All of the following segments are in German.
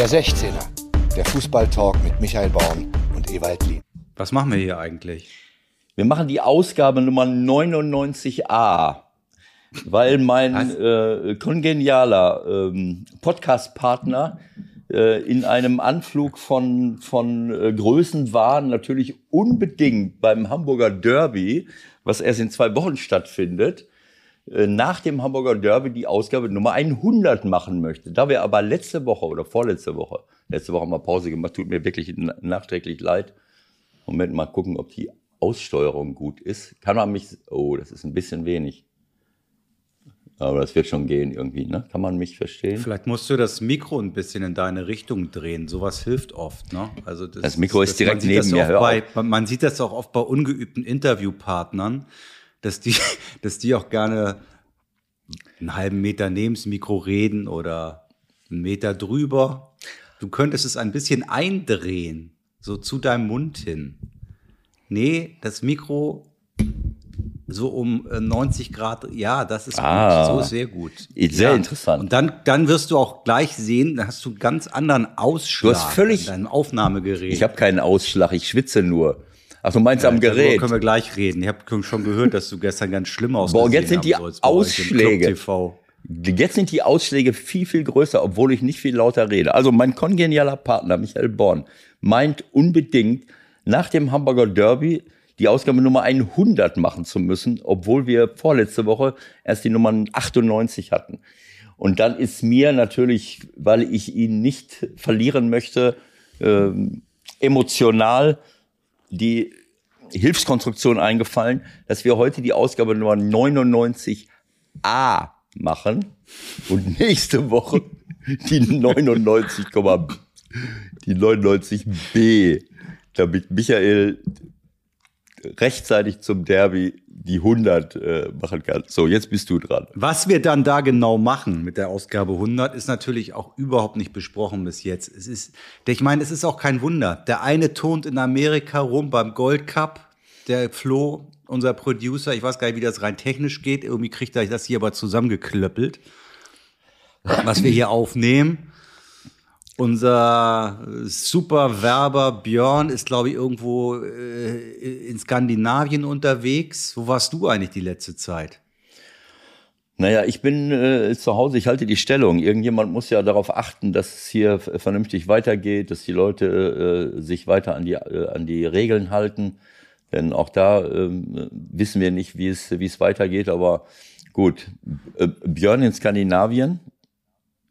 Der 16er, der Fußballtalk mit Michael Baum und Ewald Lien. Was machen wir hier eigentlich? Wir machen die Ausgabe Nummer 99a, weil mein äh, kongenialer ähm, Podcast-Partner äh, in einem Anflug von, von äh, Größenwahn natürlich unbedingt beim Hamburger Derby, was erst in zwei Wochen stattfindet, nach dem Hamburger Derby die Ausgabe Nummer 100 machen möchte. Da wir aber letzte Woche oder vorletzte Woche, letzte Woche haben wir Pause gemacht, tut mir wirklich nachträglich leid. Moment mal gucken, ob die Aussteuerung gut ist. Kann man mich, oh, das ist ein bisschen wenig. Aber das wird schon gehen irgendwie, ne? Kann man mich verstehen? Vielleicht musst du das Mikro ein bisschen in deine Richtung drehen. Sowas hilft oft, ne? Also das, das Mikro ist direkt neben mir. Bei, man sieht das auch oft bei ungeübten Interviewpartnern, dass die, dass die auch gerne einen halben Meter neben das Mikro reden oder einen Meter drüber. Du könntest es ein bisschen eindrehen, so zu deinem Mund hin. Nee, das Mikro so um 90 äh, Grad, ja, das ist ah, gut. So sehr gut. Sehr ja. interessant. Und dann, dann wirst du auch gleich sehen, da hast du einen ganz anderen Ausschlag du hast völlig, in deinem Aufnahmegerät. Ich habe keinen Ausschlag, ich schwitze nur. Ach, du meinst ja, am Gerät. Darüber können wir gleich reden. Ich habe schon gehört, dass du gestern ganz schlimm aussahst. Boah, jetzt sind die Ausschläge. Jetzt sind die Ausschläge viel, viel größer, obwohl ich nicht viel lauter rede. Also mein kongenialer Partner, Michael Born, meint unbedingt, nach dem Hamburger Derby die Ausgabe Nummer 100 machen zu müssen, obwohl wir vorletzte Woche erst die Nummer 98 hatten. Und dann ist mir natürlich, weil ich ihn nicht verlieren möchte, ähm, emotional die Hilfskonstruktion eingefallen, dass wir heute die Ausgabe Nummer 99a machen und nächste Woche die 99, die 99b, damit Michael rechtzeitig zum Derby die 100 äh, machen kann. So, jetzt bist du dran. Was wir dann da genau machen mit der Ausgabe 100 ist natürlich auch überhaupt nicht besprochen bis jetzt. Es ist, ich meine, es ist auch kein Wunder. Der eine turnt in Amerika rum beim Gold Cup, der Flo, unser Producer, ich weiß gar nicht, wie das rein technisch geht. Irgendwie kriegt er das hier aber zusammengeklöppelt, was wir hier aufnehmen. Unser super Werber Björn ist, glaube ich, irgendwo äh, in Skandinavien unterwegs. Wo warst du eigentlich die letzte Zeit? Naja, ich bin äh, zu Hause, ich halte die Stellung. Irgendjemand muss ja darauf achten, dass es hier vernünftig weitergeht, dass die Leute äh, sich weiter an die, äh, an die Regeln halten. Denn auch da äh, wissen wir nicht, wie es, wie es weitergeht. Aber gut, äh, Björn in Skandinavien,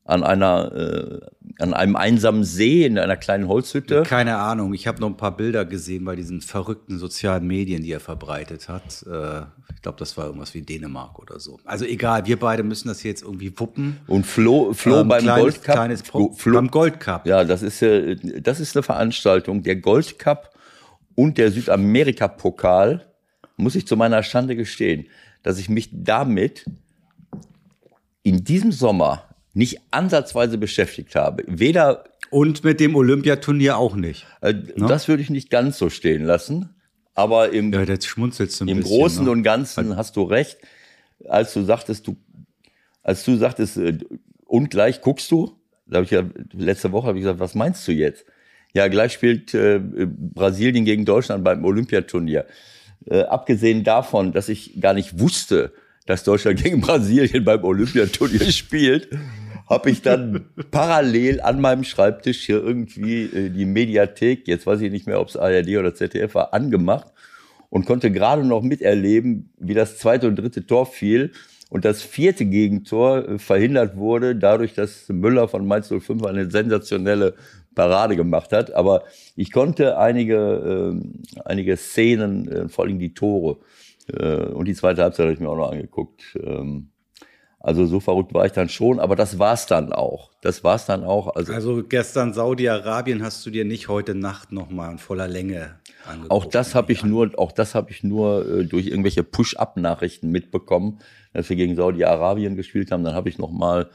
an einer äh, an einem einsamen See in einer kleinen Holzhütte. Keine Ahnung. Ich habe noch ein paar Bilder gesehen bei diesen verrückten sozialen Medien, die er verbreitet hat. Äh, ich glaube, das war irgendwas wie Dänemark oder so. Also egal, wir beide müssen das jetzt irgendwie wuppen. Und Flo, Flo ähm, beim kleines, Gold Cup. Kleines Flo, beim Gold Cup. Ja, das ist äh, das ist eine Veranstaltung. Der Gold Cup und der Südamerika Pokal muss ich zu meiner Schande gestehen, dass ich mich damit in diesem Sommer nicht ansatzweise beschäftigt habe. Weder und mit dem Olympiaturnier auch nicht. Äh, ne? Das würde ich nicht ganz so stehen lassen. Aber im, ja, im bisschen, Großen ne? und Ganzen hast du recht. Als du sagtest, du, als du sagtest, äh, und gleich guckst du, da habe ich ja letzte Woche habe ich gesagt, was meinst du jetzt? Ja, gleich spielt äh, Brasilien gegen Deutschland beim Olympiaturnier. Äh, abgesehen davon, dass ich gar nicht wusste, dass Deutschland gegen Brasilien beim Olympiaturnier spielt, habe ich dann parallel an meinem Schreibtisch hier irgendwie äh, die Mediathek, jetzt weiß ich nicht mehr, ob es ARD oder ZDF war, angemacht und konnte gerade noch miterleben, wie das zweite und dritte Tor fiel und das vierte Gegentor äh, verhindert wurde, dadurch, dass Müller von Mainz 05 eine sensationelle Parade gemacht hat. Aber ich konnte einige, äh, einige Szenen, äh, vor allem die Tore, äh, und die zweite Halbzeit habe ich mir auch noch angeguckt. Ähm, also so verrückt war ich dann schon, aber das war's dann auch. Das war's dann auch. Also, also gestern Saudi-Arabien hast du dir nicht heute Nacht noch mal in voller Länge angeguckt. Auch das habe ich nur, auch das habe ich nur äh, durch irgendwelche Push-up-Nachrichten mitbekommen, dass wir gegen Saudi-Arabien gespielt haben. Dann habe ich noch mal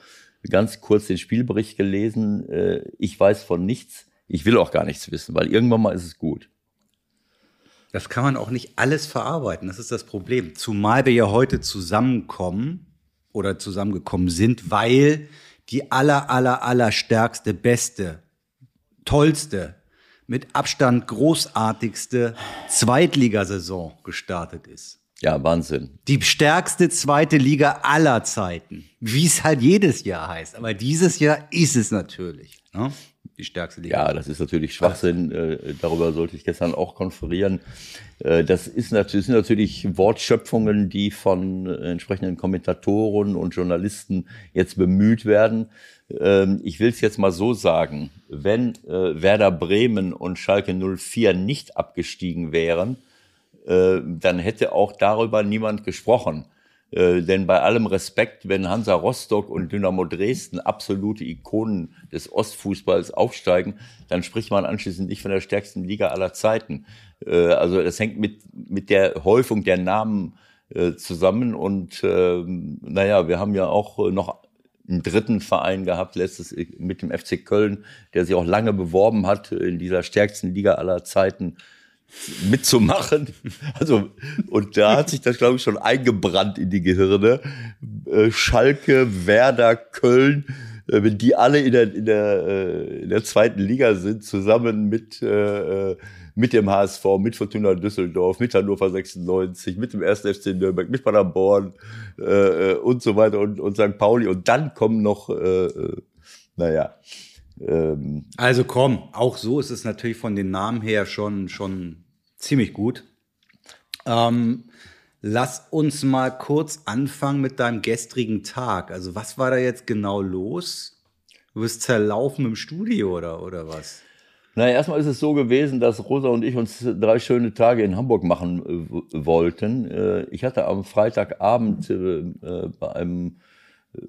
ganz kurz den Spielbericht gelesen. Äh, ich weiß von nichts. Ich will auch gar nichts wissen, weil irgendwann mal ist es gut. Das kann man auch nicht alles verarbeiten. Das ist das Problem. Zumal wir ja heute zusammenkommen oder zusammengekommen sind, weil die aller, aller, aller stärkste, beste tollste, mit Abstand großartigste Zweitligasaison gestartet ist. Ja, Wahnsinn. Die stärkste zweite Liga aller Zeiten. Wie es halt jedes Jahr heißt. Aber dieses Jahr ist es natürlich. Ne? Die stärkste Liga. Ja, das ist natürlich Schwachsinn. Äh, darüber sollte ich gestern auch konferieren. Äh, das, ist natürlich, sind natürlich Wortschöpfungen, die von äh, entsprechenden Kommentatoren und Journalisten jetzt bemüht werden. Ähm, ich will es jetzt mal so sagen. Wenn äh, Werder Bremen und Schalke 04 nicht abgestiegen wären, äh, dann hätte auch darüber niemand gesprochen. Äh, denn bei allem Respekt, wenn Hansa Rostock und Dynamo Dresden absolute Ikonen des Ostfußballs aufsteigen, dann spricht man anschließend nicht von der stärksten Liga aller Zeiten. Äh, also das hängt mit, mit der Häufung der Namen äh, zusammen. Und äh, naja, wir haben ja auch noch einen dritten Verein gehabt, letztes mit dem FC Köln, der sich auch lange beworben hat, in dieser stärksten Liga aller Zeiten mitzumachen. Also, und da hat sich das, glaube ich, schon eingebrannt in die Gehirne. Äh, Schalke, Werder, Köln, äh, wenn die alle in der, in der, äh, in der zweiten Liga sind, zusammen mit, mit dem HSV, mit Fortuna Düsseldorf, mit Hannover 96, mit dem 1. FC Nürnberg, mit Paderborn und so weiter und, und St. Pauli. Und dann kommen noch, naja, ähm, also komm, auch so ist es natürlich von den Namen her schon, schon ziemlich gut. Ähm, lass uns mal kurz anfangen mit deinem gestrigen Tag. Also was war da jetzt genau los? Du bist zerlaufen im Studio oder, oder was? Naja, erstmal ist es so gewesen, dass Rosa und ich uns drei schöne Tage in Hamburg machen äh, wollten. Äh, ich hatte am Freitagabend äh, äh bei einem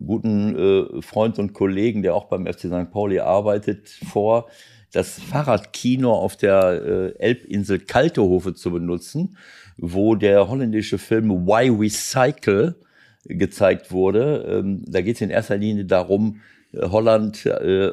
guten äh, Freund und Kollegen, der auch beim FC St. Pauli arbeitet, vor, das Fahrradkino auf der äh, Elbinsel Kaltehofe zu benutzen, wo der holländische Film Why We Cycle gezeigt wurde. Ähm, da geht es in erster Linie darum, äh, Holland äh,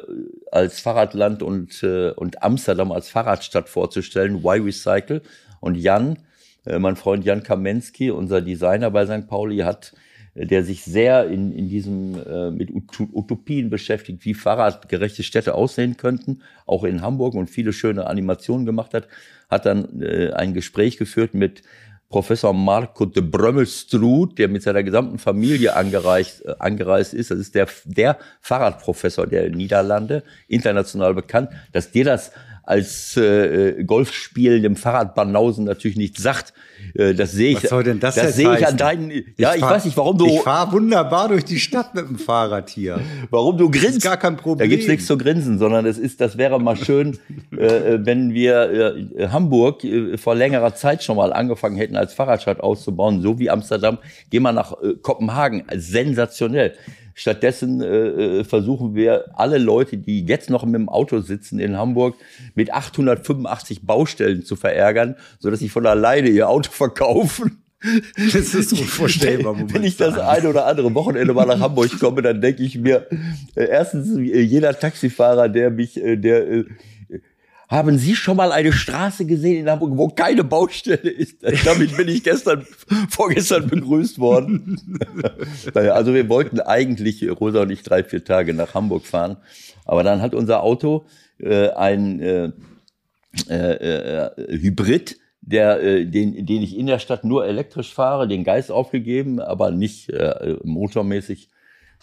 als Fahrradland und, äh, und Amsterdam als Fahrradstadt vorzustellen, Why We Cycle. Und Jan, äh, mein Freund Jan Kamensky, unser Designer bei St. Pauli, hat der sich sehr in, in diesem äh, mit Utopien beschäftigt, wie fahrradgerechte Städte aussehen könnten, auch in Hamburg und viele schöne Animationen gemacht hat, hat dann äh, ein Gespräch geführt mit Professor Marco de Brömmelstruth, der mit seiner gesamten Familie angereist, äh, angereist ist. Das ist der, der Fahrradprofessor der Niederlande, international bekannt. Dass dir das als äh, äh Golfspielendem Fahrradbanausen natürlich nicht sagt, äh, das sehe ich. Was soll denn das, das sehe ich an deinen. Ja, ich, fahr, ich weiß nicht, warum du. Ich fahre wunderbar durch die Stadt mit dem Fahrrad hier. Warum du grinst? Das ist gar kein Problem. Da gibt's nichts zu grinsen, sondern es ist, das wäre mal schön, äh, äh, wenn wir äh, Hamburg äh, vor längerer Zeit schon mal angefangen hätten, als Fahrradstadt auszubauen, so wie Amsterdam. Geh mal nach äh, Kopenhagen, sensationell. Stattdessen äh, äh, versuchen wir alle Leute, die jetzt noch mit dem Auto sitzen in Hamburg, mit 885 Baustellen zu verärgern, so dass sie von alleine ihr Auto verkaufen. Das ist unvorstellbar. Wenn, wenn ich das eine oder andere Wochenende mal nach Hamburg komme, dann denke ich mir, äh, erstens, äh, jeder Taxifahrer, der mich, äh, der äh, haben Sie schon mal eine Straße gesehen in Hamburg, wo keine Baustelle ist? Damit bin ich gestern, vorgestern begrüßt worden. naja, also wir wollten eigentlich, Rosa und ich, drei, vier Tage nach Hamburg fahren. Aber dann hat unser Auto äh, ein äh, äh, äh, Hybrid, der, äh, den, den ich in der Stadt nur elektrisch fahre, den Geist aufgegeben, aber nicht äh, motormäßig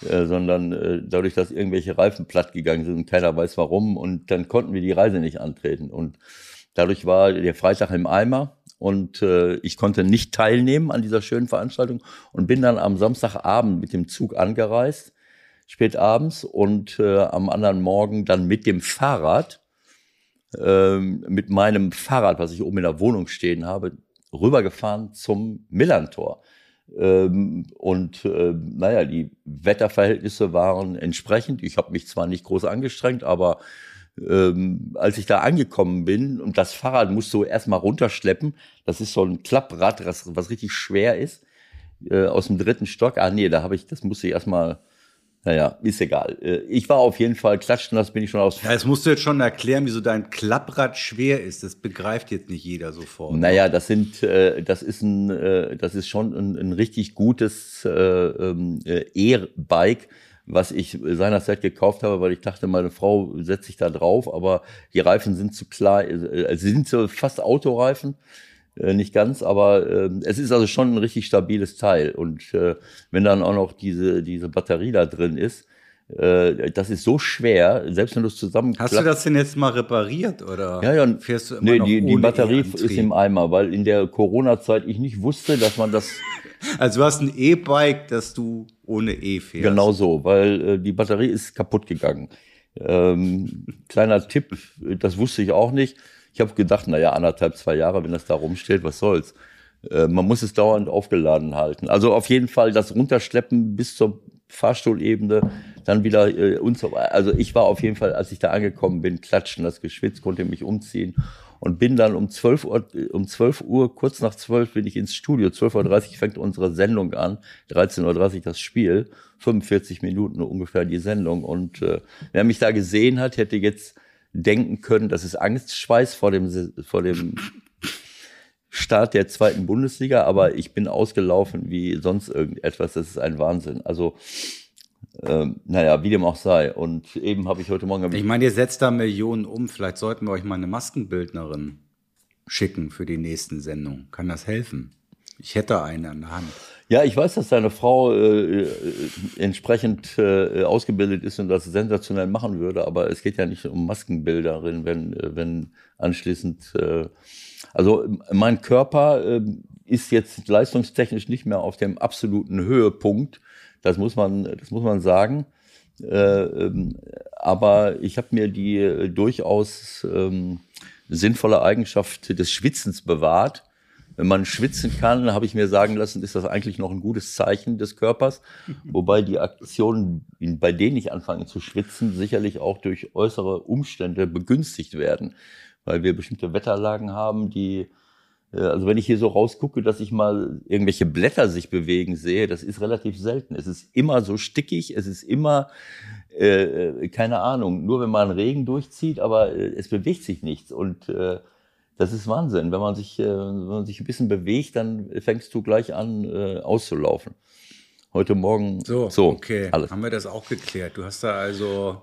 äh, sondern äh, dadurch, dass irgendwelche Reifen platt gegangen sind und keiner weiß warum. Und dann konnten wir die Reise nicht antreten. Und dadurch war der Freitag im Eimer und äh, ich konnte nicht teilnehmen an dieser schönen Veranstaltung und bin dann am Samstagabend mit dem Zug angereist, spät abends und äh, am anderen Morgen dann mit dem Fahrrad, äh, mit meinem Fahrrad, was ich oben in der Wohnung stehen habe, rübergefahren zum Millantor. Ähm, und äh, naja, die Wetterverhältnisse waren entsprechend. Ich habe mich zwar nicht groß angestrengt, aber ähm, als ich da angekommen bin und das Fahrrad musst du erstmal runterschleppen, das ist so ein Klapprad, was, was richtig schwer ist, äh, aus dem dritten Stock. Ah nee, da habe ich, das musste ich erstmal naja, ist egal. Äh, ich war auf jeden Fall klatschen, das bin ich schon aus. Ja, das musst du jetzt schon erklären, wieso dein Klapprad schwer ist. Das begreift jetzt nicht jeder sofort. Naja, das sind, äh, das ist ein, äh, das ist schon ein, ein richtig gutes ähm, E-Bike, was ich seinerzeit gekauft habe, weil ich dachte, meine Frau setzt sich da drauf, aber die Reifen sind zu klar, sie sind so fast Autoreifen. Äh, nicht ganz, aber äh, es ist also schon ein richtig stabiles Teil. Und äh, wenn dann auch noch diese, diese Batterie da drin ist, äh, das ist so schwer, selbst wenn du es zusammen. Hast du das denn jetzt mal repariert oder ja, ja, fährst du immer nee, noch die, die Batterie ist im Eimer, weil in der Corona-Zeit ich nicht wusste, dass man das. Also du hast ein E-Bike, dass du ohne E fährst. Genau so, weil äh, die Batterie ist kaputt gegangen. Ähm, kleiner Tipp, das wusste ich auch nicht. Ich habe gedacht, naja, anderthalb, zwei Jahre, wenn das da rumsteht, was soll's. Äh, man muss es dauernd aufgeladen halten. Also auf jeden Fall das Runterschleppen bis zur Fahrstuhlebene, dann wieder äh, und so weiter. Also ich war auf jeden Fall, als ich da angekommen bin, klatschen, das geschwitzt, konnte mich umziehen und bin dann um 12 Uhr, um 12 Uhr, kurz nach 12 bin ich ins Studio. 12.30 Uhr fängt unsere Sendung an, 13.30 Uhr das Spiel, 45 Minuten ungefähr die Sendung. Und äh, wer mich da gesehen hat, hätte jetzt denken können, das ist Angstschweiß vor dem, vor dem Start der zweiten Bundesliga, aber ich bin ausgelaufen wie sonst irgendetwas. Das ist ein Wahnsinn. Also, ähm, naja, wie dem auch sei. Und eben habe ich heute Morgen. Ich meine, ihr setzt da Millionen um. Vielleicht sollten wir euch mal eine Maskenbildnerin schicken für die nächsten Sendungen. Kann das helfen? Ich hätte eine an der Hand. Ja, ich weiß, dass deine Frau äh, äh, entsprechend äh, ausgebildet ist und das sensationell machen würde, aber es geht ja nicht um Maskenbilderin, wenn, äh, wenn anschließend äh, also mein Körper äh, ist jetzt leistungstechnisch nicht mehr auf dem absoluten Höhepunkt. Das muss man, das muss man sagen. Äh, ähm, aber ich habe mir die durchaus ähm, sinnvolle Eigenschaft des Schwitzens bewahrt. Wenn man schwitzen kann, habe ich mir sagen lassen, ist das eigentlich noch ein gutes Zeichen des Körpers. Wobei die Aktionen, bei denen ich anfange zu schwitzen, sicherlich auch durch äußere Umstände begünstigt werden weil wir bestimmte Wetterlagen haben, die, äh, also wenn ich hier so rausgucke, dass ich mal irgendwelche Blätter sich bewegen sehe, das ist relativ selten. Es ist immer so stickig, es ist immer, äh, äh keine Ahnung, nur wenn man Regen durchzieht, aber äh, es bewegt sich nichts und äh, das ist Wahnsinn. Wenn man sich, äh, wenn man sich ein bisschen bewegt, dann fängst du gleich an äh, auszulaufen. Heute Morgen. So, so okay. Alles. Haben wir das auch geklärt? Du hast da also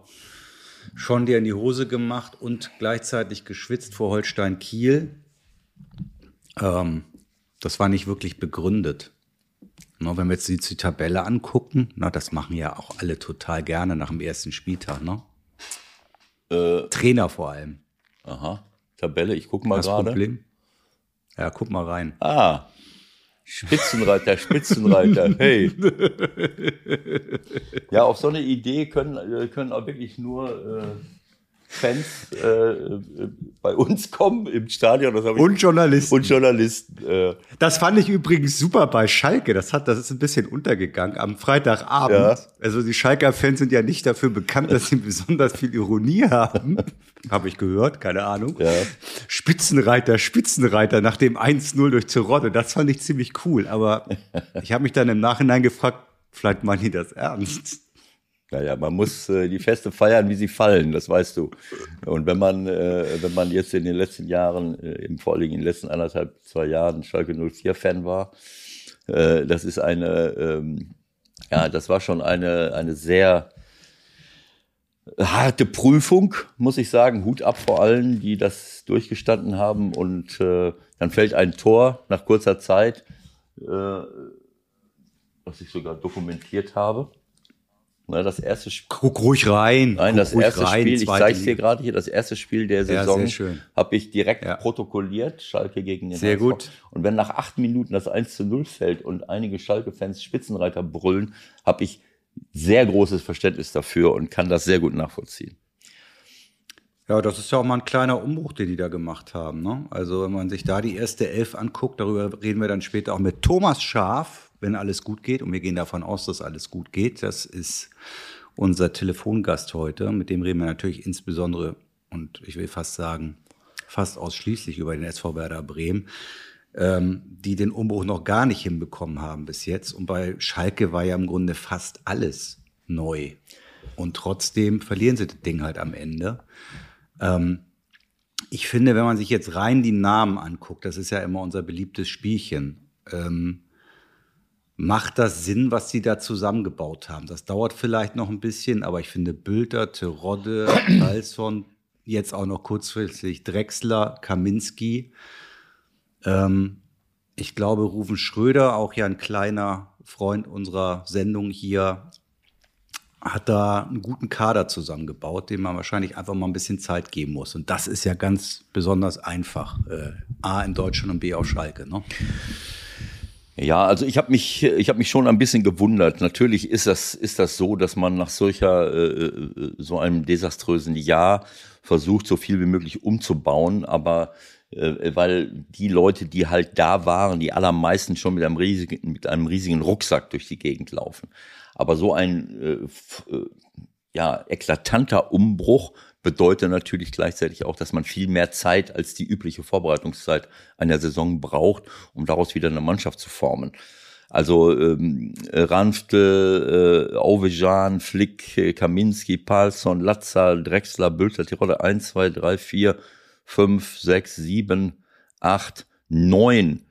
schon dir in die Hose gemacht und gleichzeitig geschwitzt vor Holstein Kiel. Ähm, das war nicht wirklich begründet. Na, wenn wir jetzt die, die Tabelle angucken, na, das machen ja auch alle total gerne nach dem ersten Spieltag, ne? Äh, Trainer vor allem. Aha, Tabelle, ich guck mal gerade. Problem? Ja, guck mal rein. Ah, Spitzenreiter, Spitzenreiter, hey. Ja, auf so eine Idee können, äh, können auch wirklich nur äh, Fans äh, äh, bei uns kommen im Stadion. Das ich, und Journalisten. Und Journalisten. Äh. Das fand ich übrigens super bei Schalke. Das hat, das ist ein bisschen untergegangen am Freitagabend. Ja. Also die Schalker Fans sind ja nicht dafür bekannt, dass sie besonders viel Ironie haben. Habe ich gehört, keine Ahnung. Ja. Spitzenreiter, Spitzenreiter nach dem 1-0 durch Zerotte. Das fand ich ziemlich cool. Aber ich habe mich dann im Nachhinein gefragt, vielleicht meinen die das ernst. Naja, man muss äh, die Feste feiern, wie sie fallen, das weißt du. Und wenn man, äh, wenn man jetzt in den letzten Jahren, äh, im vor allem in den letzten anderthalb, zwei Jahren Schalke 04-Fan war, äh, das ist eine, ähm, ja, das war schon eine, eine sehr harte Prüfung, muss ich sagen. Hut ab vor allen, die das durchgestanden haben. Und äh, dann fällt ein Tor nach kurzer Zeit, äh, was ich sogar dokumentiert habe. Ne, das erste Spiel. Guck ruhig rein. Nein, das erste rein, Spiel, ich zeige es dir gerade hier, das erste Spiel der Saison ja, habe ich direkt ja. protokolliert, Schalke gegen den Sehr HSV. gut. Und wenn nach acht Minuten das 1 zu 0 fällt und einige Schalke-Fans Spitzenreiter brüllen, habe ich sehr großes Verständnis dafür und kann das sehr gut nachvollziehen. Ja, das ist ja auch mal ein kleiner Umbruch, den die da gemacht haben. Ne? Also wenn man sich da die erste Elf anguckt, darüber reden wir dann später auch mit Thomas Schaf, wenn alles gut geht. Und wir gehen davon aus, dass alles gut geht. Das ist unser Telefongast heute. Mit dem reden wir natürlich insbesondere und ich will fast sagen, fast ausschließlich über den SV Werder Bremen, ähm, die den Umbruch noch gar nicht hinbekommen haben bis jetzt. Und bei Schalke war ja im Grunde fast alles neu. Und trotzdem verlieren sie das Ding halt am Ende. Ähm, ich finde, wenn man sich jetzt rein die Namen anguckt, das ist ja immer unser beliebtes Spielchen. Ähm, macht das Sinn, was sie da zusammengebaut haben. Das dauert vielleicht noch ein bisschen, aber ich finde Bülter, Terodde, Alson, jetzt auch noch kurzfristig Drexler, Kaminski. Ähm, ich glaube, Rufen Schröder, auch ja ein kleiner Freund unserer Sendung hier, hat da einen guten Kader zusammengebaut, dem man wahrscheinlich einfach mal ein bisschen Zeit geben muss. Und das ist ja ganz besonders einfach. Äh, A in Deutschland und B auf Schalke. Ne? Ja, also ich habe mich, ich habe mich schon ein bisschen gewundert. Natürlich ist das, ist das so, dass man nach solcher, äh, äh, so einem desaströsen Jahr versucht, so viel wie möglich umzubauen, aber äh, weil die Leute, die halt da waren, die allermeisten schon mit einem riesigen, mit einem riesigen Rucksack durch die Gegend laufen. Aber so ein äh, äh ja, eklatanter Umbruch bedeutet natürlich gleichzeitig auch, dass man viel mehr Zeit als die übliche Vorbereitungszeit einer Saison braucht, um daraus wieder eine Mannschaft zu formen. Also ähm, Ranfte, äh, Auvejan, Flick, äh, Kaminski, Palsson, Latzal, Drexler, Bülter, Tirole 1, 2, 3, 4, 5, 6, 7, 8, 9,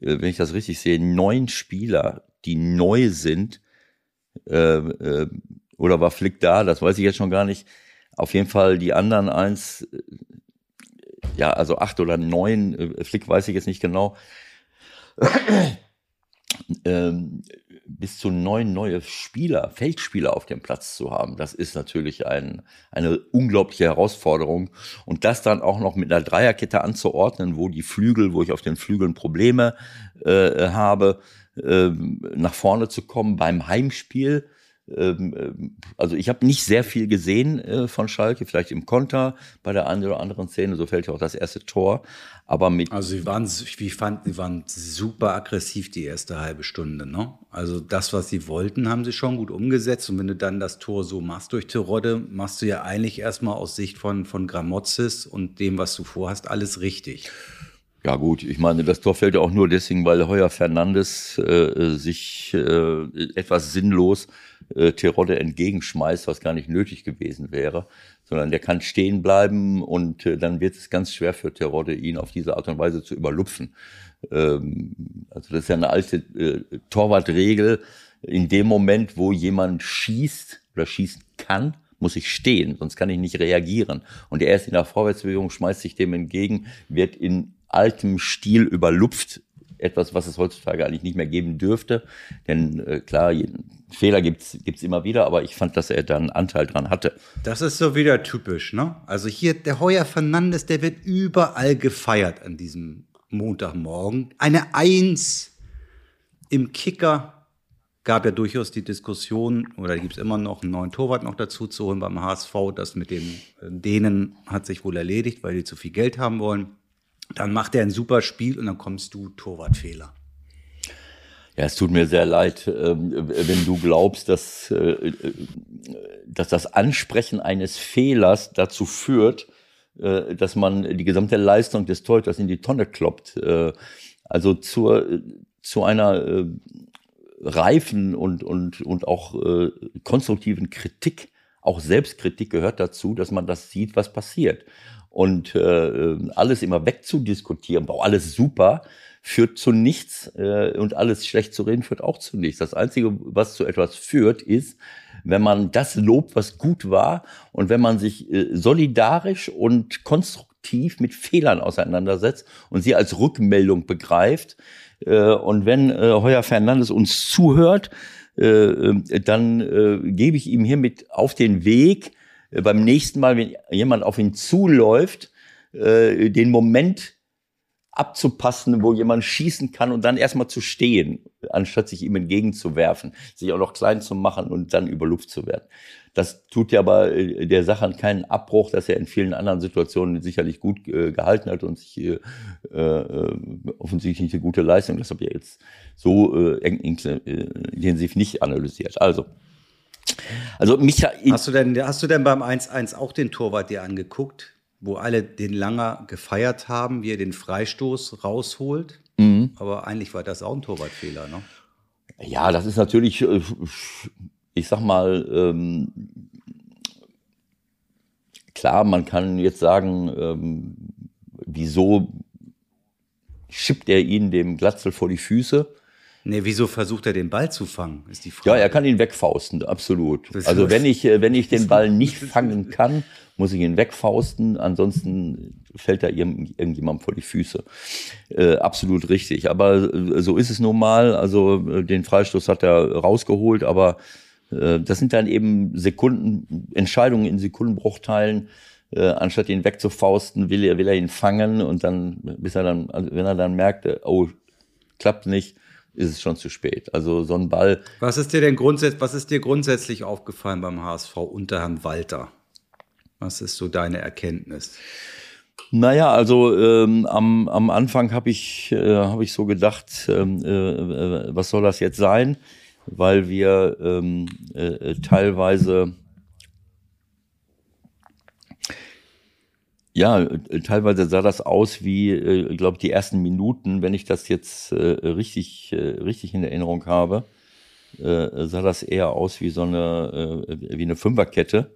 äh, wenn ich das richtig sehe, neun Spieler, die neu sind. Äh, äh, oder war Flick da? Das weiß ich jetzt schon gar nicht auf jeden Fall die anderen eins, äh, ja, also acht oder neun, äh, Flick weiß ich jetzt nicht genau, ähm, bis zu neun neue Spieler, Feldspieler auf dem Platz zu haben, das ist natürlich ein, eine unglaubliche Herausforderung. Und das dann auch noch mit einer Dreierkette anzuordnen, wo die Flügel, wo ich auf den Flügeln Probleme äh, habe, äh, nach vorne zu kommen beim Heimspiel also ich habe nicht sehr viel gesehen äh, von Schalke, vielleicht im Konter bei der einen oder anderen Szene, so fällt ja auch das erste Tor. Aber mit also sie waren, wie fand, sie waren super aggressiv die erste halbe Stunde. Ne? Also das, was sie wollten, haben sie schon gut umgesetzt. Und wenn du dann das Tor so machst durch Terodde, machst du ja eigentlich erstmal aus Sicht von, von Gramozis und dem, was du vorhast, alles richtig. Ja gut, ich meine, das Tor fällt ja auch nur deswegen, weil Heuer Fernandes äh, sich äh, etwas sinnlos äh, Terodde entgegenschmeißt, was gar nicht nötig gewesen wäre, sondern der kann stehen bleiben und äh, dann wird es ganz schwer für Terodde, ihn auf diese Art und Weise zu überlupfen. Ähm, also das ist ja eine alte äh, Torwartregel. In dem Moment, wo jemand schießt oder schießen kann, muss ich stehen, sonst kann ich nicht reagieren. Und er ist in der Vorwärtsbewegung, schmeißt sich dem entgegen, wird in altem Stil überlupft. Etwas, was es heutzutage eigentlich nicht mehr geben dürfte. Denn äh, klar, Fehler gibt's gibt's immer wieder, aber ich fand, dass er da einen Anteil dran hatte. Das ist so wieder typisch, ne? Also hier, der Heuer Fernandes, der wird überall gefeiert an diesem Montagmorgen. Eine Eins im Kicker gab ja durchaus die Diskussion, oder gibt es immer noch einen neuen Torwart noch dazu zu holen beim HSV. Das mit den äh, Dänen hat sich wohl erledigt, weil die zu viel Geld haben wollen. Dann macht er ein super Spiel und dann kommst du Torwartfehler. Ja, es tut mir sehr leid, ähm, wenn du glaubst, dass, äh, dass das Ansprechen eines Fehlers dazu führt, äh, dass man die gesamte Leistung des Torhüters in die Tonne kloppt. Äh, also zur, zu einer reifen und, und, und auch konstruktiven Kritik, auch Selbstkritik gehört dazu, dass man das sieht, was passiert. Und alles immer wegzudiskutieren, boah, alles super, führt zu nichts äh, und alles schlecht zu reden führt auch zu nichts. Das Einzige, was zu etwas führt, ist, wenn man das lobt, was gut war und wenn man sich äh, solidarisch und konstruktiv mit Fehlern auseinandersetzt und sie als Rückmeldung begreift. Äh, und wenn äh, Heuer Fernandes uns zuhört, äh, äh, dann äh, gebe ich ihm hiermit auf den Weg, äh, beim nächsten Mal, wenn jemand auf ihn zuläuft, äh, den Moment abzupassen, wo jemand schießen kann und dann erstmal zu stehen, anstatt sich ihm entgegenzuwerfen, sich auch noch klein zu machen und dann über Luft zu werden. Das tut ja aber äh, der Sache keinen Abbruch, dass er in vielen anderen Situationen sicherlich gut äh, gehalten hat und sich äh, äh, offensichtlich eine gute Leistung. Das habe ich jetzt so äh, intensiv nicht analysiert. Also also Michael. Hast du denn, hast du denn beim 1-1 auch den Torwart dir angeguckt? wo alle den Langer gefeiert haben, wie er den Freistoß rausholt. Mhm. Aber eigentlich war das auch ein Torwartfehler, ne? Ja, das ist natürlich, äh, ich sag mal, ähm, klar, man kann jetzt sagen, ähm, wieso schippt er ihn dem Glatzel vor die Füße? Nee, wieso versucht er den Ball zu fangen, ist die Frage. Ja, er kann ihn wegfausten, absolut. Das Also wenn ich, äh, wenn ich den Ball nicht fangen kann, muss ich ihn wegfausten, ansonsten fällt er irgend- irgendjemandem vor die Füße. Äh, absolut richtig. Aber äh, so ist es nun mal. Also äh, den Freistoß hat er rausgeholt, aber äh, das sind dann eben Sekunden, Entscheidungen in Sekundenbruchteilen. Äh, anstatt ihn wegzufausten, will er, will er ihn fangen und dann, bis er dann, also wenn er dann merkt, oh, klappt nicht, ist es schon zu spät. Also so ein Ball, Was ist dir denn grundsätzlich, was ist dir grundsätzlich aufgefallen beim HSV unter Herrn Walter? Was ist so deine Erkenntnis? Naja, also ähm, am, am Anfang habe ich, äh, hab ich so gedacht, ähm, äh, äh, was soll das jetzt sein? Weil wir ähm, äh, teilweise, ja, äh, teilweise sah das aus wie, äh, ich glaube, die ersten Minuten, wenn ich das jetzt äh, richtig, richtig in Erinnerung habe, sah das eher aus wie so eine, wie eine Fünferkette.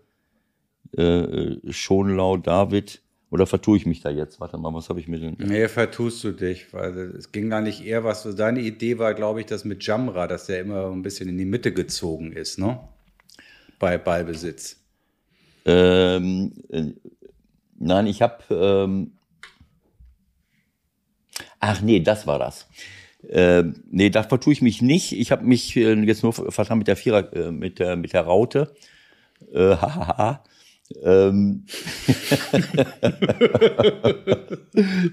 Schonlau, David, oder vertue ich mich da jetzt? Warte mal, was habe ich mir denn? Nee, vertust du dich, weil es ging da nicht eher was. Deine Idee war, glaube ich, das mit Jamra, dass der immer ein bisschen in die Mitte gezogen ist, ne? Bei Ballbesitz. Ähm, äh, nein, ich habe. Ähm, ach nee, das war das. Ähm, nee, da vertue ich mich nicht. Ich habe mich äh, jetzt nur vertan mit der Vierer, äh, mit der mit der Raute. Äh, hahaha. ähm,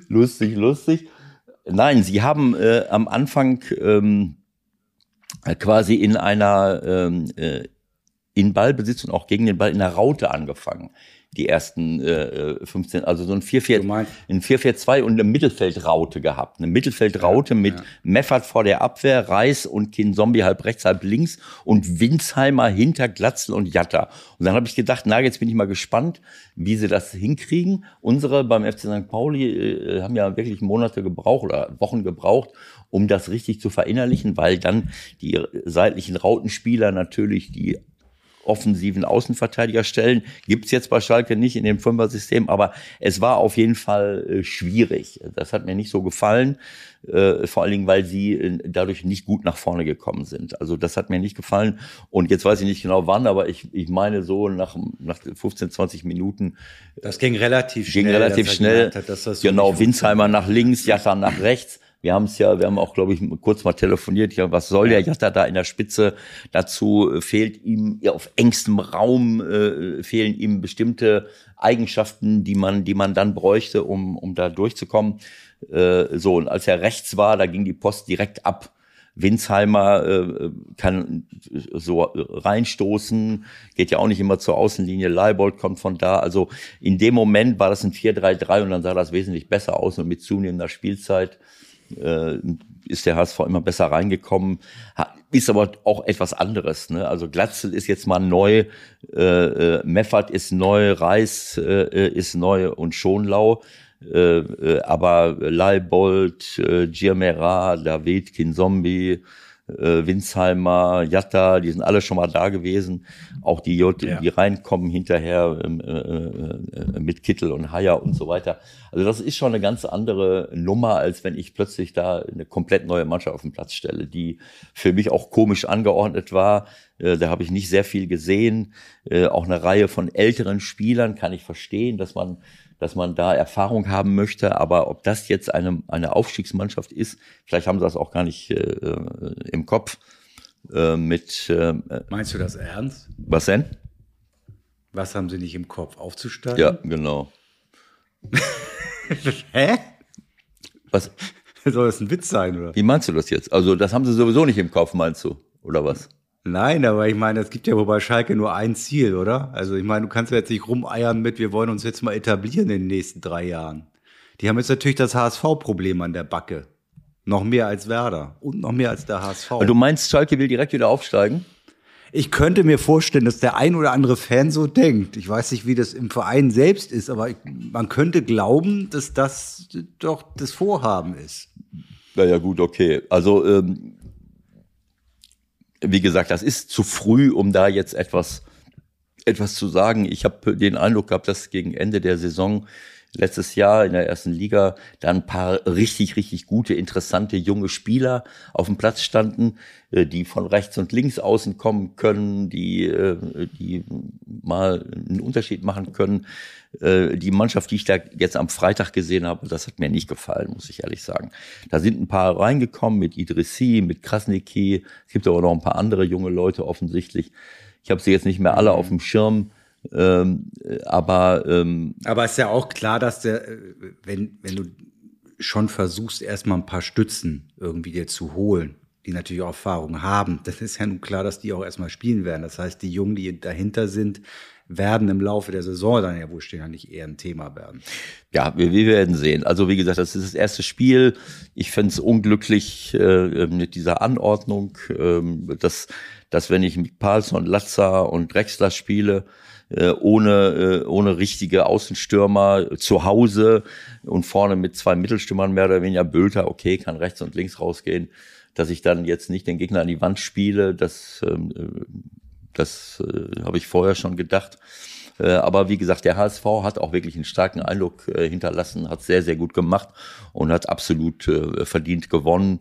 lustig, lustig. Nein, sie haben äh, am Anfang ähm, quasi in einer ähm, äh, in Ballbesitz und auch gegen den Ball in der Raute angefangen. Die ersten äh, 15, also so ein 4-4, Du meinst- ein 4-4-2 und eine Mittelfeldraute gehabt. Eine Mittelfeldraute mit Meffert vor der Abwehr, Reis und Kinzombie halb rechts, halb links und Winsheimer hinter Glatzel und Jatta. Und dann habe ich gedacht, na, jetzt bin ich mal gespannt, wie sie das hinkriegen. Unsere beim FC St. Pauli äh, haben ja wirklich Monate gebraucht oder Wochen gebraucht, um das richtig zu verinnerlichen, weil dann die seitlichen Rautenspieler natürlich die offensiven Außenverteidiger stellen. Gibt's jetzt bei Schalke nicht in dem Fünfer-System, aber es war auf jeden Fall äh, schwierig. Das hat mir nicht so gefallen, äh, vor allen Dingen, weil sie äh, dadurch nicht gut nach vorne gekommen sind. Also das hat mir nicht gefallen. Und jetzt weiß ich nicht genau wann, aber ich, ich meine so nach, nach 15, 20 Minuten Das ging relativ schnell. ging relativ schnell. hat, das genau, nicht Winsheimer nach links, Jatta nach rechts. Wir haben es ja, wir haben auch, glaube ich, kurz mal telefoniert. Ja, was soll der Jatta da in der Spitze? Dazu äh, fehlt ihm ja, auf engstem Raum äh, fehlen ihm bestimmte Eigenschaften, die man, die man dann bräuchte, um, um da durchzukommen. Äh, so und als er rechts war, da ging die Post direkt ab. Winsheimer äh, kann so reinstoßen, geht ja auch nicht immer zur Außenlinie. Leibold kommt von da. Also in dem Moment war das ein 4-3-3 und dann sah das wesentlich besser aus und mit zunehmender Spielzeit äh, ist der HSV immer besser reingekommen. Ist aber auch etwas anderes. Ne? Also Glatzel ist jetzt mal neu, äh, äh, Meffert ist neu, Reis äh, ist neu und Schonlau. Äh, äh, aber Leibold, äh, Giamera, David, Kinzombie, äh, Winsheimer, Jatta, die sind alle schon mal da gewesen. Auch die, J Ja. die reinkommen hinterher ähm, äh, äh, mit Kittel und Haier und so weiter. Also das ist schon eine ganz andere Nummer, als wenn ich plötzlich da eine komplett neue Mannschaft auf den Platz stelle, die für mich auch komisch angeordnet war. Äh, da habe ich nicht sehr viel gesehen. Äh, auch eine Reihe von älteren Spielern kann ich verstehen, dass man dass man da Erfahrung haben möchte, aber ob das jetzt eine, eine Aufstiegsmannschaft ist, vielleicht haben sie das auch gar nicht äh, äh, im Kopf. Äh, mit äh, Meinst du das ernst? was denn? Was haben sie nicht im Kopf? Aufzusteigen? Ja, genau. Hä? Was, Soll das ein Witz sein, oder? wie meinst du das jetzt? Also, das haben sie sowieso nicht im Kopf, meinst du? Oder was? Nein, aber ich meine, es gibt ja wohl bei Schalke nur ein Ziel, oder? Also ich meine, du kannst ja jetzt nicht rumeiern mit, wir wollen uns jetzt mal etablieren in den nächsten drei Jahren. Die haben jetzt natürlich das HSV-Problem an der Backe. Noch mehr als Werder und noch mehr als der HSV. Du meinst, Schalke will direkt wieder aufsteigen? Ich könnte mir vorstellen, dass der ein oder andere Fan so denkt. Ich weiß nicht, wie das im Verein selbst ist, aber ich, man könnte glauben, dass das doch das Vorhaben ist. Naja, gut, okay. Also, ähm, wie gesagt, das ist zu früh, um da jetzt etwas etwas zu sagen. Ich habe den Eindruck gehabt, dass gegen Ende der Saison letztes Jahr in der ersten Liga da ein paar richtig, richtig gute, interessante junge Spieler auf dem Platz standen, äh, die von rechts und links außen kommen können, die, äh, die mal einen Unterschied machen können. Äh, die Mannschaft, die ich da jetzt am Freitag gesehen habe, das hat mir nicht gefallen, muss ich ehrlich sagen. Da sind ein paar reingekommen mit Idrissi, mit Krasniki. Es gibt aber noch ein paar andere junge Leute offensichtlich. Ich habe sie jetzt nicht mehr alle auf dem Schirm. Ähm, aber ähm, aber ist ja auch klar, dass der, wenn wenn du schon versuchst, erstmal ein paar Stützen irgendwie dir zu holen, die natürlich auch Erfahrung haben, dann ist ja nun klar, dass die auch erstmal spielen werden. Das heißt, die Jungen, die dahinter sind, werden im Laufe der Saison dann ja wohl stehen, nicht eher ein Thema werden. Ja, wir, wir werden sehen. Also wie gesagt, das ist das erste Spiel. Ich fände es unglücklich äh, mit dieser Anordnung, äh, dass, dass wenn ich mit Palsson, Latza und Drexler spiele, äh, ohne, äh, ohne richtige Außenstürmer zu Hause und vorne mit zwei Mittelstürmern mehr oder weniger Bülter, okay, kann rechts und links rausgehen, dass ich dann jetzt nicht den Gegner an die Wand spiele, das ähm, äh, das äh, habe ich vorher schon gedacht. Äh, aber wie gesagt, der HSV hat auch wirklich einen starken Eindruck äh, hinterlassen, hat sehr, sehr gut gemacht und hat absolut äh, verdient gewonnen.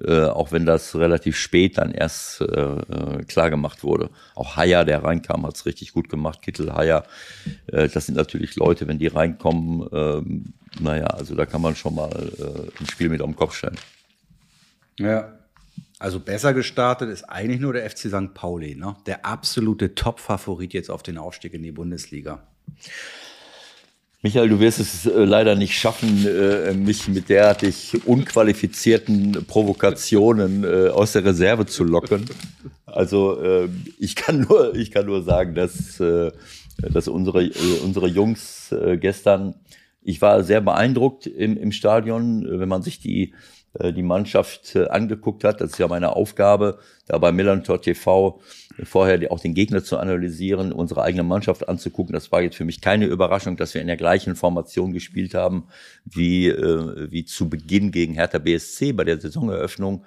Äh, auch wenn das relativ spät dann erst äh, äh klar gemacht wurde. Auch Haier, der reinkam, hat es richtig gut gemacht. Kittel, Haier, äh, das sind natürlich Leute, wenn die reinkommen, äh, naja, also da kann man schon mal äh, ein Spiel mit am Kopf stellen. Ja, also besser gestartet ist eigentlich nur der FC St. Pauli, ne? der absolute Top-Favorit jetzt auf den Aufstieg in die Bundesliga. Michael, du wirst es äh, leider nicht schaffen, äh, mich mit derartig unqualifizierten Provokationen äh, aus der Reserve zu locken. Also ich kann nur, ich kann nur sagen, dass, dass unsere, unsere Jungs gestern, ich war sehr beeindruckt im, im Stadion, wenn man sich die die Mannschaft äh, angeguckt hat. Das ist ja meine Aufgabe, da bei Millantor TV vorher auch den Gegner zu analysieren, unsere eigene Mannschaft anzugucken. Das war jetzt für mich keine Überraschung, dass wir in der gleichen Formation gespielt haben wie, äh, wie zu Beginn gegen Hertha BSC bei der Saisoneröffnung.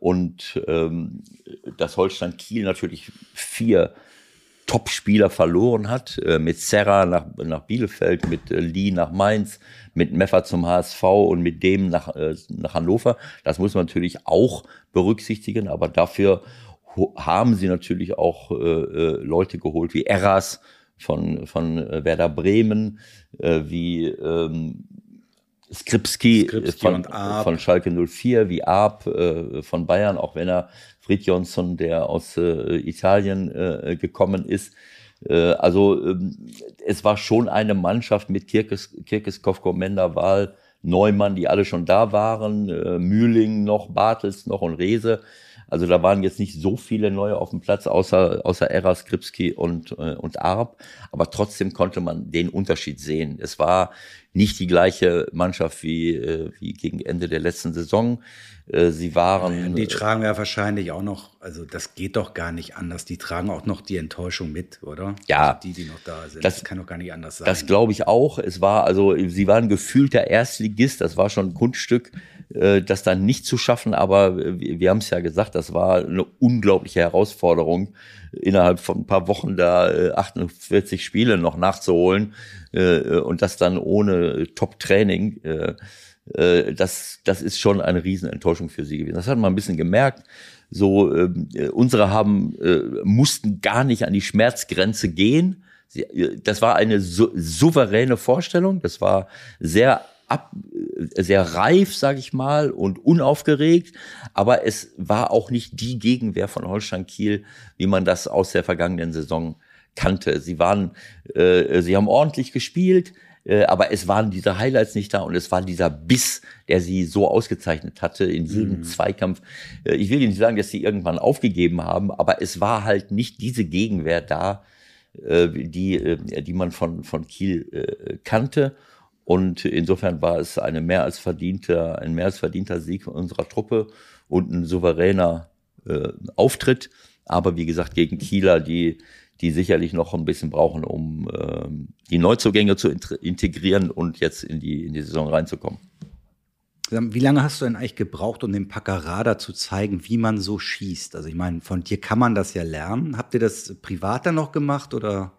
und ähm, dass Holstein Kiel natürlich vier Top-Spieler verloren hat, äh, mit Serra nach, nach Bielefeld, mit äh, Lee nach Mainz, mit Meffer zum HSV und mit dem nach, äh, nach Hannover. Das muss man natürlich auch berücksichtigen, aber dafür haben sie natürlich auch äh, Leute geholt wie Eras von, von Werder Bremen, äh, wie ähm, Skripski, Skripski von, von Schalke 04, wie Arp äh, von Bayern, auch wenn er Fred Jonsson, der aus äh, Italien äh, gekommen ist. Äh, also ähm, es war schon eine Mannschaft mit Kirkes, Kirkes Kofko, Mender, Wahl, Neumann, die alle schon da waren, äh, Mühling noch, Bartels noch und Rehse. Also da waren jetzt nicht so viele neue auf dem Platz, außer, außer Era, Skripski und, äh, und Arp. Aber trotzdem konnte man den Unterschied sehen. Es war nicht die gleiche Mannschaft wie, äh, wie gegen Ende der letzten Saison. Äh, sie waren. Die tragen ja wahrscheinlich auch noch, also das geht doch gar nicht anders. Die tragen auch noch die Enttäuschung mit, oder? Ja. Also die, die noch da sind. Das, das kann doch gar nicht anders sein. Das glaube ich auch. Es war, also, sie waren gefühlter Erstligist. Das war schon ein Kunststück, äh, das dann nicht zu schaffen. Aber wir, wir haben es ja gesagt, das war eine unglaubliche Herausforderung, innerhalb von ein paar Wochen da 48 Spiele noch nachzuholen und das dann ohne Top-Training äh, das, das ist schon eine Riesenenttäuschung für sie gewesen. Das hat man ein bisschen gemerkt. So, ähm, äh, unsere haben, äh, mussten gar nicht an die Schmerzgrenze gehen. Äh, das war eine so, souveräne Vorstellung. Das war sehr ab, äh, sehr reif, sage ich mal, und unaufgeregt. Aber es war auch nicht die Gegenwehr von Holstein Kiel, wie man das aus der vergangenen Saison kannte. Sie waren, äh, sie haben ordentlich gespielt. Äh, aber es waren diese Highlights nicht da und es war dieser Biss, der sie so ausgezeichnet hatte in jedem mhm. Zweikampf. Äh, ich will Ihnen nicht sagen, dass sie irgendwann aufgegeben haben, aber es war halt nicht diese Gegenwehr da, äh, die, die man von, von Kiel kannte. Und insofern war es eine mehr als verdienter, ein mehr als verdienter Sieg unserer Truppe und ein souveräner äh, Auftritt. Aber wie gesagt, gegen Kieler, die die sicherlich noch ein bisschen brauchen, um ähm, die Neuzugänge zu integrieren und jetzt in die, in die Saison reinzukommen. Wie lange hast du denn eigentlich gebraucht, um dem Packerada zu zeigen, wie man so schießt? Also ich meine, von dir kann man das ja lernen. Habt ihr das privat dann noch gemacht oder?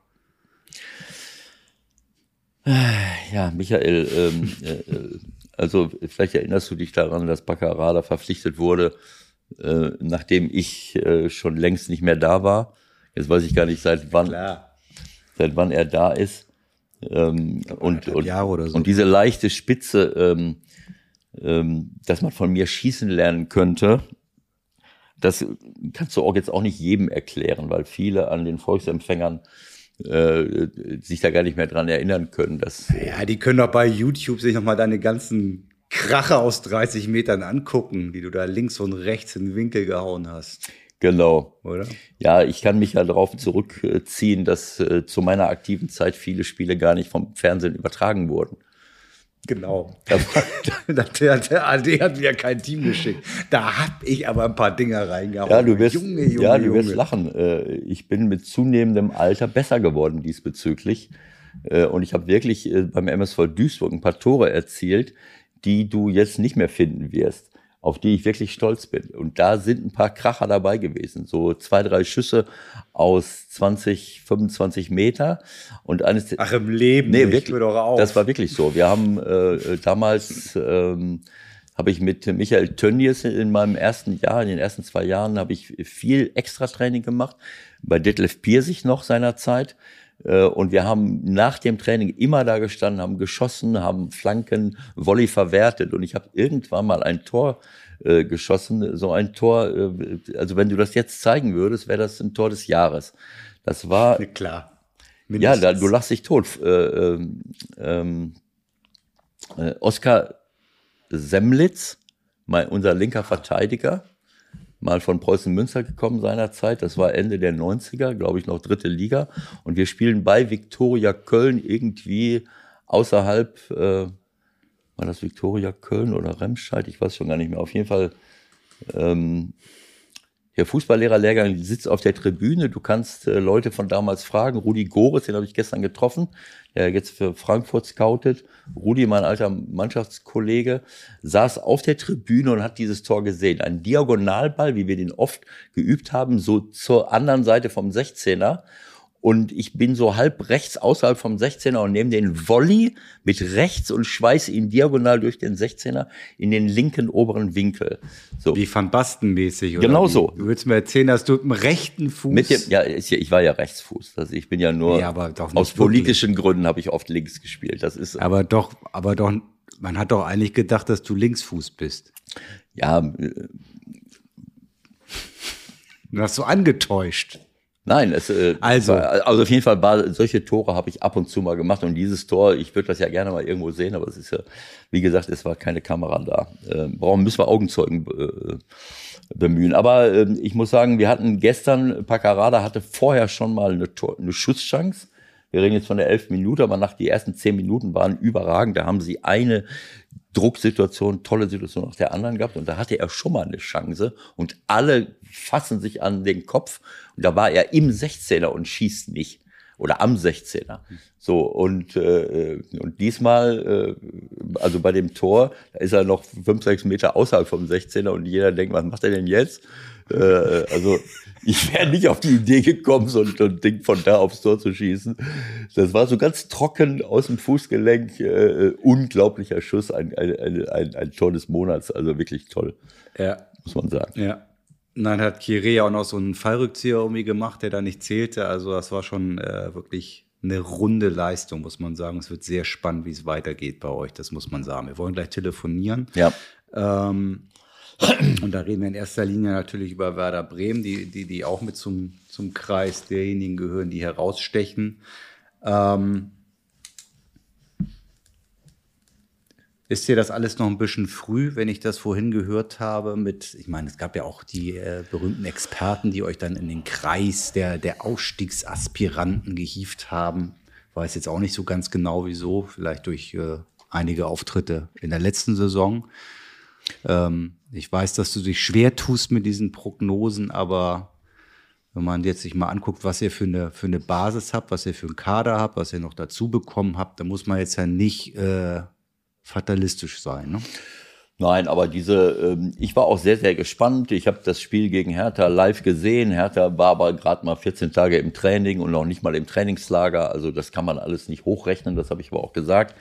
Ja, Michael, ähm, äh, äh, also vielleicht erinnerst du dich daran, dass Packerada verpflichtet wurde, äh, nachdem ich äh, schon längst nicht mehr da war. Jetzt weiß ich gar nicht, seit wann, Klar. seit wann er da ist. Ähm, und, und, so. und diese leichte Spitze, ähm, ähm, dass man von mir schießen lernen könnte, das kannst du auch jetzt auch nicht jedem erklären, weil viele an den Volksempfängern äh, sich da gar nicht mehr dran erinnern können. Dass, Ja, die können doch bei YouTube sich nochmal deine ganzen Krache aus 30 Metern angucken, die du da links und rechts in den Winkel gehauen hast, genau. oder? Ja, ich kann mich ja darauf zurückziehen, dass äh, zu meiner aktiven Zeit viele Spiele gar nicht vom Fernsehen übertragen wurden. Genau. der, der AD hat mir kein Team geschickt. Da hab ich aber ein paar Dinger reingehauen. Ja, du wirst, Junge, Junge, ja, du Junge. wirst lachen. Äh, Ich bin mit zunehmendem Alter besser geworden diesbezüglich. Äh, Und ich habe wirklich äh, beim MSV Duisburg ein paar Tore erzielt, die du jetzt nicht mehr finden wirst, auf die ich wirklich stolz bin. Und da sind ein paar Kracher dabei gewesen. So zwei, drei Schüsse aus 20, 25 Meter. Und eines Ach, im Leben Nee, wirklich. Hör doch auf. Das war wirklich so. Wir haben äh, damals ähm, habe ich mit Michael Tönnies in meinem ersten Jahr, in den ersten zwei Jahren, habe ich viel Extra-Training gemacht. Bei Detlef Piersig noch seinerzeit. Äh, Und wir haben nach dem Training immer da gestanden, haben geschossen, haben Flanken, Volley verwertet. Und ich habe irgendwann mal ein Tor äh, geschossen. So ein Tor, äh, also wenn du das jetzt zeigen würdest, wäre das ein Tor des Jahres. Das war Klar. ja, da, Mindestens. du lachst dich tot. Äh, ähm, ähm, äh, Oskar Semlitz, mein, unser linker Verteidiger, mal von Preußen Münster gekommen seinerzeit. Das war Ende der 90er, glaube ich, noch dritte Liga. Und wir spielen bei Viktoria Köln irgendwie außerhalb, äh, war das Viktoria Köln oder Remscheid? Ich weiß schon gar nicht mehr. Auf jeden Fall ähm, der Fußballlehrerlehrgang sitzt auf der Tribüne. Du kannst äh, Leute von damals fragen. Rudi Goretz, den habe ich gestern getroffen, der jetzt für Frankfurt scoutet. Rudi, mein alter Mannschaftskollege, saß auf der Tribüne und hat dieses Tor gesehen. Ein Diagonalball, wie wir den oft geübt haben, so zur anderen Seite vom 16er. Und ich bin so halb rechts außerhalb vom 16er und nehme den Volley mit rechts und schweiße ihn diagonal durch den 16er in den linken oberen Winkel. So. Wie Van Basten mäßig. oder Genau wie? so. Du willst mir erzählen, dass du mit dem rechten Fuß. Mit dem, ja, ich war ja Rechtsfuß. Also ich bin ja nur Ja, aber doch aus politischen Gründen habe ich oft links gespielt. Das ist aber doch, aber doch, man hat doch eigentlich gedacht, dass du Linksfuß bist. ja äh, Du hast so angetäuscht. Nein, es äh, Also. war, also auf jeden Fall war solche Tore habe ich ab und zu mal gemacht und dieses Tor, ich würde das ja gerne mal irgendwo sehen, aber es ist ja wie gesagt, es war keine Kamera da. Äh, brauchen müssen wir Augenzeugen äh, bemühen. Aber äh, ich muss sagen, wir hatten gestern Paccarada hatte vorher schon mal eine, Tor, eine Schusschance. Wir reden jetzt von der elften Minute, aber nach die ersten zehn Minuten waren überragend. Da haben sie eine Drucksituation, tolle Situation nach der anderen gehabt. Und da hatte er schon mal eine Chance. Und alle fassen sich an den Kopf. Und da war er im 16er und schießt nicht. Oder am 16er. So und äh, und diesmal äh, also bei dem Tor, da ist er noch fünf sechs Meter außerhalb vom 16er und jeder denkt, was macht er denn jetzt? Äh, also ich wäre nicht auf die Idee gekommen, so ein, so ein Ding von da aufs Tor zu schießen. Das war so ganz trocken aus dem Fußgelenk, äh, unglaublicher Schuss, ein, ein, ein, ein, Tor des Monats, also wirklich toll, Ja. muss man sagen. Ja. Dann hat Kire auch noch so einen Fallrückzieher irgendwie gemacht, der da nicht zählte. Also das war schon äh, wirklich eine runde Leistung, muss man sagen. Es wird sehr spannend, wie es weitergeht bei euch, das muss man sagen. Wir wollen gleich telefonieren. Ja, Ähm, und da reden wir in erster Linie natürlich über Werder Bremen, die, die, die auch mit zum, zum Kreis derjenigen gehören, die herausstechen. Ähm, ist dir das alles noch ein bisschen früh, wenn ich das vorhin gehört habe mit, ich meine, es gab ja auch die äh, berühmten Experten, die euch dann in den Kreis der, der Ausstiegsaspiranten gehievt haben. Weiß jetzt auch nicht so ganz genau wieso, vielleicht durch äh, einige Auftritte in der letzten Saison. Ähm, ich weiß, dass du dich schwer tust mit diesen Prognosen, aber wenn man jetzt sich mal anguckt, was ihr für eine, für eine Basis habt, was ihr für einen Kader habt, was ihr noch dazu bekommen habt, dann muss man jetzt ja nicht äh, fatalistisch sein. Ne? Nein, aber diese, ähm, ich war auch sehr, sehr gespannt. Ich habe das Spiel gegen Hertha live gesehen. Hertha war aber gerade mal 14 Tage im Training und noch nicht mal im Trainingslager. Also das kann man alles nicht hochrechnen, das habe ich aber auch gesagt.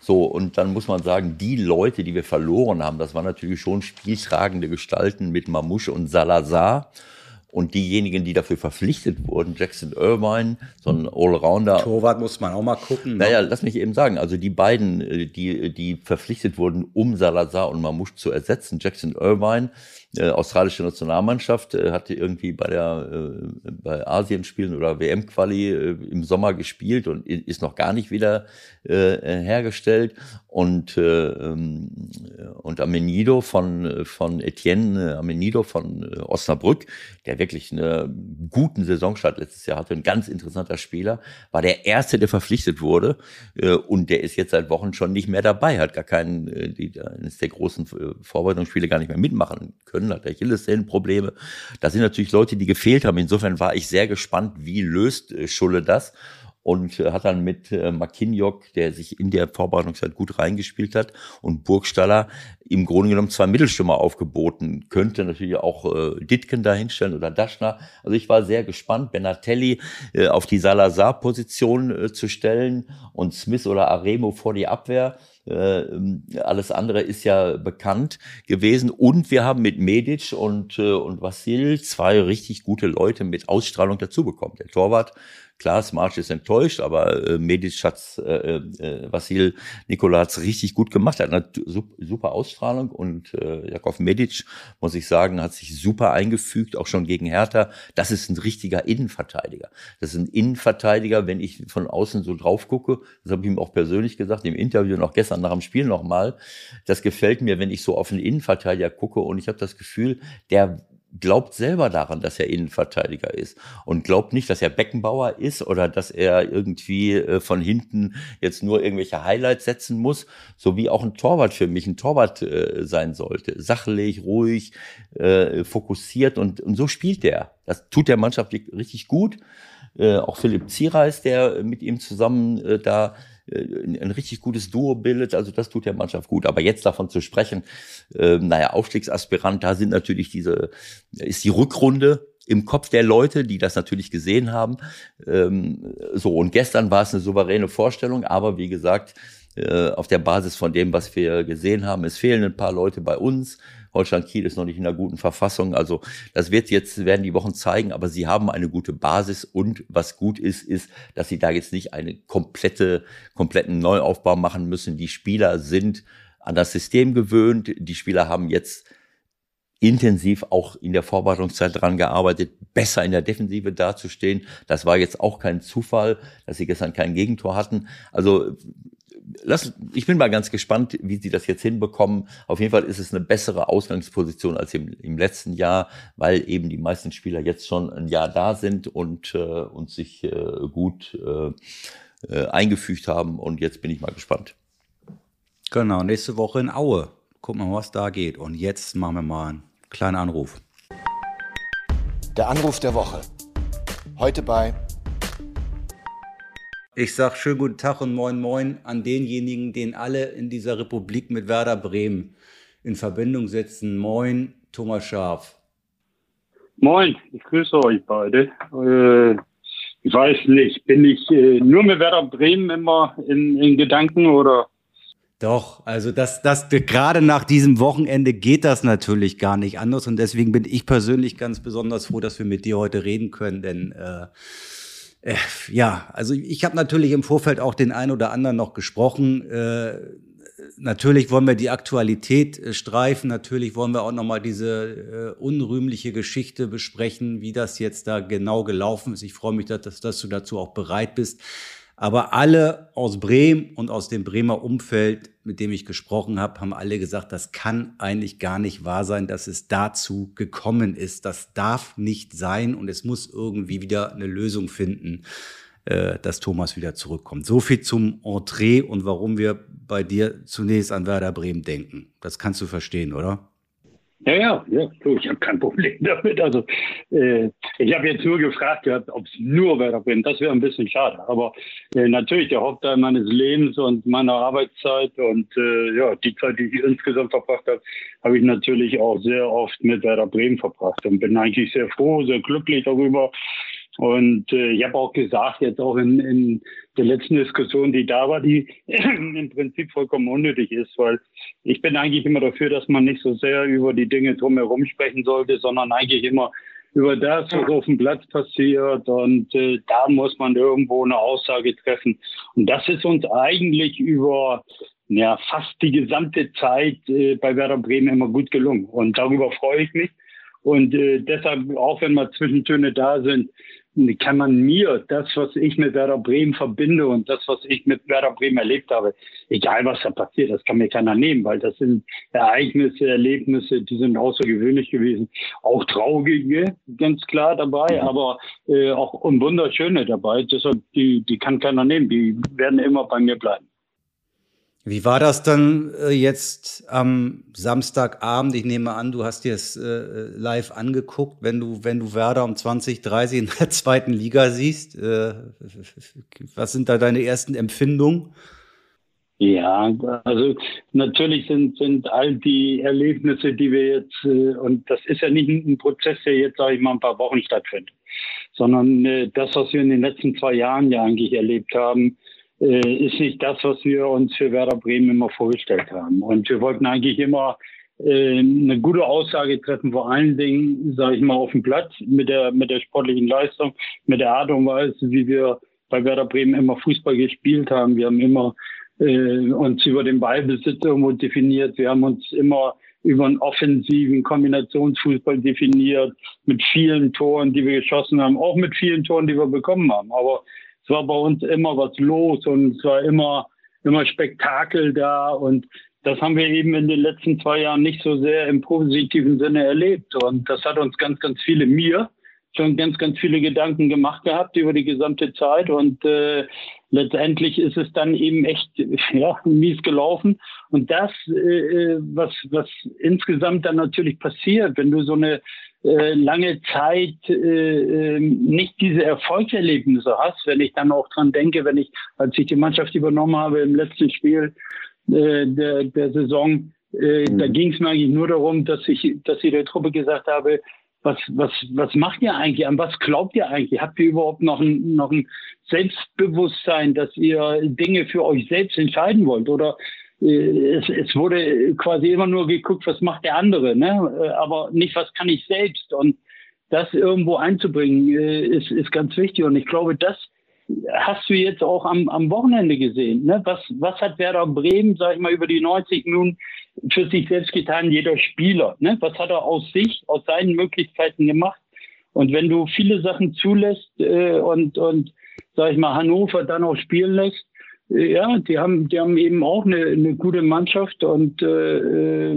So, und dann muss man sagen, die Leute, die wir verloren haben, das waren natürlich schon spieltragende Gestalten mit Mamouche und Salazar. Und diejenigen, die dafür verpflichtet wurden, Jackson Irvine, so ein Allrounder. Torwart muss man auch mal gucken. Ne? Naja, lass mich eben sagen, also die beiden, äh, die, die verpflichtet wurden, um Salazar und Mamouche zu ersetzen, Jackson Irvine, äh, australische Nationalmannschaft, äh, hatte irgendwie bei der äh, bei Asienspielen oder WM-Quali äh, im Sommer gespielt und ist noch gar nicht wieder äh, hergestellt. Und, äh, ähm, und Amenido von, von Etienne Amenido von äh, Osnabrück, der wirklich einen guten Saisonstart letztes Jahr hatte, ein ganz interessanter Spieler, war der erste, der verpflichtet wurde. Äh, und der ist jetzt seit Wochen schon nicht mehr dabei, hat gar keinen, äh, die, eines der großen äh, Vorbereitungsspiele gar nicht mehr mitmachen können, hat Achillessehnenprobleme. Da sind natürlich Leute, die gefehlt haben. Insofern war ich sehr gespannt, wie löst äh, Schulle das und äh, hat dann mit äh, Makinjok, der sich in der Vorbereitungszeit gut reingespielt hat, und Burgstaller im Grunde genommen zwei Mittelstürmer aufgeboten. Könnte natürlich auch äh, Ditken dahinstellen oder Daschner. Also ich war sehr gespannt, Benatelli auf die Salazar-Position zu stellen und Smith oder Aremo vor die Abwehr. Äh, alles andere ist ja bekannt gewesen. Und wir haben mit Medic und, äh, und Vassil zwei richtig gute Leute mit Ausstrahlung dazu bekommen. Der Torwart Klar, Smarch ist enttäuscht, aber äh, Medic hat's, äh, äh, Vasil Nikola hat's richtig gut gemacht. Er hat eine super Ausstrahlung und äh, Jakov Medic, muss ich sagen, hat sich super eingefügt, auch schon gegen Hertha. Das ist ein richtiger Innenverteidiger. Das ist ein Innenverteidiger, wenn ich von außen so drauf gucke, das habe ich ihm auch persönlich gesagt, im Interview noch gestern nach dem Spiel nochmal, das gefällt mir, wenn ich so auf einen Innenverteidiger gucke und ich habe das Gefühl, der glaubt selber daran, dass er Innenverteidiger ist und glaubt nicht, dass er Beckenbauer ist oder dass er irgendwie äh, von hinten jetzt nur irgendwelche Highlights setzen muss, so wie auch ein Torwart für mich ein Torwart äh, sein sollte. Sachlich, ruhig, äh, fokussiert und, und so spielt er. Das tut der Mannschaft richtig gut. Äh, auch Philipp Ziereis, der mit ihm zusammen da ein richtig gutes Duo bildet. Also das tut der Mannschaft gut. Aber jetzt davon zu sprechen, äh, naja, Aufstiegsaspirant, da sind natürlich diese, ist die Rückrunde im Kopf der Leute, die das natürlich gesehen haben. Ähm, so, und gestern war es eine souveräne Vorstellung, aber wie gesagt, äh, auf der Basis von dem, was wir gesehen haben, es fehlen ein paar Leute bei uns. Holstein Kiel ist noch nicht in einer guten Verfassung. Also das wird jetzt, werden die Wochen zeigen, aber sie haben eine gute Basis und was gut ist, ist, dass sie da jetzt nicht eine komplette, kompletten Neuaufbau machen müssen. Die Spieler sind an das System gewöhnt. Die Spieler haben jetzt intensiv auch in der Vorbereitungszeit daran gearbeitet, besser in der Defensive dazustehen. Das war jetzt auch kein Zufall, dass sie gestern kein Gegentor hatten. Also lass, ich bin mal ganz gespannt, wie sie das jetzt hinbekommen. Auf jeden Fall ist es eine bessere Ausgangsposition als im, im letzten Jahr, weil eben die meisten Spieler jetzt schon ein Jahr da sind und, äh, und sich äh, gut äh, äh, eingefügt haben. Und jetzt bin ich mal gespannt. Genau, nächste Woche in Aue. Gucken wir mal, was da geht. Und jetzt machen wir mal einen kleinen Anruf. Der Anruf der Woche. Heute bei ich sage schönen guten Tag und moin moin an denjenigen, den alle in dieser Republik mit Werder Bremen in Verbindung setzen. Moin, Thomas Scharf. Moin, ich grüße euch beide. Äh, ich weiß nicht, bin ich äh, nur mit Werder Bremen immer in, in Gedanken oder? Doch, also das, das gerade nach diesem Wochenende geht das natürlich gar nicht anders und deswegen bin ich persönlich ganz besonders froh, dass wir mit dir heute reden können, denn äh, äh, ja, also ich habe natürlich im Vorfeld auch den einen oder anderen noch gesprochen. Äh, natürlich wollen wir die Aktualität äh, streifen. Natürlich wollen wir auch noch mal diese äh, unrühmliche Geschichte besprechen, wie das jetzt da genau gelaufen ist. Ich freue mich, dass, dass du dazu auch bereit bist. Aber alle aus Bremen und aus dem Bremer Umfeld, mit dem ich gesprochen habe, haben alle gesagt, das kann eigentlich gar nicht wahr sein, dass es dazu gekommen ist. Das darf nicht sein und es muss irgendwie wieder eine Lösung finden, äh, dass Thomas wieder zurückkommt. So viel zum Entree und warum wir bei dir zunächst an Werder Bremen denken. Das kannst du verstehen, oder? Ja, ja, ja, so, ich habe kein Problem damit. Also äh, ich habe jetzt nur gefragt gehabt, ob es nur Werder Bremen, das wäre ein bisschen schade. Aber äh, natürlich der Hauptteil meines Lebens und meiner Arbeitszeit und äh, ja, die Zeit, die ich insgesamt verbracht habe, habe ich natürlich auch sehr oft mit Werder Bremen verbracht und bin eigentlich sehr froh, sehr glücklich darüber. Und äh, ich habe auch gesagt, jetzt auch in, in der letzten Diskussion, die da war, die im Prinzip vollkommen unnötig ist, weil ich bin eigentlich immer dafür, dass man nicht so sehr über die Dinge drumherum sprechen sollte, sondern eigentlich immer über das, was auf dem Platz passiert. Und äh, da muss man irgendwo eine Aussage treffen. Und das ist uns eigentlich über ja, fast die gesamte Zeit äh, bei Werder Bremen immer gut gelungen. Und darüber freue ich mich. Und äh, deshalb, auch wenn mal Zwischentöne da sind, kann man mir das, was ich mit Werder Bremen verbinde und das, was ich mit Werder Bremen erlebt habe, egal was da passiert, das kann mir keiner nehmen, weil das sind Ereignisse, Erlebnisse, die sind außergewöhnlich gewesen. Auch traurige, ganz klar dabei, aber äh, auch wunderschöne dabei. Deshalb, die, die kann keiner nehmen, die werden immer bei mir bleiben. Wie war das dann äh, jetzt am Samstagabend? Ich nehme an, du hast dir es äh, live angeguckt, wenn du, wenn du Werder um 2030 in der zweiten Liga siehst. Äh, was sind da deine ersten Empfindungen? Ja, also natürlich sind, sind all die Erlebnisse, die wir jetzt, äh, und das ist ja nicht ein Prozess, der jetzt, sage ich mal, ein paar Wochen stattfindet, sondern äh, das, was wir in den letzten zwei Jahren ja eigentlich erlebt haben, äh, ist nicht das, was wir uns für Werder Bremen immer vorgestellt haben. Und wir wollten eigentlich immer äh, eine gute Aussage treffen, vor allen Dingen, sage ich mal, auf dem Platz mit der, mit der sportlichen Leistung, mit der Art und Weise, wie wir bei Werder Bremen immer Fußball gespielt haben. Wir haben immer äh, uns über den Ballbesitz irgendwo definiert. Wir haben uns immer über einen offensiven Kombinationsfußball definiert, mit vielen Toren, die wir geschossen haben, auch mit vielen Toren, die wir bekommen haben. Aber es war bei uns immer was los und es war immer, immer Spektakel da und das haben wir eben in den letzten zwei Jahren nicht so sehr im positiven Sinne erlebt. Und das hat uns ganz, ganz viele, mir, schon ganz, ganz viele Gedanken gemacht gehabt über die gesamte Zeit. Und äh, letztendlich ist es dann eben echt ja, mies gelaufen. Und das, äh, was, was insgesamt dann natürlich passiert, wenn du so eine äh, lange Zeit äh, ähm, nicht diese Erfolgserlebnisse hast, wenn ich dann auch dran denke, wenn ich, als ich die Mannschaft übernommen habe im letzten Spiel äh, der, der Saison, äh, mhm. da ging es mir eigentlich nur darum, dass ich, dass ich der Truppe gesagt habe, was, was, was macht ihr eigentlich? An was glaubt ihr eigentlich? Habt ihr überhaupt noch ein, noch ein Selbstbewusstsein, dass ihr Dinge für euch selbst entscheiden wollt? Oder es, es wurde quasi immer nur geguckt, was macht der andere, ne? Äh, aber nicht, was kann ich selbst. Und das irgendwo einzubringen, äh, ist, ist ganz wichtig. Und ich glaube, das hast du jetzt auch am, am Wochenende gesehen. Ne? Was, was hat Werder Bremen, sag ich mal, über die 90 Minuten für sich selbst getan, jeder Spieler? Ne? Was hat er aus sich, aus seinen Möglichkeiten gemacht? Und wenn du viele Sachen zulässt äh, und, und, sag ich mal, Hannover dann auch spielen lässt, ja, die haben, die haben eben auch eine, eine gute Mannschaft und äh,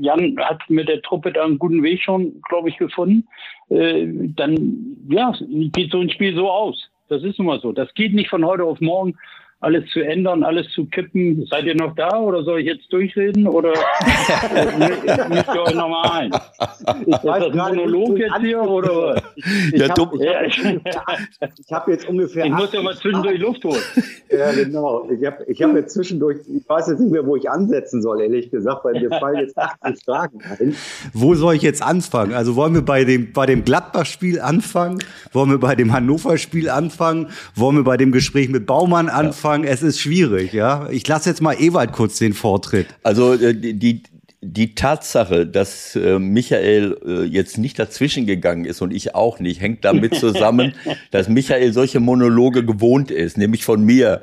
Jan hat mit der Truppe da einen guten Weg schon, glaube ich, gefunden. Äh, dann ja, geht so ein Spiel so aus. Das ist nun mal so. Das geht nicht von heute auf morgen alles zu ändern, alles zu kippen. Seid ihr noch da oder soll ich jetzt durchreden oder mischt ihr euch nochmal ein? Ist das ein Monolog jetzt hier oder was? Ich, ja, habe ja, ich, ich hab jetzt ungefähr. Ich muss ja mal zwischendurch Luft holen. Ja, genau. Ich habe ich hab jetzt zwischendurch, ich weiß jetzt nicht mehr, wo ich ansetzen soll, ehrlich gesagt, weil mir fallen jetzt 80 Fragen ein. Wo soll ich jetzt anfangen? Also wollen wir bei dem, bei dem Gladbach-Spiel anfangen? Wollen wir bei dem Hannover-Spiel anfangen? Wollen wir bei dem Gespräch mit Baumann anfangen? Anfang, es ist schwierig, ja. Ich lasse jetzt mal Ewald kurz den Vortritt. Also äh, die, die Tatsache, dass äh, Michael äh, jetzt nicht dazwischen gegangen ist und ich auch nicht, hängt damit zusammen, dass Michael solche Monologe gewohnt ist, nämlich von mir.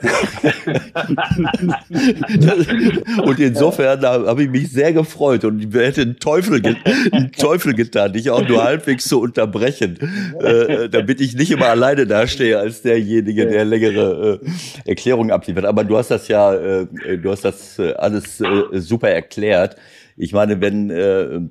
und insofern habe ich mich sehr gefreut und wir hätten einen Teufel, einen Teufel getan, dich auch nur halbwegs zu unterbrechen, äh, damit ich nicht immer alleine dastehe als derjenige, der längere äh, Erklärungen abliefert. Aber du hast das ja, äh, du hast das äh, alles äh, super erklärt. Ich meine, wenn äh,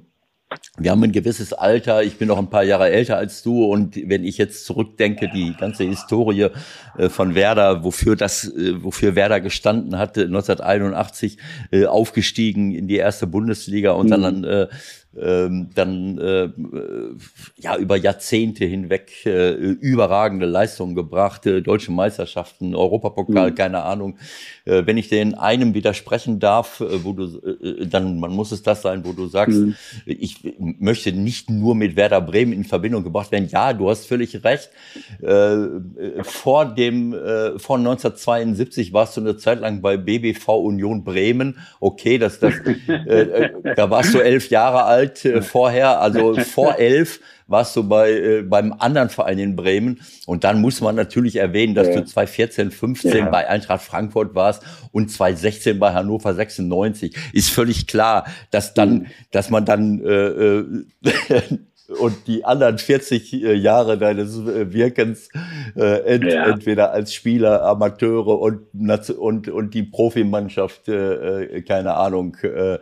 wir haben ein gewisses Alter, ich bin noch ein paar Jahre älter als du und wenn ich jetzt zurückdenke, die ganze Historie äh, von Werder, wofür das, äh, wofür Werder gestanden hatte, 1981 äh, aufgestiegen in die erste Bundesliga und mhm. dann dann äh, ja über Jahrzehnte hinweg äh, überragende Leistungen gebracht, äh, deutsche Meisterschaften, Europapokal, mhm. keine Ahnung. Äh, wenn ich dir in einem widersprechen darf, äh, wo du äh, dann man muss es das sein, wo du sagst, mhm. ich möchte nicht nur mit Werder Bremen in Verbindung gebracht werden. Ja, du hast völlig recht. Äh, vor dem äh, vor 1972 warst du eine Zeit lang bei BBV Union Bremen. Okay, das das äh, da warst du elf Jahre alt alt äh, vorher, also vor elf warst du bei äh, beim anderen Verein in Bremen und dann muss man natürlich erwähnen, dass ja. du 2014, 15 ja. bei Eintracht Frankfurt warst und 2016 bei Hannover 96. Ist völlig klar, dass dann, mhm. dass man dann äh, äh, und die anderen 40 äh, Jahre deines äh, Wirkens äh, ent, ja. entweder als Spieler, Amateure und und und die Profimannschaft, äh, keine Ahnung, äh,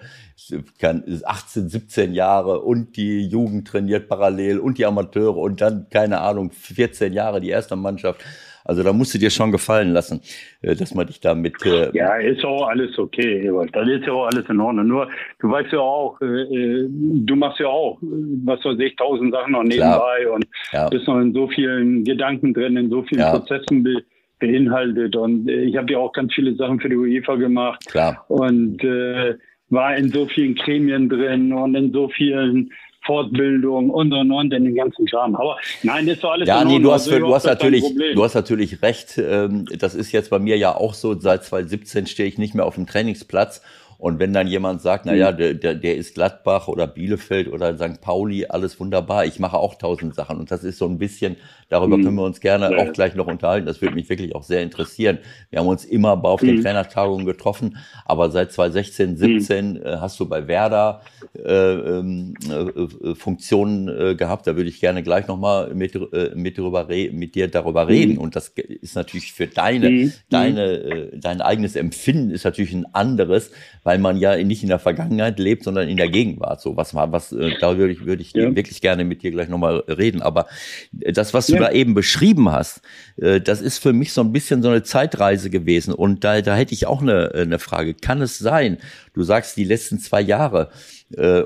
kann, 18, 17 Jahre und die Jugend trainiert parallel und die Amateure und dann, keine Ahnung, 14 Jahre die erste Mannschaft. Also da musst du dir schon gefallen lassen, äh, dass man dich damit. Äh ja, ist auch alles okay, Ewald. Das ist ja auch alles in Ordnung. Nur, du weißt ja auch, äh, äh du machst ja auch, was weiß ich, tausend Sachen noch nebenbei Klar. und ja. bist noch in so vielen Gedanken drin, in so vielen ja. Prozessen be beinhaltet. Und ich habe ja auch ganz viele Sachen für die UEFA gemacht. Klar. Und äh, war in so vielen Gremien drin und in so vielen Fortbildung und und und in den ganzen Kram. Aber nein, das war alles. Ja, nee, du hast, also, du hast natürlich, du hast natürlich recht. Ähm, das ist jetzt bei mir ja auch so. Seit 2017 stehe ich nicht mehr auf dem Trainingsplatz und wenn dann jemand sagt, na ja, mhm. der, der, der ist Gladbach oder Bielefeld oder St. Pauli, alles wunderbar. Ich mache auch tausend Sachen. Und das ist so ein bisschen, darüber mhm. können wir uns gerne ja. auch gleich noch unterhalten. Das würde mich wirklich auch sehr interessieren. Wir haben uns immer auf den mhm. Trainertagungen getroffen, aber seit 2016, 17 mhm. äh, hast du bei Werder äh, ähm, äh, äh, Funktionen äh, gehabt. Da würde ich gerne gleich nochmal mit, äh, mit, mit dir darüber reden. Mhm. Und das ist natürlich für deine, mhm. deine, äh, dein eigenes Empfinden ist natürlich ein anderes, weil man ja nicht in der Vergangenheit lebt, sondern in der Gegenwart. So was was da würde ich würde ich ja. wirklich gerne mit dir gleich nochmal reden. Aber das, was du ja. Da eben beschrieben hast, äh, das ist für mich so ein bisschen so eine Zeitreise gewesen. Und da da hätte ich auch eine eine Frage. Kann es sein? Du sagst die letzten zwei Jahre.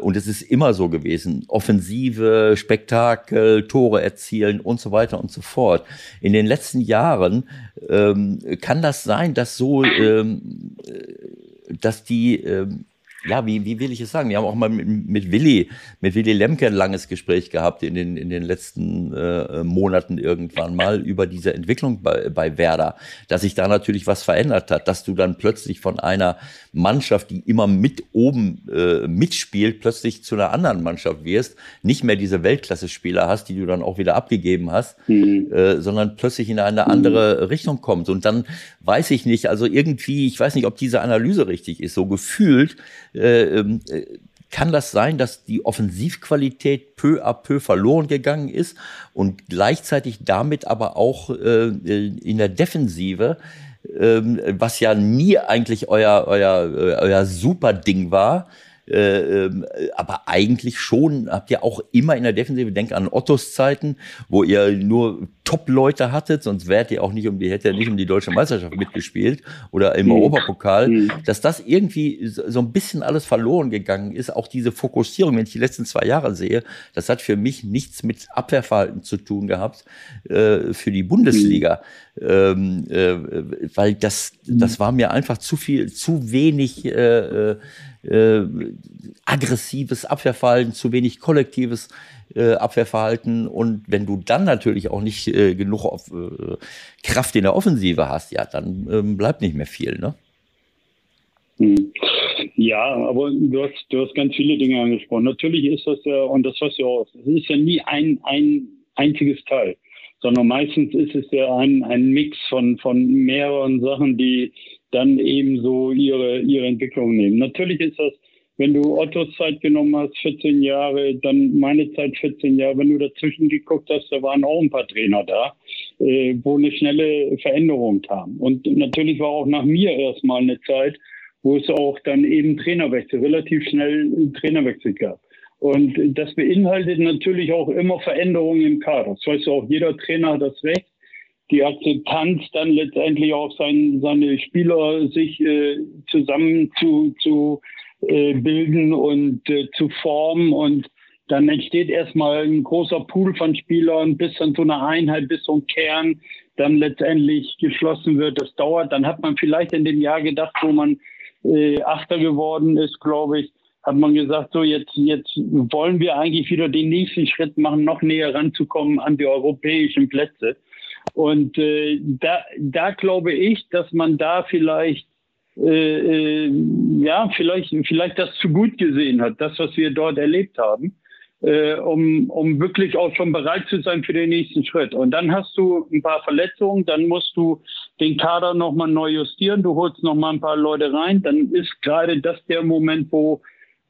Und es ist immer so gewesen. Offensive, Spektakel, Tore erzielen und so weiter und so fort. In den letzten Jahren ähm, kann das sein, dass so ähm, dass die, ähm, ja, wie, wie will ich es sagen? Wir haben auch mal mit, mit Willi, mit Willi Lemke ein langes Gespräch gehabt in den, in den letzten äh, Monaten irgendwann mal über diese Entwicklung bei, bei Werder, dass sich da natürlich was verändert hat, dass du dann plötzlich von einer Mannschaft, die immer mit oben äh, mitspielt, plötzlich zu einer anderen Mannschaft wirst, nicht mehr diese Weltklasse-Spieler hast, die du dann auch wieder abgegeben hast, mhm. äh, sondern plötzlich in eine andere mhm. Richtung kommst. Und dann weiß ich nicht, also irgendwie, ich weiß nicht, ob diese Analyse richtig ist, so gefühlt, äh, ähm, äh, kann das sein, dass die Offensivqualität peu à peu verloren gegangen ist und gleichzeitig damit aber auch äh, in der Defensive ähm, was ja nie eigentlich euer, euer, äh, euer super Ding war, äh, ähm, aber eigentlich schon habt ihr auch immer in der Defensive, denk an Ottos Zeiten, wo ihr nur Top-Leute hattet, sonst wärt ihr auch nicht um die, hätte ihr nicht um die deutsche Meisterschaft mitgespielt oder im mhm. Europapokal, mhm. dass das irgendwie so ein bisschen alles verloren gegangen ist. Auch diese Fokussierung, wenn ich die letzten zwei Jahre sehe, das hat für mich nichts mit Abwehrverhalten zu tun gehabt äh, für die Bundesliga. Mhm. Ähm, äh, weil das, das war mir einfach zu viel, zu wenig äh, äh aggressives Abwehrverhalten, zu wenig kollektives äh, Abwehrverhalten. Und wenn du dann natürlich auch nicht äh, genug auf, äh, Kraft in der Offensive hast, ja, dann ähm, bleibt nicht mehr viel, ne? Hm. Ja, aber du hast, du hast ganz viele Dinge angesprochen. Natürlich ist das ja, und das was ja auch, es ist ja nie ein, ein einziges Teil, sondern meistens ist es ja ein, ein Mix von, von mehreren Sachen, die, dann eben so ihre, ihre Entwicklung nehmen. Natürlich ist das, wenn du Ottos Zeit genommen hast, 14 Jahre, dann meine Zeit 14 Jahre, wenn du dazwischen geguckt hast, da waren auch ein paar Trainer da, äh, wo eine schnelle Veränderung kam. Und natürlich war auch nach mir erstmal eine Zeit, wo es auch dann eben Trainerwechsel, relativ schnell Trainerwechsel gab. Und das beinhaltet natürlich auch immer Veränderungen im Kader. Das weißt du auch, jeder Trainer hat das Recht, die Akzeptanz dann letztendlich auch sein, seine Spieler sich äh, zusammen zu, zu äh, bilden und äh, zu formen und dann entsteht erstmal ein großer Pool von Spielern bis dann zu einer Einheit, bis so ein Kern dann letztendlich geschlossen wird. Das dauert. Dann hat man vielleicht in dem Jahr gedacht, wo man äh, Achter geworden ist, glaube ich, hat man gesagt, so jetzt, jetzt wollen wir eigentlich wieder den nächsten Schritt machen, noch näher ranzukommen an die europäischen Plätze. Und äh, da, da glaube ich, dass man da vielleicht äh, äh, ja, vielleicht, vielleicht das zu gut gesehen hat, das, was wir dort erlebt haben, äh, um, um wirklich auch schon bereit zu sein für den nächsten Schritt. Und dann hast du ein paar Verletzungen, dann musst du den Kader nochmal neu justieren, du holst nochmal ein paar Leute rein, dann ist gerade das der Moment, wo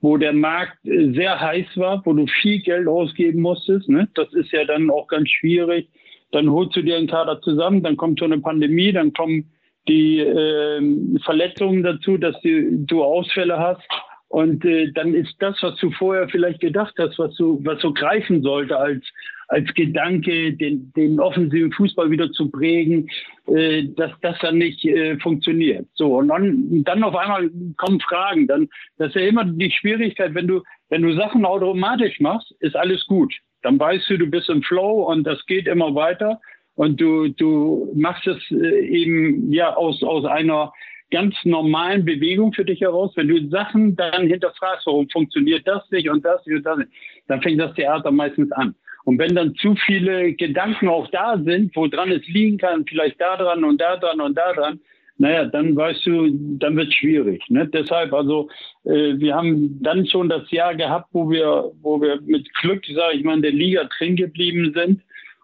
wo der Markt sehr heiß war, wo du viel Geld ausgeben musstest. Ne? Das ist ja dann auch ganz schwierig. Dann holst du dir einen Kader zusammen, dann kommt so eine Pandemie, dann kommen die äh, Verletzungen dazu, dass du, du Ausfälle hast. Und äh, dann ist das, was du vorher vielleicht gedacht hast, was du, was so greifen sollte als, als Gedanke, den, den offensiven Fußball wieder zu prägen, äh, dass das dann nicht äh, funktioniert. So, und dann, dann auf einmal kommen Fragen. Dann, das ist ja immer die Schwierigkeit, wenn du, wenn du Sachen automatisch machst, ist alles gut. Dann weißt du, du bist im Flow und das geht immer weiter und du, du machst es äh, eben ja aus, aus einer ganz normalen Bewegung für dich heraus. Wenn du Sachen dann hinterfragst, warum funktioniert das nicht und das nicht und das nicht, dann fängt das Theater meistens an. Und wenn dann zu viele Gedanken auch da sind, woran es liegen kann, vielleicht da dran und da dran und da dran, naja, dann weißt du, dann wird es schwierig. Ne? Deshalb, also äh, wir haben dann schon das Jahr gehabt, wo wir, wo wir mit Glück, sage ich mal, in der Liga drin geblieben sind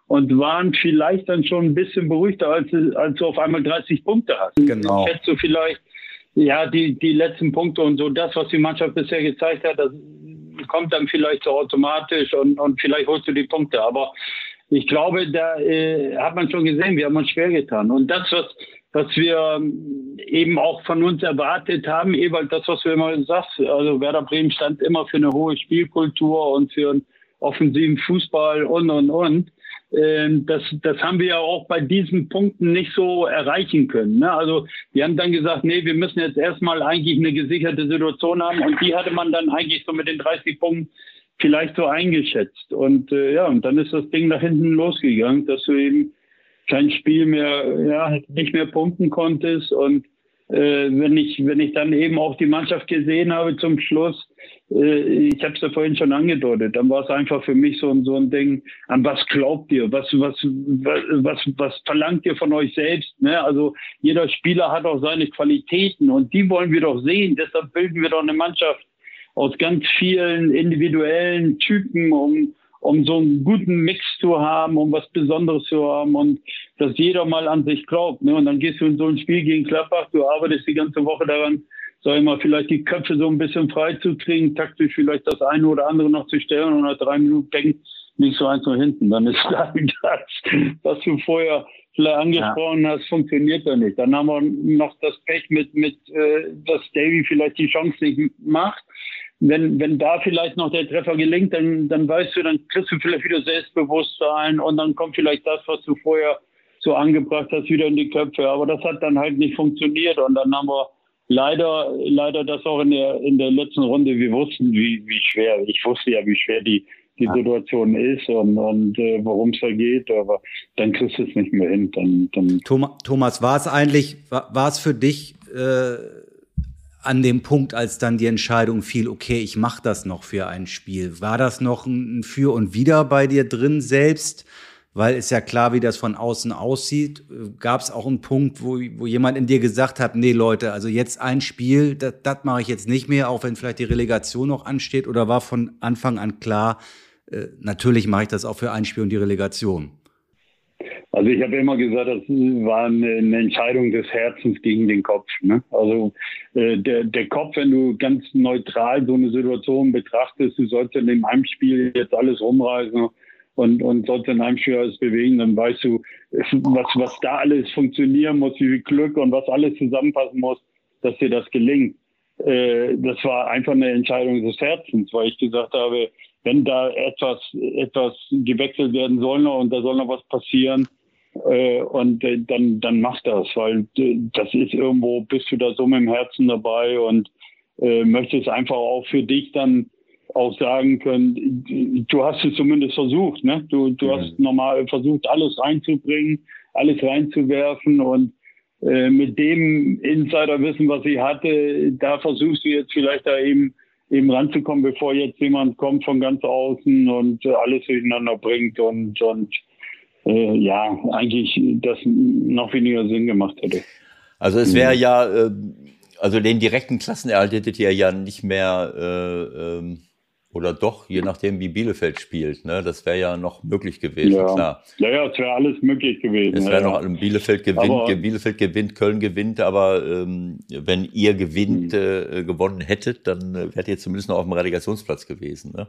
und waren vielleicht dann schon ein bisschen beruhigter, als, als du auf einmal 30 Punkte hast. Genau. Hättest du vielleicht, ja, die, die letzten Punkte und so, das, was die Mannschaft bisher gezeigt hat, das kommt dann vielleicht so automatisch und, und vielleicht holst du die Punkte. Aber ich glaube, da äh, hat man schon gesehen, wir haben uns schwer getan. Und das, was, was wir eben auch von uns erwartet haben, Ewald, das, was du immer sagst, also Werder Bremen stand immer für eine hohe Spielkultur und für einen offensiven Fußball und, und, und. Ähm, das, das haben wir ja auch bei diesen Punkten nicht so erreichen können. Ne? Also wir haben dann gesagt, nee, wir müssen jetzt erstmal eigentlich eine gesicherte Situation haben und die hatte man dann eigentlich so mit den 30 Punkten vielleicht so eingeschätzt. Und äh, ja, und dann ist das Ding nach hinten losgegangen, dass du eben kein Spiel mehr, ja, nicht mehr punkten konntest und äh, wenn ich wenn ich dann eben auch die Mannschaft gesehen habe zum Schluss, äh, ich habe es ja vorhin schon angedeutet, dann war es einfach für mich so, ein so ein Ding, an was glaubt ihr, was was was was verlangt ihr von euch selbst? Ne? Also jeder Spieler hat auch seine Qualitäten und die wollen wir doch sehen. Deshalb bilden wir doch eine Mannschaft aus ganz vielen individuellen Typen, um um so einen guten Mix zu haben, um was Besonderes zu haben und dass jeder mal an sich glaubt. Ne? Und dann gehst du in so ein Spiel gegen Klappbach, du arbeitest die ganze Woche daran, sag ich mal, vielleicht die Köpfe so ein bisschen frei zu kriegen, taktisch vielleicht das eine oder andere noch zu stellen und nach drei Minuten denkt nicht so eins nach hinten. Dann ist das, was du vorher vielleicht angesprochen ja. hast, funktioniert da nicht. Dann haben wir noch das Pech mit, mit äh, dass Davy vielleicht die Chance nicht macht wenn, wenn da vielleicht noch der Treffer gelingt, dann, dann weißt du, dann kriegst du vielleicht wieder Selbstbewusstsein und dann kommt vielleicht das, was du vorher so angebracht hast, wieder in die Köpfe. Aber das hat dann halt nicht funktioniert und dann haben wir leider, leider das auch in der, in der letzten Runde. Wir wussten, wie, wie schwer, ich wusste ja, wie schwer die, die ja. Situation ist und, und äh, worum es da geht, aber dann kriegst du es nicht mehr hin. Dann, dann Thomas, war es eigentlich, war, war es für dich äh an dem Punkt, als dann die Entscheidung fiel, okay, ich mache das noch für ein Spiel, war das noch ein Für und Wider bei dir drin selbst? Weil ist ja klar, wie das von außen aussieht. Gab es auch einen Punkt, wo, wo jemand in dir gesagt hat, nee Leute, also jetzt ein Spiel, das, mache ich jetzt nicht mehr, auch wenn vielleicht die Relegation noch ansteht? Oder war von Anfang an klar, äh, natürlich mache ich das auch für ein Spiel und die Relegation? Also ich habe immer gesagt, das war eine, Entscheidung des Herzens gegen den Kopf. Ne? Also äh, der, der Kopf, wenn du ganz neutral so eine Situation betrachtest, du sollst in dem Heimspiel jetzt alles rumreißen und, und sollst in einem Spiel alles bewegen, dann weißt du, was, was da alles funktionieren muss, wie viel Glück und was alles zusammenpassen muss, dass dir das gelingt. Äh, das war einfach eine Entscheidung des Herzens, weil ich gesagt habe, wenn da etwas, etwas gewechselt werden soll noch und da soll noch was passieren, äh, und äh, dann, dann mach das, weil äh, das ist irgendwo, bist du da so mit dem Herzen dabei und äh, möchtest einfach auch für dich dann auch sagen können, du hast es zumindest versucht, ne? Du, du mhm. hast normal versucht, alles reinzubringen, alles reinzuwerfen und äh, mit dem Insiderwissen, was ich hatte, da versuchst du jetzt vielleicht da eben eben ranzukommen, bevor jetzt jemand kommt von ganz außen und äh, alles durcheinander bringt und und äh, ja, eigentlich das noch weniger Sinn gemacht hätte. Also es wäre mhm. ja, äh, also den direkten Klassenerhalt hättet ihr ja nicht mehr äh, ähm oder doch, je nachdem, wie Bielefeld spielt. Ne? Das wäre ja noch möglich gewesen, ja. klar. Ja, ja, es wäre alles möglich gewesen. Es wäre ja, noch, Bielefeld gewinnt, aber, Bielefeld gewinnt, Köln gewinnt, aber ähm, wenn ihr gewinnt, hm. äh, gewonnen hättet, dann äh, wärt ihr zumindest noch auf dem Relegationsplatz gewesen. Ne?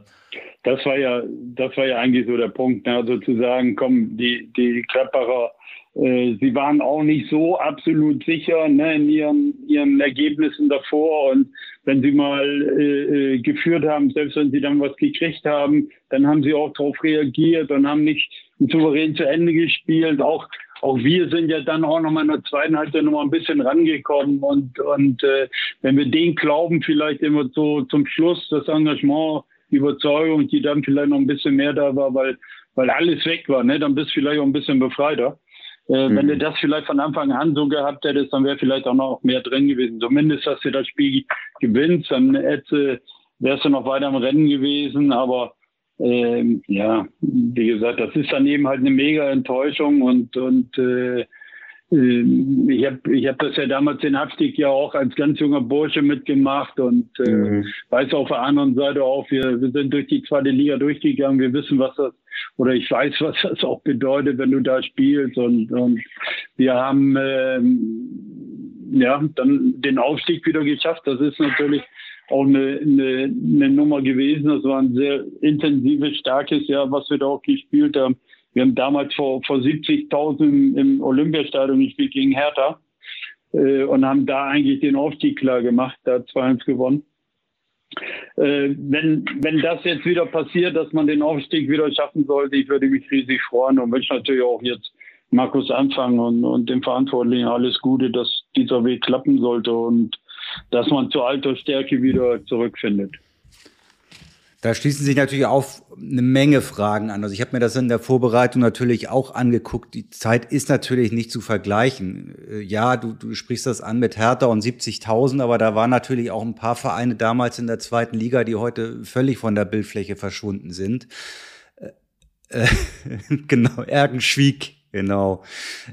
Das war ja, das war ja eigentlich so der Punkt, ne? also zu sagen, komm, die, die Klapperer äh, sie waren auch nicht so absolut sicher ne, in ihren, ihren Ergebnissen davor. Und wenn sie mal äh, äh, geführt haben, selbst wenn sie dann was gekriegt haben, dann haben sie auch darauf reagiert und haben nicht souverän zu Ende gespielt. Auch auch wir sind ja dann auch nochmal in der zweiten Halbzeit nochmal ein bisschen rangekommen und, und äh, wenn wir den glauben, vielleicht immer so zum Schluss das Engagement, die Überzeugung, die dann vielleicht noch ein bisschen mehr da war, weil, weil alles weg war, ne? dann bist du vielleicht auch ein bisschen befreiter. Äh, mhm. Wenn du das vielleicht von Anfang an so gehabt hättest, dann wäre vielleicht auch noch mehr drin gewesen. Zumindest, dass du das Spiel gewinnst, dann hätte, wärst du noch weiter im Rennen gewesen. Aber ähm, ja, wie gesagt, das ist dann eben halt eine mega Enttäuschung und, und äh, ähm, ich habe ich hab das ja damals den Abstieg ja auch als ganz junger Bursche mitgemacht und äh, mhm. weiß auf der anderen Seite auch, wir, wir sind durch die zweite Liga durchgegangen, wir wissen, was das, oder ich weiß, was das auch bedeutet, wenn du da spielst und, und wir haben äh, ja dann den Aufstieg wieder geschafft. Das ist natürlich auch eine, eine, eine Nummer gewesen. Das war ein sehr intensives, starkes Jahr, was wir da auch gespielt haben. Wir haben damals vor, vor 70.000 im Olympiastadion gespielt gegen Hertha äh, und haben da eigentlich den Aufstieg klar gemacht, da 2-1 gewonnen. Äh, wenn, wenn das jetzt wieder passiert, dass man den Aufstieg wieder schaffen sollte, ich würde mich riesig freuen und wünsche natürlich auch jetzt Markus Anfang und, und dem Verantwortlichen alles Gute, dass dieser Weg klappen sollte und dass man zur alter Stärke wieder zurückfindet. Da schließen sich natürlich auch eine Menge Fragen an. Also ich habe mir das in der Vorbereitung natürlich auch angeguckt. Die Zeit ist natürlich nicht zu vergleichen. Äh, ja, du, du sprichst das an mit Hertha und 70.000, aber da waren natürlich auch ein paar Vereine damals in der zweiten Liga, die heute völlig von der Bildfläche verschwunden sind. Äh, äh genau, Ergenschwieg, genau.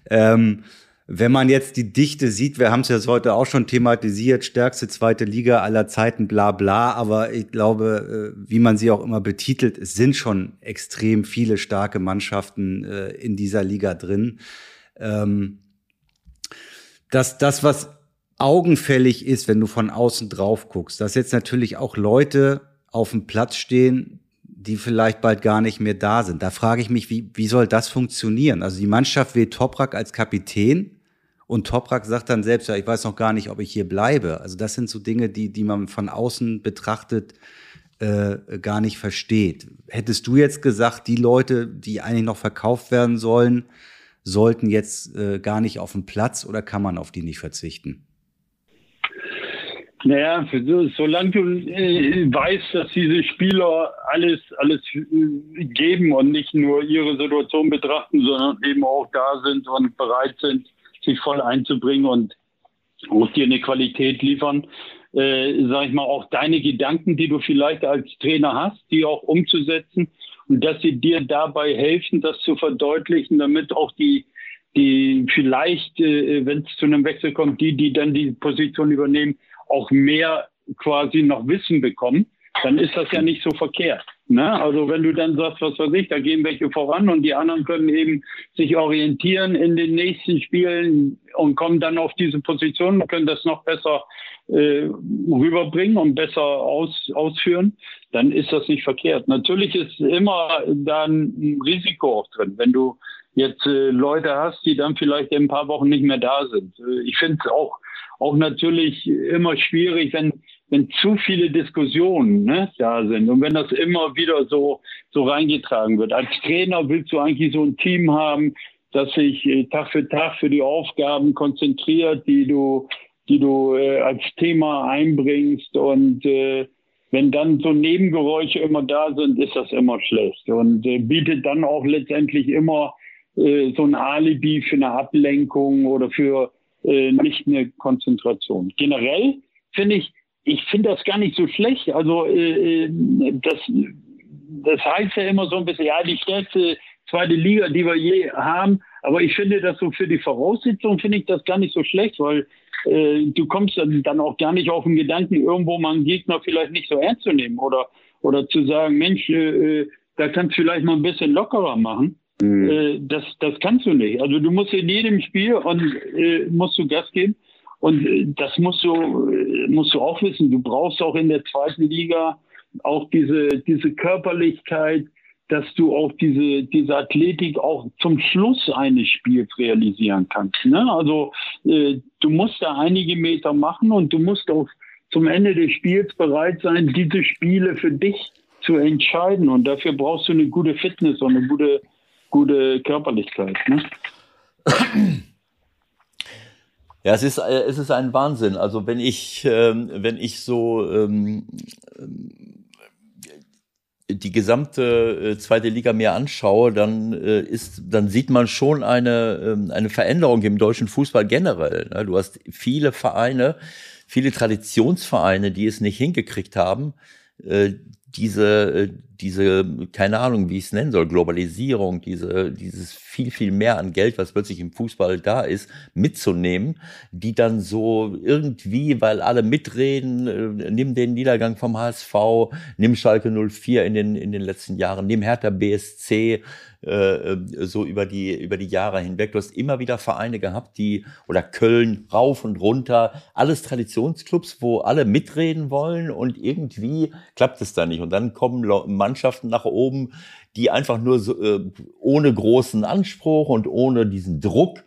Ähm, wenn man jetzt die Dichte sieht, wir haben es ja heute auch schon thematisiert, stärkste zweite Liga aller Zeiten, bla bla, aber ich glaube, äh, wie man sie auch immer betitelt, es sind schon extrem viele starke Mannschaften äh, in dieser Liga drin. Ähm, dass das, was augenfällig ist, wenn du von außen drauf guckst, dass jetzt natürlich auch Leute auf dem Platz stehen, die vielleicht bald gar nicht mehr da sind. Da frage ich mich, wie, wie soll das funktionieren? Also die Mannschaft wählt Toprak als Kapitän und Toprak sagt dann selbst, ja, ich weiß noch gar nicht, ob ich hier bleibe. Also das sind so Dinge, die, die man von außen betrachtet äh, gar nicht versteht. Hättest du jetzt gesagt, die Leute, die eigentlich noch verkauft werden sollen, sollten jetzt äh, gar nicht auf den Platz oder kann man auf die nicht verzichten? Naja, solange du äh, weißt, dass diese Spieler alles, alles äh, geben und nicht nur ihre Situation betrachten, sondern eben auch da sind und bereit sind, sich voll einzubringen und auch dir eine Qualität liefern. Äh, sag ich mal, auch deine Gedanken, die du vielleicht als Trainer hast, die auch umzusetzen und dass sie dir dabei helfen, das zu verdeutlichen, damit auch die, die vielleicht, äh, wenn es zu einem Wechsel kommt, die, die dann die Position übernehmen, auch mehr quasi noch Wissen bekommen, dann ist das ja nicht so verkehrt. Ne? Also wenn du dann sagst, was weiß ich, da gehen welche voran und die anderen können eben sich orientieren in den nächsten Spielen und kommen dann auf diese Position und können das noch besser äh, rüberbringen und besser aus, ausführen, dann ist das nicht verkehrt. Natürlich ist immer dann ein Risiko auch drin, wenn du jetzt äh, Leute hast, die dann vielleicht in ein paar Wochen nicht mehr da sind. Äh, ich finde es auch, auch natürlich immer schwierig, wenn wenn zu viele Diskussionen ne, da sind. Und wenn das immer wieder so, so reingetragen wird. Als Trainer willst du eigentlich so ein Team haben, das sich äh, Tag für Tag für die Aufgaben konzentriert, die du die du äh, als Thema einbringst. Und äh, wenn dann so Nebengeräusche immer da sind, ist das immer schlecht. Und äh, bietet dann auch letztendlich immer äh, so ein Alibi für eine Ablenkung oder für äh, nicht eine Konzentration. Generell finde ich, ich finde das gar nicht so schlecht. Also äh, äh, das, das heißt ja immer so ein bisschen, ja, die stärkste zweite Liga, die wir je haben. Aber ich finde das so für die Voraussetzungen finde ich das gar nicht so schlecht, weil äh, du kommst dann, dann auch gar nicht auf den Gedanken, irgendwo mal einen Gegner vielleicht nicht so ernst zu nehmen oder, oder zu sagen, Mensch, äh, äh da kannst du vielleicht mal ein bisschen lockerer machen. Mhm. Äh, das, das kannst du nicht. Also du musst in jedem Spiel und äh, musst du Gas geben. Und äh, das musst du, äh, musst du auch wissen. Du brauchst auch in der zweiten Liga auch diese, diese Körperlichkeit, dass du auch diese, diese Athletik auch zum Schluss eines Spiels realisieren kannst. Ne? Also äh, du musst da einige Meter machen und du musst auch zum Ende des Spiels bereit sein, diese Spiele für dich zu entscheiden. Und dafür brauchst du eine gute Fitness und eine gute, gute Körperlichkeit. Ne? Ja, es ist, äh, es ist ein Wahnsinn. Also wenn ich, ähm, wenn ich so ähm, die gesamte äh, zweite Liga mir anschaue, dann äh, ist, dann sieht man schon eine ähm, eine Veränderung im deutschen Fußball generell. Ne? Du hast viele Vereine, viele Traditionsvereine, die es nicht hingekriegt haben, diese, diese, keine Ahnung, wie ich es nennen soll, Globalisierung, diese, dieses viel, viel mehr an Geld, was plötzlich im Fußball da ist, mitzunehmen, die dann so irgendwie, weil alle mitreden, äh, nimm den Niedergang vom HSV, nimm Schalke 04 in den, in den letzten Jahren, nimm Hertha BSC, äh, so über die, über die Jahre hinweg. Du hast immer wieder Vereine gehabt, die, oder Köln, rauf und runter, alles Traditionsclubs, wo alle mitreden wollen und irgendwie klappt es da nicht. Und dann kommen Mannschaften nach oben, die einfach nur so, äh, ohne großen Anspruch und ohne diesen Druck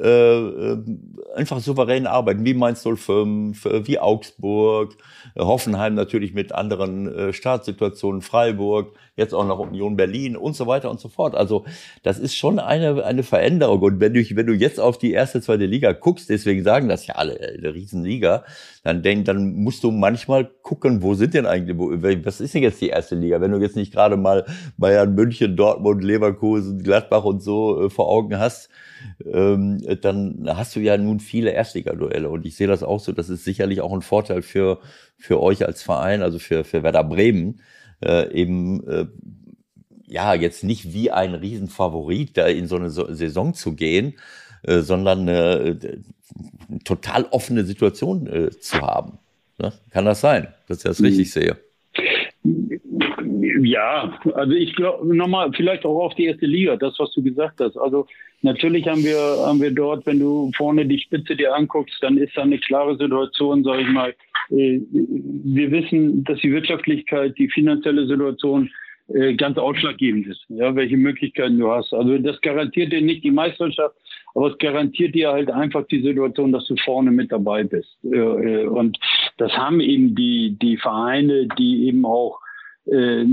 äh, äh einfach souverän arbeiten, wie Mainz 05, äh, wie Augsburg, äh, Hoffenheim natürlich mit anderen äh, Startsituationen, Freiburg, jetzt auch noch Union Berlin und so weiter und so fort. Also das ist schon eine, eine Veränderung. Und wenn du, wenn du jetzt auf die erste, zweite Liga guckst, deswegen sagen das ja alle, eine Riesenliga, dann denk, dann musst du manchmal gucken, wo sind denn eigentlich, wo, was ist denn jetzt die erste Liga? Wenn du jetzt nicht gerade mal Bayern, München, Dortmund, Leverkusen, Gladbach und so äh, vor Augen hast, ähm, dann hast du ja nun viele Erstliga-Duelle. Und ich sehe das auch so, das ist sicherlich auch ein Vorteil für, für euch als Verein, also für, für Werder Bremen, äh, eben äh, ja jetzt nicht wie ein Riesenfavorit da in so eine so Saison zu gehen, äh, sondern eine, eine total offene Situation äh, zu haben. Ne? Kann das sein, dass ich das mhm. richtig sehe? Ja, also ich glaube nochmal vielleicht auch auf die erste Liga, das was du gesagt hast. Also natürlich haben wir haben wir dort, wenn du vorne die Spitze dir anguckst, dann ist da eine klare Situation, sage ich mal. Äh, wir wissen, dass die Wirtschaftlichkeit, die finanzielle Situation äh, ganz ausschlaggebend ist, ja, welche Möglichkeiten du hast. Also das garantiert dir nicht die Meisterschaft, aber es garantiert dir halt einfach die Situation, dass du vorne mit dabei bist. Äh, und das haben eben die die Vereine, die eben auch äh,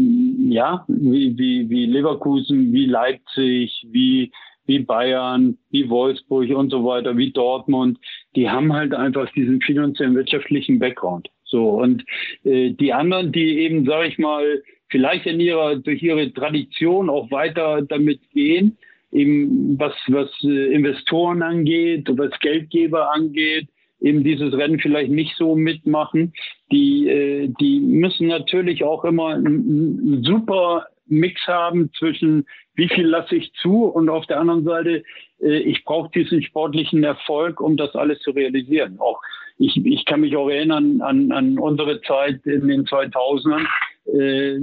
ja, wie, wie, wie Leverkusen, wie Leipzig, wie, wie Bayern, wie Wolfsburg und so weiter, wie Dortmund, die haben halt einfach diesen finanziellen wirtschaftlichen Background. So und äh, die anderen, die eben, sage ich mal, vielleicht in ihrer durch ihre Tradition auch weiter damit gehen, eben was was äh, Investoren angeht, was Geldgeber angeht, eben dieses Rennen vielleicht nicht so mitmachen. Die, äh, die müssen natürlich auch immer einen super Mix haben zwischen wie viel lasse ich zu und auf der anderen Seite, äh, ich brauche diesen sportlichen Erfolg, um das alles zu realisieren. Auch ich, ich kann mich auch erinnern an, an unsere Zeit in den 2000ern. Äh,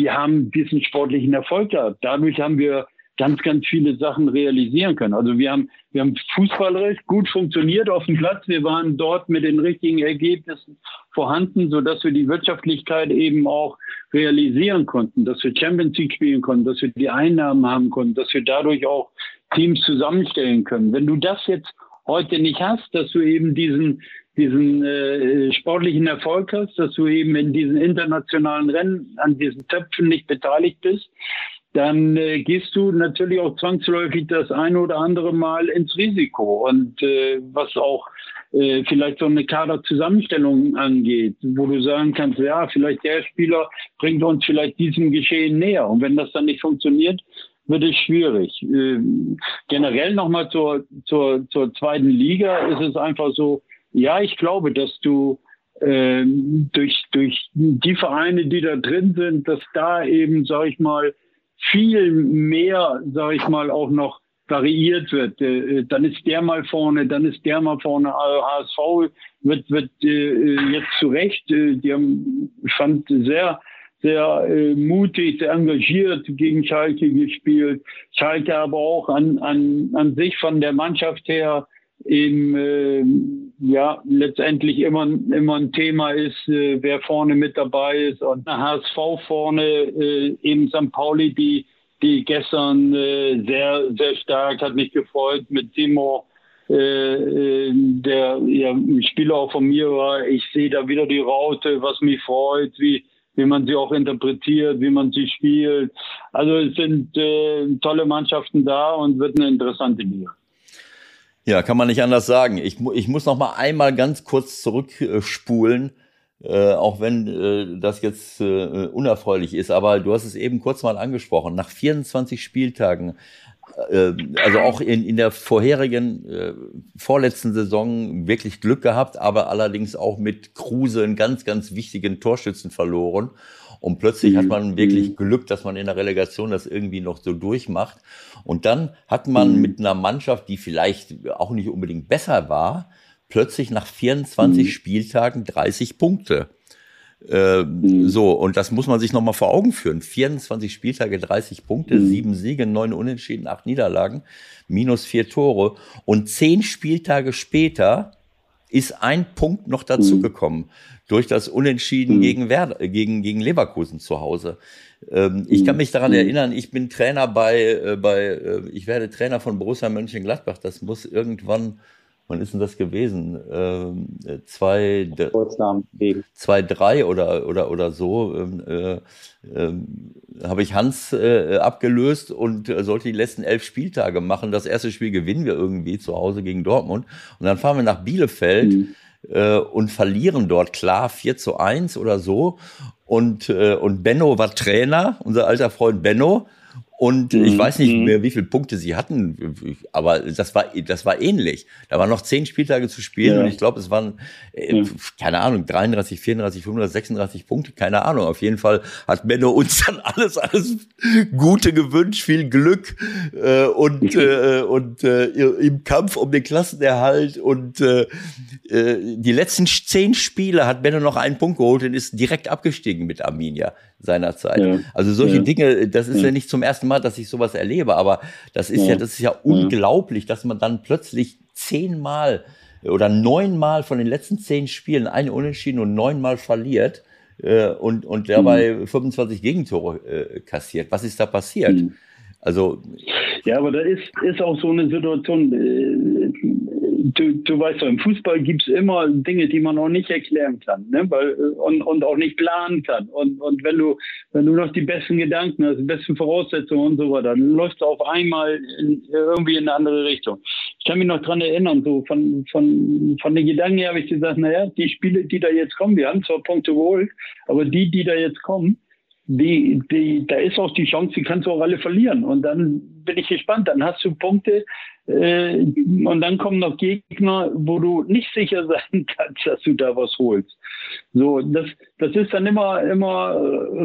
wir haben diesen sportlichen Erfolg gehabt. Dadurch haben wir ganz, ganz viele Sachen realisieren können. Also wir haben, wir haben fußballerisch gut funktioniert auf dem Platz. Wir waren dort mit den richtigen Ergebnissen vorhanden, so dass wir die Wirtschaftlichkeit eben auch realisieren konnten, dass wir Champions League spielen konnten, dass wir die Einnahmen haben konnten, dass wir dadurch auch Teams zusammenstellen können. Wenn du das jetzt heute nicht hast, dass du eben diesen diesen äh, sportlichen Erfolg hast, dass du eben in diesen internationalen Rennen an diesen Töpfen nicht beteiligt bist, dann äh, gehst du natürlich auch zwangsläufig das eine oder andere Mal ins Risiko. Und äh, was auch äh, vielleicht so eine Kaderzusammenstellung angeht, wo du sagen kannst, ja, vielleicht der Spieler bringt uns vielleicht diesem Geschehen näher. Und wenn das dann nicht funktioniert, wird es schwierig. Ähm, generell nochmal zur, zur, zur zweiten Liga ist es einfach so, ja, ich glaube, dass du ähm, durch, durch die Vereine, die da drin sind, dass da eben, sag ich mal, viel mehr, sag ich mal, auch noch variiert wird. Äh, äh, dann ist der mal vorne, dann ist der mal vorne. HSV also wird, wird äh, jetzt zu Recht, die haben, ich fand, sehr, sehr mutig, sehr engagiert gegen Schalke gespielt. Schalke aber auch an, an, an sich von der Mannschaft her eben äh, ja letztendlich immer immer ein Thema ist, äh, wer vorne mit dabei ist und HSV vorne äh, eben St. Pauli, die die gestern äh, sehr, sehr stark, hat mich gefreut mit Timo, äh, äh, der ja, Spieler auch von mir war. Ich sehe da wieder die Raute, was mich freut, wie, wie man sie auch interpretiert, wie man sie spielt. Also es sind äh, tolle Mannschaften da und wird eine interessante Liga. Ja, kann man nicht anders sagen. Ich, ich muss noch mal einmal ganz kurz zurückspulen äh, auch wenn äh, das jetzt äh, unerfreulich ist. Aber du hast es eben kurz mal angesprochen. Nach 24 Spieltagen, äh, also auch in, in der vorherigen, äh, vorletzten Saison wirklich Glück gehabt, aber allerdings auch mit Kruse einen ganz, ganz wichtigen Torschützen verloren. Und plötzlich mhm. hat man wirklich mhm. Glück, dass man in der Relegation das irgendwie noch so durchmacht. Und dann hat man mhm. mit einer Mannschaft, die vielleicht auch nicht unbedingt besser war, plötzlich nach 24 mhm. Spieltagen 30 Punkte. Äh, mhm. So, und das muss man sich nochmal vor Augen führen. 24 Spieltage, 30 Punkte, mhm. sieben Siege, neun Unentschieden, acht Niederlagen, minus vier Tore. Und zehn Spieltage später ist ein Punkt noch dazugekommen mhm. durch das Unentschieden mhm. gegen, Werder, gegen, gegen Leverkusen zu Hause. Ähm, ich kann mhm. mich daran mhm. erinnern, ich bin Trainer bei, äh, bei äh, ich werde Trainer von Borussia Mönchengladbach. Das muss irgendwann wann ist denn das gewesen? Ähm, zwei, zwei, drei oder, oder, oder so, ähm, äh, äh, habe ich Hans äh, abgelöst und äh, sollte die letzten elf Spieltage machen. Das erste Spiel gewinnen wir irgendwie zu Hause gegen Dortmund. Und dann fahren wir nach Bielefeld mhm. äh, und verlieren dort klar 4 zu 1 oder so. Und, äh, und Benno war Trainer, unser alter Freund Benno. Und ich weiß nicht mhm. mehr, wie viele Punkte sie hatten, aber das war, das war ähnlich. Da waren noch zehn Spieltage zu spielen ja. und ich glaube, es waren, äh, keine Ahnung, 33, 34, 35, 36 Punkte, keine Ahnung. Auf jeden Fall hat Benno uns dann alles, alles Gute gewünscht, viel Glück äh, und, äh, und äh, im Kampf um den Klassenerhalt und äh, äh, die letzten zehn Spiele hat Benno noch einen Punkt geholt und ist direkt abgestiegen mit Arminia seinerzeit. Ja. Also solche ja. Dinge, das ist ja. ja. nicht zum ersten Mal, dass ich sowas erlebe, aber das ist ja, das ist ja unglaublich, dass man dann plötzlich zehnmal oder neunmal von den letzten zehn Spielen ein Unentschieden und neunmal verliert äh, und, und dabei mhm. 25 Gegentore äh, kassiert. Was ist da passiert? Mhm. Also ja, aber da ist, ist auch so eine Situation, äh, du, du weißt doch, im Fußball gibt es immer Dinge, die man auch nicht erklären kann, ne? Weil, äh, und, und auch nicht planen kann. Und, und wenn du, wenn du noch die besten Gedanken hast, die besten Voraussetzungen und so weiter, dann läufst du auf einmal in, irgendwie in eine andere Richtung. Ich kann mich noch dran erinnern, so von, von, von den Gedanken her habe ich gesagt, naja, die Spiele, die da jetzt kommen, wir haben zwar Punkte geholt, aber die, die da jetzt kommen, die, die, da ist auch die Chance, die kannst du auch alle verlieren. Und dann bin ich gespannt. Dann hast du Punkte äh, und dann kommen noch Gegner, wo du nicht sicher sein kannst, dass du da was holst. So, das, das ist dann immer, immer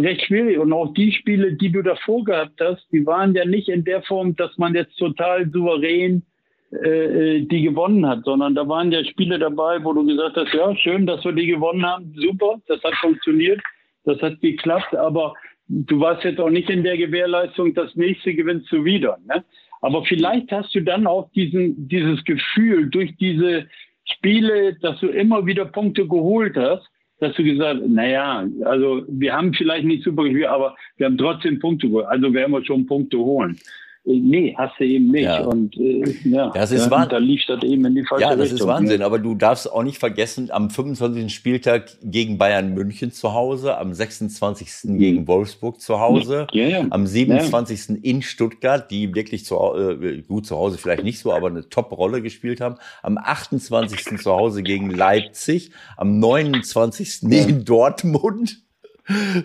recht schwierig. Und auch die Spiele, die du davor gehabt hast, die waren ja nicht in der Form, dass man jetzt total souverän äh, die gewonnen hat, sondern da waren ja Spiele dabei, wo du gesagt hast, ja, schön, dass wir die gewonnen haben, super, das hat funktioniert. Das hat geklappt, aber du warst jetzt auch nicht in der Gewährleistung, das nächste gewinnst du wieder. Ne? Aber vielleicht hast du dann auch diesen, dieses Gefühl durch diese Spiele, dass du immer wieder Punkte geholt hast, dass du gesagt, naja, also wir haben vielleicht nicht super gespielt, aber wir haben trotzdem Punkte geholt. Also werden wir schon Punkte holen. Nee, hast du eben nicht. Ja. Und äh, ja, Das ist ja, Wahnsinn. da lief das eben in die falsche Ja, das Richtung. ist Wahnsinn. Aber du darfst auch nicht vergessen, am 25. Spieltag gegen Bayern München zu Hause, am 26. gegen Wolfsburg zu Hause, Ja, ja. am 27. in Stuttgart, die wirklich zu, äh, gut zu Hause vielleicht nicht so, aber eine Top-Rolle gespielt haben, am 28. zu Hause gegen Leipzig, am 29. in Dortmund.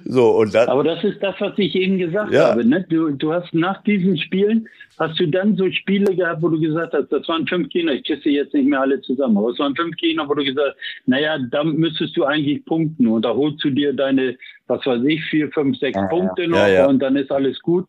So, und dann, Aber das ist das, was ich eben gesagt Ja. habe. Ne? Du, du hast nach diesen Spielen, hast du dann so Spiele gehabt, wo du gesagt hast, das waren fünf Gegner, ich sie jetzt nicht mehr alle zusammen, aber es waren fünf Gegner, wo du gesagt hast, naja, da müsstest du eigentlich punkten und da holst du dir deine, was weiß ich, vier, fünf, sechs Punkte noch Ja, ja. und dann ist alles gut.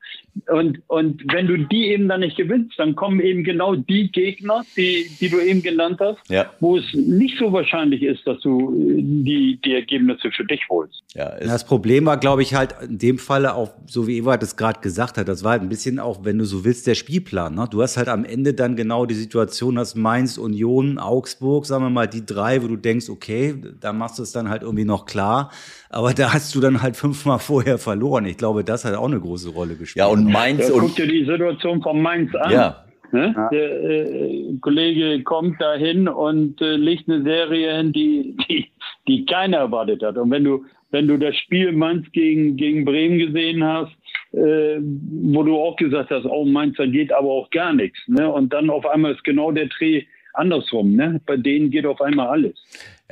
Und, und wenn du die eben dann nicht gewinnst, dann kommen eben genau die Gegner, die, die du eben genannt hast, Ja. wo es nicht so wahrscheinlich ist, dass du äh, die, die Ergebnisse für dich holst. ja, Das Problem war, glaube ich, halt in dem Falle auch, so wie Ewart es gerade gesagt hat, das war halt ein bisschen auch, wenn du so willst, der Spielplan. Ne? Du hast halt am Ende dann genau die Situation, dass Mainz, Union, Augsburg, sagen wir mal, die drei, wo du denkst, okay, da machst du es dann halt irgendwie noch klar. Aber da hast du dann halt fünfmal vorher verloren. Ich glaube, das hat auch eine große Rolle gespielt. ja, und Mainz Ja, guck und, dir die Situation von Mainz an. ja, Ne? Der äh, Kollege kommt dahin und äh, legt eine Serie hin, die, die, die keiner erwartet hat. Und wenn du, wenn du das Spiel Mainz gegen, gegen Bremen gesehen hast, äh, wo du auch gesagt hast, oh Mainz, da geht aber auch gar nichts. Ne? Und dann auf einmal ist genau der Dreh andersrum. Ne? Bei denen geht auf einmal alles.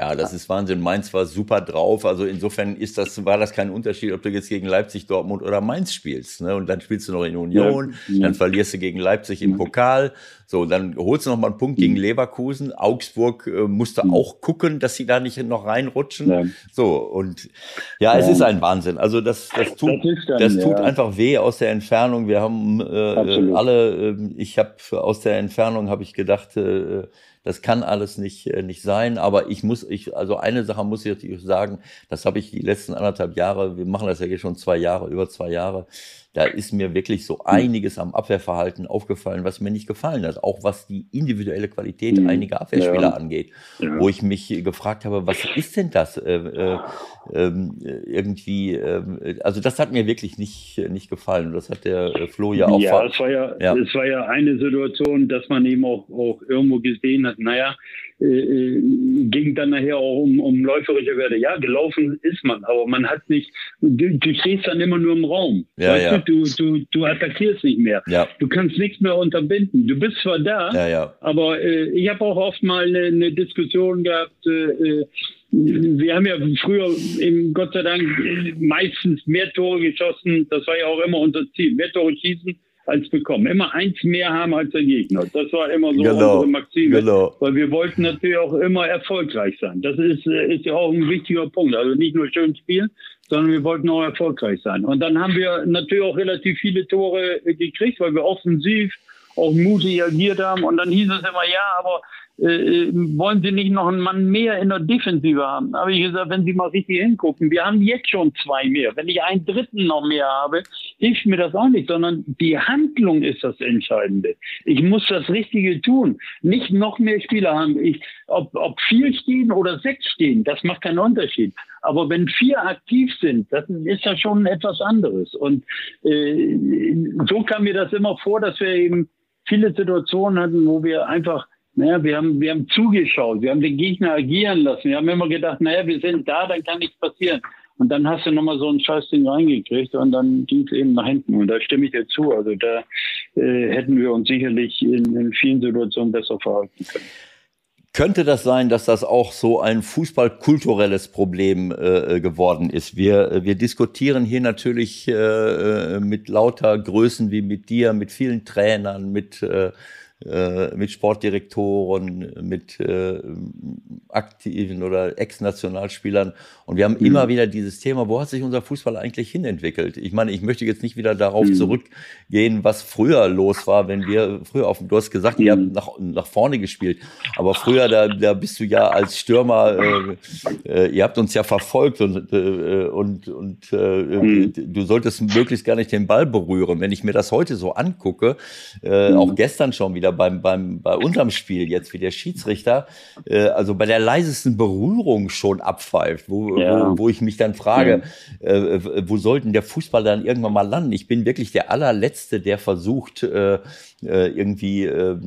Ja, das ist Wahnsinn. Mainz war super drauf. Also insofern ist das, war das kein Unterschied, ob du jetzt gegen Leipzig, Dortmund oder Mainz spielst. Ne? Und dann spielst du noch in Union, Ja. Ja. dann verlierst du gegen Leipzig im Pokal. So, dann holst du noch mal einen Punkt gegen Leverkusen. Augsburg äh, musste auch gucken, dass sie da nicht noch reinrutschen. Ja. So, und ja, es ist ein Wahnsinn. Also das, das tut, Das dann, das tut ja. einfach weh aus der Entfernung. Wir haben äh, Absolut. alle, äh, ich habe aus der Entfernung habe ich gedacht, äh, das kann alles nicht äh, nicht sein. Aber ich muss, ich also eine Sache muss ich sagen, das habe ich die letzten anderthalb Jahre. Wir machen das ja jetzt schon zwei Jahre, über zwei Jahre. Da ist mir wirklich so einiges am Abwehrverhalten aufgefallen, was mir nicht gefallen hat. Auch was die individuelle Qualität Mhm. einiger Abwehrspieler Ja. angeht. Ja. Wo ich mich gefragt habe, was ist denn das? Äh, äh, ähm, irgendwie, ähm, also das hat mir wirklich nicht, nicht gefallen. Das hat der äh, Flo ja auch Ja, es war ja, Ja. es war ja eine Situation, dass man eben auch, auch irgendwo gesehen hat, naja, äh, äh, ging dann nachher auch um, um läuferische Werte. Ja, gelaufen ist man, aber man hat nicht, du, du stehst dann immer nur im Raum. Ja, ja. Du, du, du, attackierst nicht mehr. Ja. Du kannst nichts mehr unterbinden. Du bist zwar da, Ja, ja. aber äh, ich habe auch oft mal eine, eine Diskussion gehabt. Äh, äh, wir haben ja früher eben Gott sei Dank äh, meistens mehr Tore geschossen. Das war ja auch immer unser Ziel. Mehr Tore schießen als bekommen. Immer eins mehr haben als der Gegner. Das war immer so Genau, unsere Maxime. genau. Weil wir wollten natürlich auch immer erfolgreich sein. Das ist, äh, ist ja auch ein wichtiger Punkt. Also nicht nur schön spielen, sondern wir wollten auch erfolgreich sein. Und dann haben wir natürlich auch relativ viele Tore äh, gekriegt, weil wir offensiv auch mutig agiert haben. Und dann hieß es immer, ja, aber äh, wollen Sie nicht noch einen Mann mehr in der Defensive haben? Habe ich gesagt, wenn Sie mal richtig hingucken, wir haben jetzt schon zwei mehr. Wenn ich einen dritten noch mehr habe, hilft mir das auch nicht, sondern die Handlung ist das Entscheidende. Ich muss das Richtige tun. Nicht noch mehr Spieler haben. Ich, ob, ob vier stehen oder sechs stehen, das macht keinen Unterschied. Aber wenn vier aktiv sind, das ist ja schon etwas anderes. Und äh, so kam mir das immer vor, dass wir eben viele Situationen hatten, wo wir einfach naja, wir haben, wir haben zugeschaut, wir haben den Gegner agieren lassen. Wir haben immer gedacht, naja, wir sind da, dann kann nichts passieren. Und dann hast du nochmal so ein Scheißding reingekriegt und dann ging es eben nach hinten. Und da stimme ich dir zu. Also da äh, hätten wir uns sicherlich in, in vielen Situationen besser verhalten können. Könnte das sein, dass das auch so ein fußballkulturelles Problem äh, geworden ist? Wir, äh, wir diskutieren hier natürlich äh, mit lauter Größen wie mit dir, mit vielen Trainern, mit, äh, äh, mit Sportdirektoren, mit äh, aktiven oder Ex-Nationalspielern. Und wir haben Mhm. immer wieder dieses Thema, wo hat sich unser Fußball eigentlich hinentwickelt? Ich meine, ich möchte jetzt nicht wieder darauf Mhm. zurückgehen, was früher los war, wenn wir früher auf dem, du hast gesagt, ihr Mhm. habt nach, nach vorne gespielt. Aber früher, da, da bist du ja als Stürmer, äh, äh, ihr habt uns ja verfolgt und, äh, und, und Mhm. du solltest möglichst gar nicht den Ball berühren. Wenn ich mir das heute so angucke, äh, Mhm. auch gestern schon wieder wieder beim, beim, bei unserem Spiel jetzt, wie der Schiedsrichter, äh, also bei der leisesten Berührung schon abpfeift, wo, ja. wo, wo ich mich dann frage, ja. äh, wo sollten der Fußball dann irgendwann mal landen? Ich bin wirklich der allerletzte, der versucht, äh, äh irgendwie äh,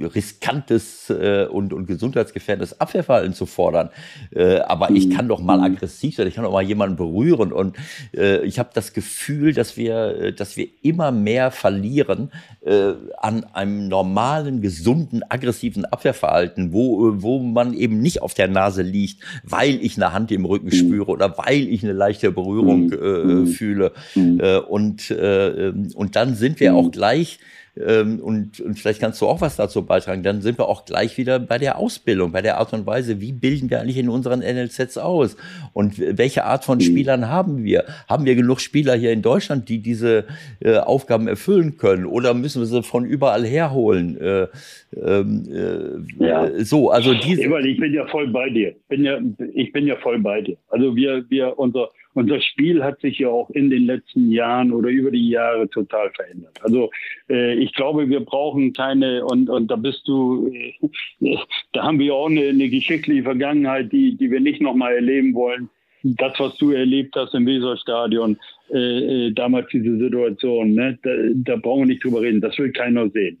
riskantes äh, und, und gesundheitsgefährdendes Abwehrverhalten zu fordern. Äh, aber ich kann doch mal mhm. aggressiv sein, ich kann doch mal jemanden berühren. Und äh, ich habe das Gefühl, dass wir, äh, dass wir immer mehr verlieren äh, an einem normalen, gesunden, aggressiven Abwehrverhalten, wo, wo man eben nicht auf der Nase liegt, weil ich eine Hand im Rücken mhm. spüre oder weil ich eine leichte Berührung mhm. äh, fühle. Äh, und, äh, ähm, und dann sind wir auch gleich ähm, und, und vielleicht kannst du auch was dazu beitragen. Dann sind wir auch gleich wieder bei der Ausbildung, bei der Art und Weise, wie bilden wir eigentlich in unseren NLZs aus? Und welche Art von Spielern haben wir? Haben wir genug Spieler hier in Deutschland, die diese äh, Aufgaben erfüllen können? Oder müssen wir sie von überall herholen? Äh, ähm, äh, ja. So, also diese. Ich bin ja voll bei dir. Bin ja, ich bin ja voll bei dir. Also wir, wir, unser unser Spiel hat sich ja auch in den letzten Jahren oder über die Jahre total verändert. Also äh, ich glaube, wir brauchen keine, und, und da bist du, äh, da haben wir auch eine, eine geschichtliche Vergangenheit, die, die wir nicht nochmal erleben wollen. Das, was du erlebt hast im Weserstadion, äh, äh, damals diese Situation, ne, da, da brauchen wir nicht drüber reden, das will keiner sehen.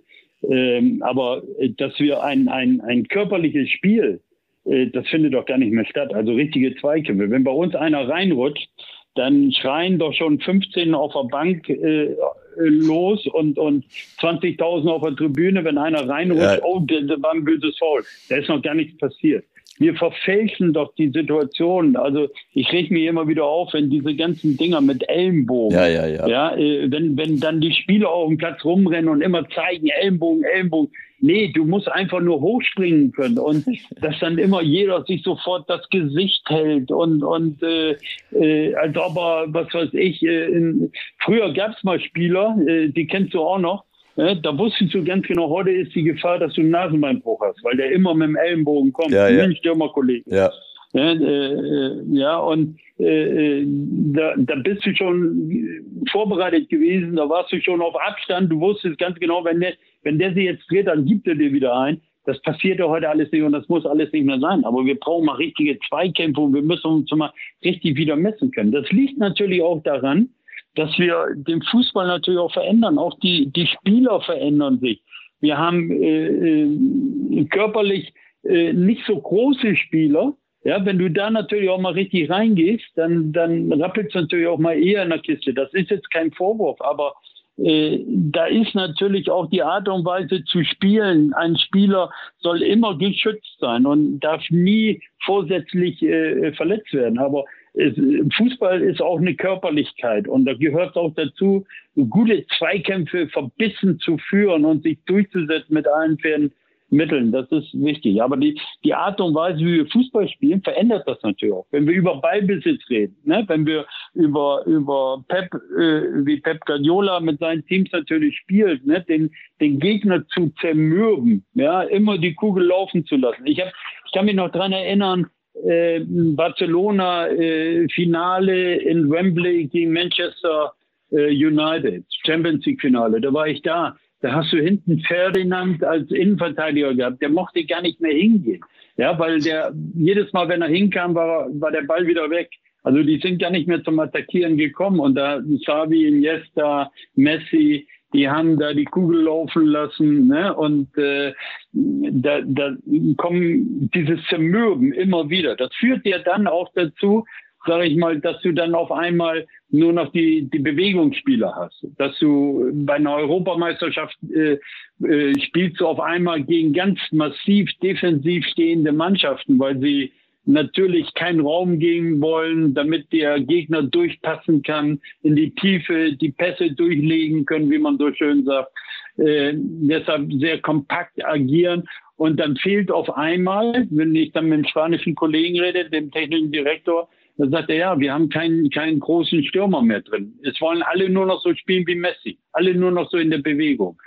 Ähm, aber äh, dass wir ein, ein, ein körperliches Spiel das findet doch gar nicht mehr statt. Also richtige Zweikämpfe. Wenn bei uns einer reinrutscht, dann schreien doch schon 15 auf der Bank äh, los und, und 20.000 auf der Tribüne, wenn einer reinrutscht, ja. oh, das war ein böses Foul. Da ist noch gar nichts passiert. Wir verfälschen doch die Situation. Also ich reg mir immer wieder auf, wenn diese ganzen Dinger mit Ellenbogen, ja, ja, ja. ja äh, wenn, wenn dann die Spieler auf dem Platz rumrennen und immer zeigen, Ellenbogen, Ellenbogen. Nee, du musst einfach nur hochspringen können und dass dann immer jeder sich sofort das Gesicht hält und und äh, äh, als ob er, was weiß ich, äh, in, früher gab es mal Spieler, äh, die kennst du auch noch, äh, da wusstest du ganz genau, heute ist die Gefahr, dass du einen Nasenbeinbruch hast, weil der immer mit dem Ellenbogen kommt, ja, ja. Stürmerkollege. Ja. Ja, äh, ja und äh, da, da bist du schon vorbereitet gewesen, da warst du schon auf Abstand, du wusstest ganz genau, wenn der, wenn der sie jetzt dreht, dann gibt er dir wieder ein. Das passiert ja heute alles nicht und das muss alles nicht mehr sein. Aber wir brauchen mal richtige Zweikämpfe und wir müssen uns mal richtig wieder messen können. Das liegt natürlich auch daran, dass wir den Fußball natürlich auch verändern. Auch die, die Spieler verändern sich. Wir haben äh, äh, körperlich äh, nicht so große Spieler. Ja, wenn du da natürlich auch mal richtig reingehst, dann, dann rappelt es natürlich auch mal eher in der Kiste. Das ist jetzt kein Vorwurf, aber da ist natürlich auch die Art und Weise zu spielen. Ein Spieler soll immer geschützt sein und darf nie vorsätzlich äh, verletzt werden. Aber es, Fußball ist auch eine Körperlichkeit und da gehört auch dazu, gute Zweikämpfe verbissen zu führen und sich durchzusetzen mit allen Pferden Mitteln. Das ist wichtig. Aber die, die Art und Weise, wie wir Fußball spielen, verändert das natürlich auch. Wenn wir über Ballbesitz reden, ne? wenn wir über, über Pep, äh, wie Pep Guardiola mit seinen Teams natürlich spielt, ne? den, den Gegner zu zermürben, ja, immer die Kugel laufen zu lassen. Ich, hab, ich kann mich noch dran erinnern, äh, Barcelona äh, Finale in Wembley gegen Manchester äh, United, Champions League Finale, da war ich da. Da hast du hinten Ferdinand als Innenverteidiger gehabt, der mochte gar nicht mehr hingehen. Ja, weil der jedes Mal, wenn er hinkam, war, war der Ball wieder weg. Also die sind gar nicht mehr zum Attackieren gekommen. Und da Xavi, Iniesta, Messi, die haben da die Kugel laufen lassen. Ne? Und äh, da, da kommen dieses Zermürben immer wieder. Das führt ja dann auch dazu, sage ich mal, dass du dann auf einmal nur noch die, die Bewegungsspieler hast. Dass du bei einer Europameisterschaft äh, äh, spielst du auf einmal gegen ganz massiv defensiv stehende Mannschaften, weil sie natürlich keinen Raum geben wollen, damit der Gegner durchpassen kann, in die Tiefe die Pässe durchlegen können, wie man so schön sagt. Äh, deshalb sehr kompakt agieren. Und dann fehlt auf einmal, wenn ich dann mit dem spanischen Kollegen rede, dem technischen Direktor, dann sagt er, ja, wir haben keinen, keinen großen Stürmer mehr drin. Es wollen alle nur noch so spielen wie Messi. Alle nur noch so in der Bewegung.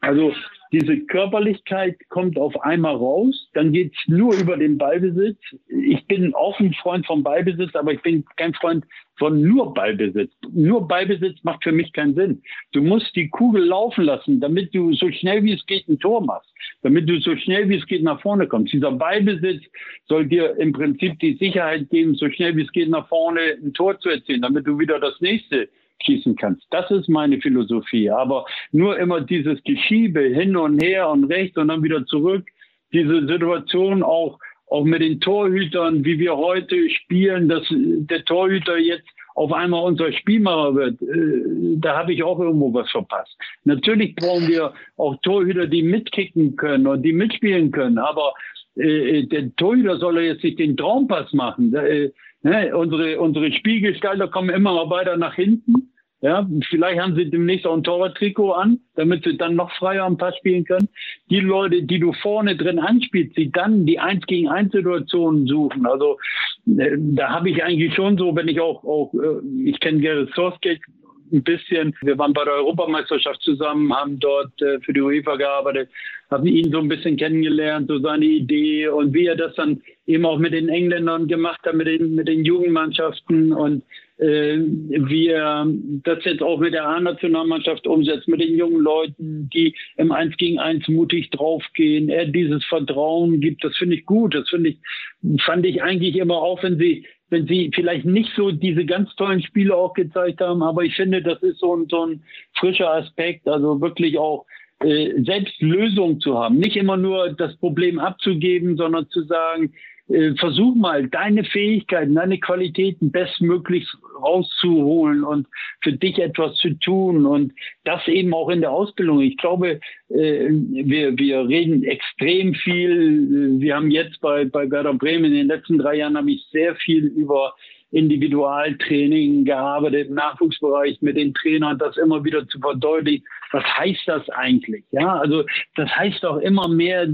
Also diese Körperlichkeit kommt auf einmal raus, dann geht's nur über den Ballbesitz. Ich bin auch ein Freund vom Ballbesitz, aber ich bin kein Freund von nur Ballbesitz. Nur Ballbesitz macht für mich keinen Sinn. Du musst die Kugel laufen lassen, damit du so schnell wie es geht ein Tor machst, damit du so schnell wie es geht nach vorne kommst. Dieser Ballbesitz soll dir im Prinzip die Sicherheit geben, so schnell wie es geht nach vorne ein Tor zu erzielen, damit du wieder das nächste schießen kannst. Das ist meine Philosophie. Aber nur immer dieses Geschiebe hin und her und rechts und dann wieder zurück, diese Situation auch, auch mit den Torhütern, wie wir heute spielen, dass der Torhüter jetzt auf einmal unser Spielmacher wird, äh, da habe ich auch irgendwo was verpasst. Natürlich brauchen wir auch Torhüter, die mitkicken können und die mitspielen können, aber äh, der Torhüter soll jetzt nicht den Traumpass machen. Äh, ne? Unsere, unsere Spielgestalter kommen immer weiter nach hinten ja, vielleicht haben sie demnächst auch ein Torwarttrikot an, damit sie dann noch freier am Pass spielen können. Die Leute, die du vorne drin anspielst, die dann die Eins gegen Eins Situationen suchen. Also äh, da habe ich eigentlich schon so, wenn ich auch, auch äh, ich kenne Gareth Southgate ein bisschen. Wir waren bei der Europameisterschaft zusammen, haben dort äh, für die UEFA gearbeitet, haben ihn so ein bisschen kennengelernt, so seine Idee und wie er das dann eben auch mit den Engländern gemacht hat, mit den, mit den Jugendmannschaften und äh, wie er das jetzt auch mit der A-Nationalmannschaft umsetzt, mit den jungen Leuten, die im Eins gegen Eins mutig draufgehen, er dieses Vertrauen gibt, das finde ich gut. Das finde ich, fand ich eigentlich immer auch, wenn sie wenn sie vielleicht nicht so diese ganz tollen Spiele auch gezeigt haben, aber ich finde, das ist so ein, so ein frischer Aspekt, also wirklich auch äh, selbst Lösungen zu haben, nicht immer nur das Problem abzugeben, sondern zu sagen, äh, versuch mal, deine Fähigkeiten, deine Qualitäten bestmöglich rauszuholen und für dich etwas zu tun und das eben auch in der Ausbildung. Ich glaube, äh, wir, wir reden extrem viel. Wir haben jetzt bei, bei Werder Bremen in den letzten drei Jahren habe ich sehr viel über Individualtraining gearbeitet, im Nachwuchsbereich mit den Trainern, das immer wieder zu verdeutlichen. Was heißt das eigentlich? Ja, also das heißt auch immer mehr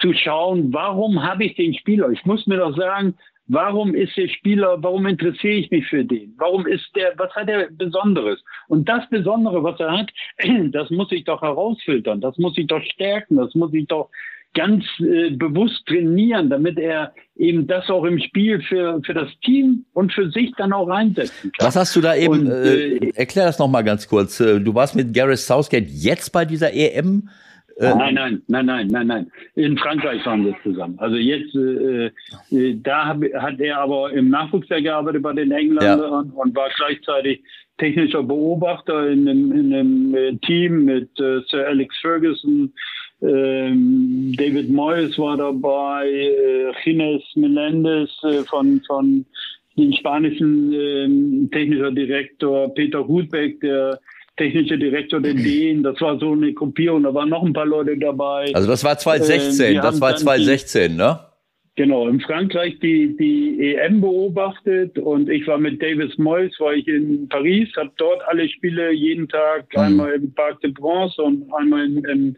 zu schauen, warum habe ich den Spieler? Ich muss mir doch sagen, warum ist der Spieler, warum interessiere ich mich für den? Warum ist der, was hat er Besonderes? Und das Besondere, was er hat, das muss ich doch herausfiltern, das muss ich doch stärken, das muss ich doch ganz äh, bewusst trainieren, damit er eben das auch im Spiel für, für das Team und für sich dann auch einsetzen kann. Was hast du da eben, und, äh, äh erklär das nochmal ganz kurz. Äh, du warst mit Gareth Southgate jetzt bei dieser EM äh, nein, nein, nein, nein, nein, nein. In Frankreich waren wir zusammen. Also jetzt, äh, äh, da hab, hat er aber im Nachwuchs gearbeitet bei den Engländern ja. und war gleichzeitig technischer Beobachter in einem, in einem äh, Team mit äh, Sir Alex Ferguson, ähm, David Moyes war dabei, äh, Gines Melendez von, von dem spanischen äh, technischer Direktor, Peter Hudbeck, der technische Direktor der DEN, das war so eine Gruppierung, da waren noch ein paar Leute dabei. Also das war 2016, äh, das war 2016, die, ne? Genau, in Frankreich die, die EM beobachtet und ich war mit Davis Moyes, war ich in Paris, habe dort alle Spiele jeden Tag, mhm. einmal im Parc de Prince und einmal in, in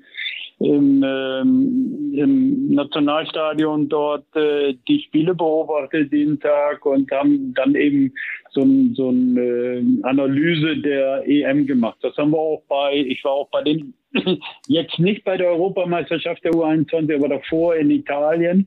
im, ähm, im Nationalstadion dort äh, die Spiele beobachtet jeden Tag und haben dann eben so eine so ein, äh, Analyse der EM gemacht. Das haben wir auch bei, ich war auch bei den, jetzt nicht bei der Europameisterschaft der U21, aber davor in Italien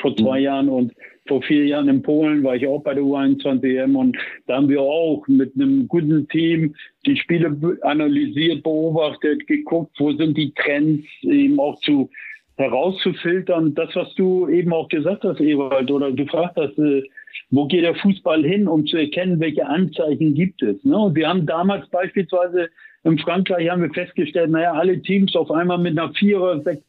vor zwei mhm. Jahren und vor vier Jahren in Polen war ich auch bei der U21 EM und da haben wir auch mit einem guten Team die Spiele analysiert, beobachtet, geguckt, wo sind die Trends, eben auch zu herauszufiltern. Das, was du eben auch gesagt hast, Ewald, oder du fragst hast, äh, wo geht der Fußball hin, um zu erkennen, welche Anzeichen gibt es. Ne? Und wir haben damals beispielsweise in Frankreich haben wir festgestellt, naja, alle Teams auf einmal mit einer Vierer, sechs,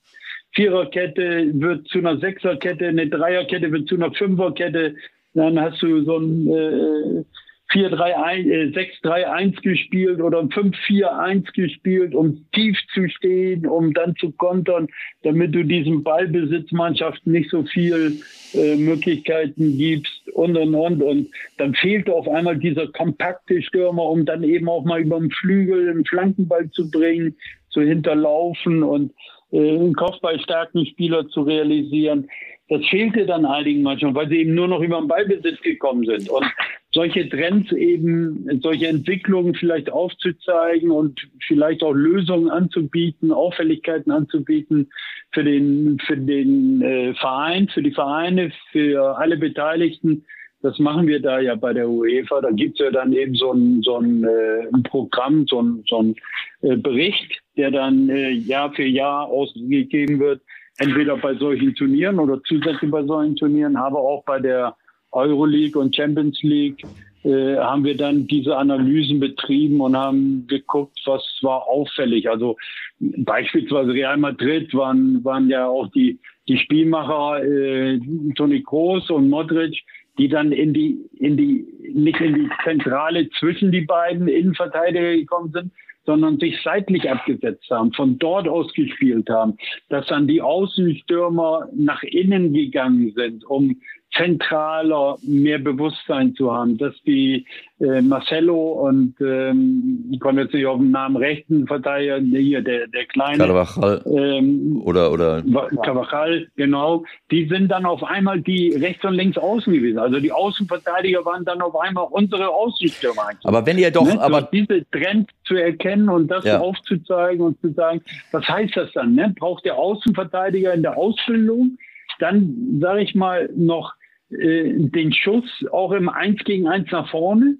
Viererkette wird zu einer Sechserkette, eine Dreierkette wird zu einer Fünferkette. Dann hast du so ein äh, 4-3-1, äh, 6-3-1 gespielt oder 5-4-1 gespielt, um tief zu stehen, um dann zu kontern, damit du diesen Ballbesitzmannschaften nicht so viel äh, Möglichkeiten gibst und und und. Und dann fehlte auf einmal dieser kompakte Stürmer, um dann eben auch mal über den Flügel einen Flankenball zu bringen, zu hinterlaufen und äh, einen kopfballstarken Spieler zu realisieren. Das fehlte dann einigen manchmal, weil sie eben nur noch über den Ballbesitz gekommen sind. Und solche Trends eben, solche Entwicklungen vielleicht aufzuzeigen und vielleicht auch Lösungen anzubieten, Auffälligkeiten anzubieten für den, für den äh, Verein, für die Vereine, für alle Beteiligten. Das machen wir da ja bei der UEFA. Da gibt's ja dann eben so ein, so ein, äh, ein Programm, so ein, so ein äh, Bericht, der dann äh, Jahr für Jahr ausgegeben wird, entweder bei solchen Turnieren oder zusätzlich bei solchen Turnieren, aber auch bei der Euroleague und Champions League äh, haben wir dann diese Analysen betrieben und haben geguckt, was war auffällig. Also beispielsweise Real Madrid waren, waren ja auch die, die Spielmacher äh, Toni Kroos und Modric, die dann in die, in die, nicht in die Zentrale zwischen die beiden Innenverteidiger gekommen sind, sondern sich seitlich abgesetzt haben, von dort aus gespielt haben, dass dann die Außenstürmer nach innen gegangen sind, um zentraler mehr Bewusstsein zu haben, dass die äh, Marcelo und ähm, ich komme jetzt nicht auf den Namen rechten Verteidiger, hier der, der kleine Carvajal ähm, oder oder Carvajal, genau, die sind dann auf einmal die rechts und links außen gewesen. Also die Außenverteidiger waren dann auf einmal unsere Außenstürmer. Aber wenn ihr doch, ne? aber diese Trend zu erkennen und das ja. aufzuzeigen und zu sagen, was heißt das dann? Ne? Braucht der Außenverteidiger in der Ausbildung dann, sage ich mal, noch den Schuss auch im Eins gegen Eins nach vorne,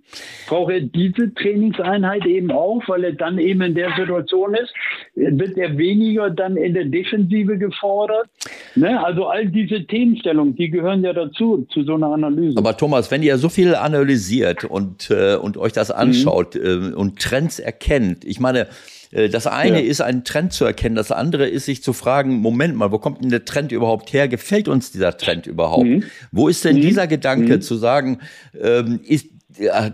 braucht er diese Trainingseinheit eben auch, weil er dann eben in der Situation ist, wird er weniger dann in der Defensive gefordert. Ne? Also all diese Themenstellungen, die gehören ja dazu, zu so einer Analyse. Aber Thomas, wenn ihr so viel analysiert und, äh, und euch das anschaut mhm. äh, und Trends erkennt, ich meine, äh, das eine ja. ist, einen Trend zu erkennen. Das andere ist, sich zu fragen, Moment mal, wo kommt denn der Trend überhaupt her? Gefällt uns dieser Trend überhaupt? Mhm. Wo ist denn mhm. dieser Gedanke mhm. zu sagen, ähm, ist,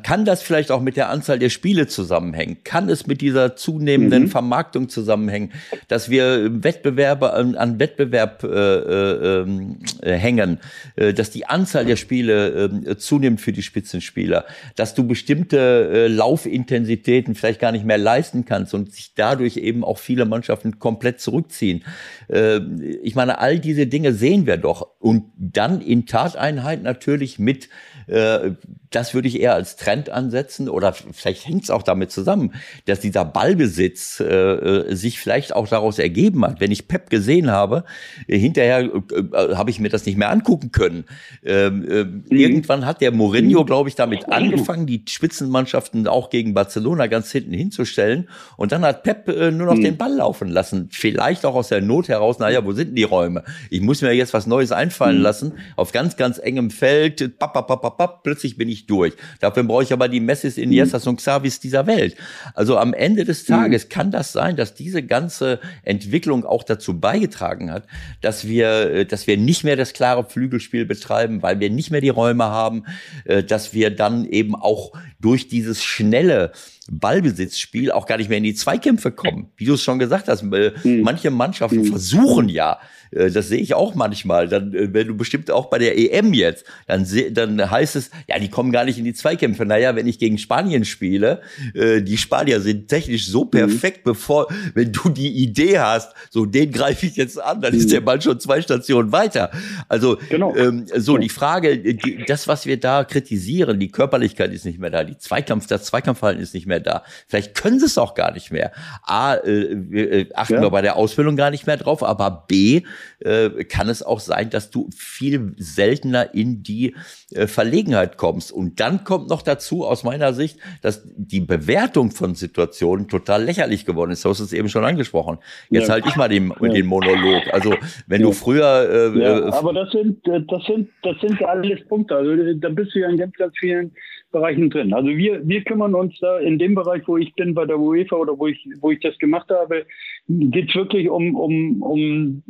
kann das vielleicht auch mit der Anzahl der Spiele zusammenhängen? Kann es mit dieser zunehmenden mhm. Vermarktung zusammenhängen, dass wir Wettbewerbe an, an Wettbewerb äh, äh, ähm, äh, hängen, äh, dass die Anzahl der Spiele äh, zunimmt für die Spitzenspieler, dass du bestimmte äh, Laufintensitäten vielleicht gar nicht mehr leisten kannst und sich dadurch eben auch viele Mannschaften komplett zurückziehen. Äh, ich meine, all diese Dinge sehen wir doch und dann in Tateinheit natürlich mit das würde ich eher als Trend ansetzen oder vielleicht hängt es auch damit zusammen, dass dieser Ballbesitz äh, äh, sich vielleicht auch daraus ergeben hat. Wenn ich Pep gesehen habe, äh, hinterher äh, habe ich mir das nicht mehr angucken können. Ähm, äh, mhm. Irgendwann hat der Mourinho, mhm. glaube ich, damit angefangen, die Spitzenmannschaften auch gegen Barcelona ganz hinten hinzustellen. Und dann hat Pep äh, nur noch mhm. den Ball laufen lassen. Vielleicht auch aus der Not heraus, naja, wo sind denn die Räume? Ich muss mir jetzt was Neues einfallen mhm. lassen. Auf ganz, ganz engem Feld, papp, papp, papp, papp, plötzlich bin ich durch. Dafür brauche ich aber die Messis, Iniestas mhm. und Xavis dieser Welt. Also am Ende des Tages mhm. kann das sein, dass diese ganze Entwicklung auch dazu beigetragen hat, dass wir, äh, dass wir nicht mehr das klare Flügelspiel betreiben, weil wir nicht mehr die Räume haben, äh, dass wir dann eben auch durch dieses schnelle Ballbesitzspiel auch gar nicht mehr in die Zweikämpfe kommen. Wie du es schon gesagt hast, äh, mhm. manche Mannschaften mhm. versuchen ja, äh, das sehe ich auch manchmal, dann, äh, wenn du bestimmt auch bei der EM jetzt, dann, dann heißt es, ja, die kommen gar nicht in die Zweikämpfe. Naja, wenn ich gegen Spanien spiele, die Spanier sind technisch so mhm. perfekt, bevor, wenn du die Idee hast, so den greife ich jetzt an, dann ist der Ball schon zwei Stationen weiter. Also genau. ähm, so die Frage, die, das, was wir da kritisieren, die Körperlichkeit ist nicht mehr da, die Zweikampf, das Zweikampfverhalten ist nicht mehr da. Vielleicht können sie es auch gar nicht mehr. A, äh, äh, achten ja. wir bei der Ausbildung gar nicht mehr drauf, aber B, äh, kann es auch sein, dass du viel seltener in die äh, Verlegenheit kommst. Und dann kommt noch dazu, aus meiner Sicht, dass die Bewertung von Situationen total lächerlich geworden ist. Du hast es eben schon angesprochen. Jetzt ja. halte ich mal den, ja. den Monolog. Also wenn du früher äh, ja, aber das sind äh, das sind das sind alles Punkte. Also da bist du ja in ganz ganz vielen Bereichen drin. Also wir, wir kümmern uns da in dem Bereich, wo ich bin bei der UEFA oder wo ich, wo ich das gemacht habe, geht es wirklich um, um, um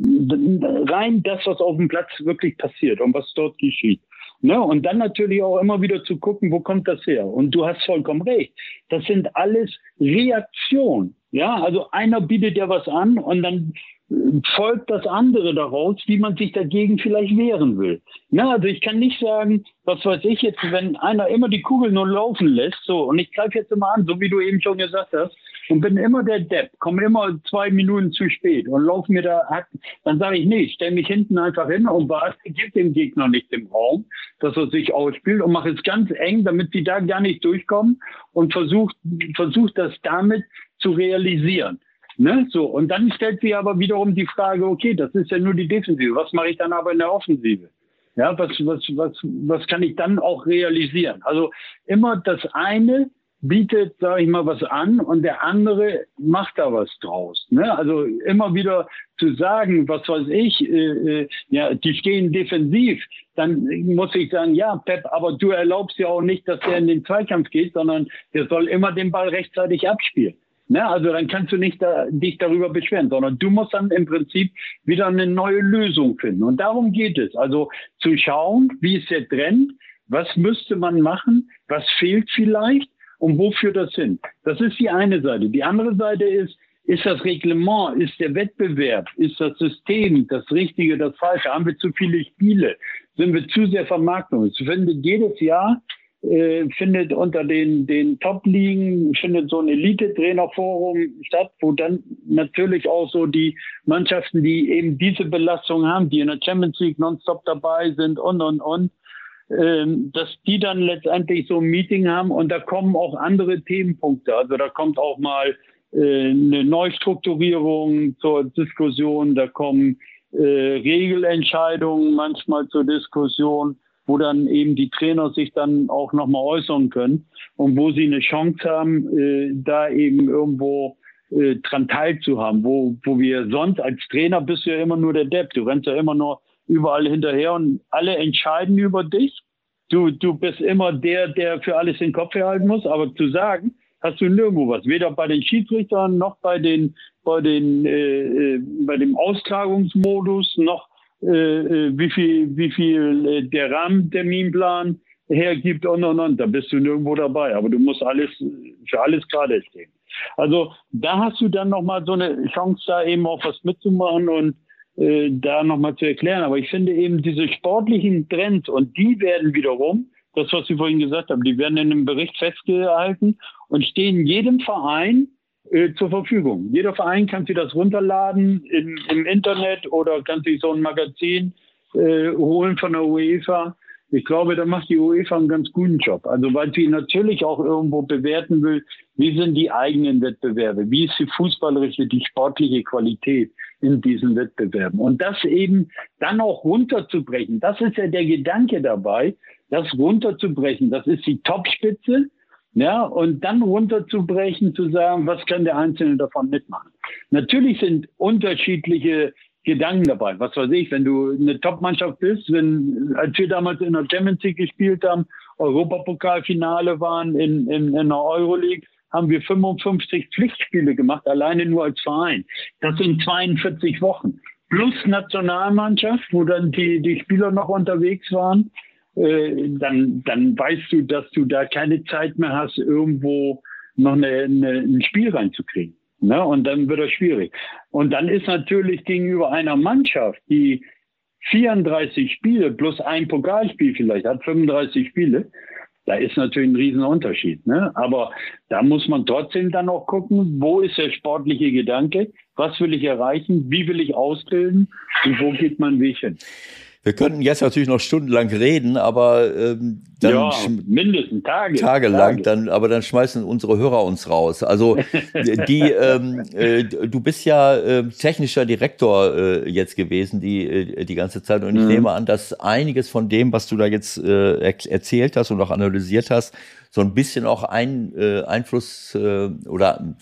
rein das, was auf dem Platz wirklich passiert und was dort geschieht. Ne? Und dann natürlich auch immer wieder zu gucken, wo kommt das her? Und du hast vollkommen recht. Das sind alles Reaktionen. Ja, also einer bietet ja was an und dann folgt das andere daraus, wie man sich dagegen vielleicht wehren will. Ja, also ich kann nicht sagen, was weiß ich jetzt, wenn einer immer die Kugel nur laufen lässt, so, und ich greife jetzt immer an, so wie du eben schon gesagt hast, und bin immer der Depp, komme immer zwei Minuten zu spät und laufe mir da, dann sage ich, nee, stell mich hinten einfach hin und warte, gib dem Gegner nicht den Raum, dass er sich ausspielt und mache es ganz eng, damit sie da gar nicht durchkommen und versucht, versucht das damit zu realisieren. Ne? So, und dann stellt sich aber wiederum die Frage, okay, das ist ja nur die Defensive, was mache ich dann aber in der Offensive? Ja, was, was, was, was kann ich dann auch realisieren? Also immer das eine bietet, sage ich mal, was an und der andere macht da was draus. Ne? Also immer wieder zu sagen, was weiß ich, äh, äh, ja, die stehen defensiv, dann muss ich sagen, ja, Pep, aber du erlaubst ja auch nicht, dass der in den Zweikampf geht, sondern der soll immer den Ball rechtzeitig abspielen. Ne? Also dann kannst du nicht da, dich darüber beschweren, sondern du musst dann im Prinzip wieder eine neue Lösung finden. Und darum geht es. Also zu schauen, wie ist der Trend, was müsste man machen, was fehlt vielleicht und wo führt das hin. Das ist die eine Seite. Die andere Seite ist, ist das Reglement, ist der Wettbewerb, ist das System das Richtige, das Falsche? Haben wir zu viele Spiele? Sind wir zu sehr Vermarktung? Es findet jedes Jahr äh, findet unter den, den Top-Ligen, findet so ein Elite-Trainerforum statt, wo dann natürlich auch so die Mannschaften, die eben diese Belastung haben, die in der Champions League nonstop dabei sind und, und, und, ähm, dass die dann letztendlich so ein Meeting haben und da kommen auch andere Themenpunkte. Also da kommt auch mal äh, eine Neustrukturierung zur Diskussion, da kommen äh, Regelentscheidungen manchmal zur Diskussion wo dann eben die Trainer sich dann auch nochmal äußern können und wo sie eine Chance haben, äh, da eben irgendwo äh, dran teilzuhaben, wo, wo wir sonst als Trainer bist du ja immer nur der Depp, du rennst ja immer nur überall hinterher und alle entscheiden über dich. Du, du bist immer der, der für alles den Kopf erhalten muss, aber zu sagen, hast du nirgendwo was, weder bei den Schiedsrichtern noch bei den bei den äh, äh bei dem Austragungsmodus noch wie viel, wie viel äh, der Rahmenterminplan hergibt und und und. Da bist du nirgendwo dabei. Aber du musst alles für alles gerade stehen. Also da hast du dann nochmal so eine Chance, da eben auch was mitzumachen und äh, da nochmal zu erklären. Aber ich finde eben diese sportlichen Trends und die werden wiederum, das was Sie vorhin gesagt haben, die werden in einem Bericht festgehalten und stehen jedem Verein äh, zur Verfügung. Jeder Verein kann sich das runterladen in, im Internet oder kann sich so ein Magazin äh, holen von der UEFA. Ich glaube, da macht die UEFA einen ganz guten Job. Also weil sie natürlich auch irgendwo bewerten will, wie sind die eigenen Wettbewerbe, wie ist die fußballerische, die sportliche Qualität in diesen Wettbewerben. Und das eben dann auch runterzubrechen, das ist ja der Gedanke dabei, das runterzubrechen. Das ist die Topspitze ja, und dann runterzubrechen, zu sagen, was kann der Einzelne davon mitmachen. Natürlich sind unterschiedliche Gedanken dabei. Was weiß ich, wenn du eine Top-Mannschaft bist, wenn, als wir damals in der Champions League gespielt haben, Europapokalfinale waren in, in, in der Euroleague, haben wir 55 Pflichtspiele gemacht, alleine nur als Verein. Das sind 42 Wochen. Plus Nationalmannschaft, wo dann die, die Spieler noch unterwegs waren. Äh, dann, dann weißt du, dass du da keine Zeit mehr hast, irgendwo noch eine, eine, ein Spiel reinzukriegen. Ne? Und dann wird das schwierig. Und dann ist natürlich gegenüber einer Mannschaft, die 34 Spiele plus ein Pokalspiel vielleicht hat, 35 Spiele, da ist natürlich ein Riesenunterschied. Ne? Aber da muss man trotzdem dann auch gucken, wo ist der sportliche Gedanke, was will ich erreichen, wie will ich ausbilden und wo geht mein Weg hin. Wir könnten jetzt natürlich noch stundenlang reden, aber ähm, dann ja, mindestens Tage, tagelang, Tage. dann, aber dann schmeißen unsere Hörer uns raus. Also die, ähm, äh, du bist ja äh, technischer Direktor äh, jetzt gewesen die äh, die ganze Zeit und ich mhm. nehme an, dass einiges von dem, was du da jetzt äh, erzählt hast und auch analysiert hast, so ein bisschen auch ein äh, Einfluss äh, oder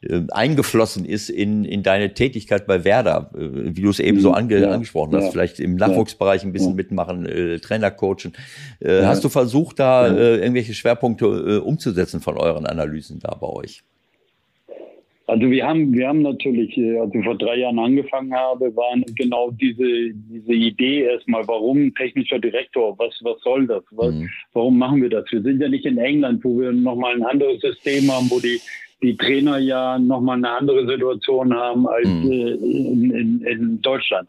äh, eingeflossen ist in, in deine Tätigkeit bei Werder, äh, wie du es eben so mhm. ange, ja, angesprochen hast, ja, vielleicht im Nachwuchsbereich ein bisschen ja. mitmachen, äh, Trainer coachen. Äh, hast du versucht, da äh, irgendwelche Schwerpunkte äh, umzusetzen von euren Analysen da bei euch? Also wir haben, wir haben natürlich, äh, als ich vor drei Jahren angefangen habe, waren genau diese, diese Idee erstmal, warum technischer Direktor, was, was soll das? Was, mhm. Warum machen wir das? Wir sind ja nicht in England, wo wir nochmal ein anderes System haben, wo die die Trainer ja nochmal eine andere Situation haben als mhm. äh, in, in, in, Deutschland.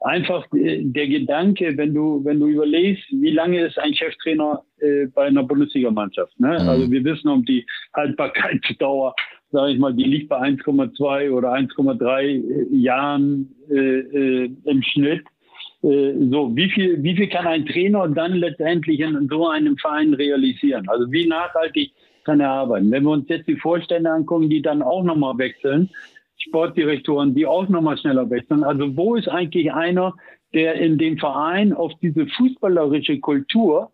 Einfach äh, der Gedanke, wenn du, wenn du überlegst, wie lange ist ein Cheftrainer äh, bei einer Bundesligamannschaft. Ne? Mhm. Also wir wissen um die Haltbarkeitsdauer sage ich mal, die liegt bei 1,2 oder 1,3 Jahren äh, äh, im Schnitt. Äh, so, wie viel, wie viel kann ein Trainer dann letztendlich in so einem Verein realisieren? Also wie nachhaltig kann er? Wenn wir uns jetzt die Vorstände angucken, die dann auch nochmal wechseln, Sportdirektoren, die auch nochmal schneller wechseln. Also wo ist eigentlich einer, der in dem Verein auf diese fußballerische Kultur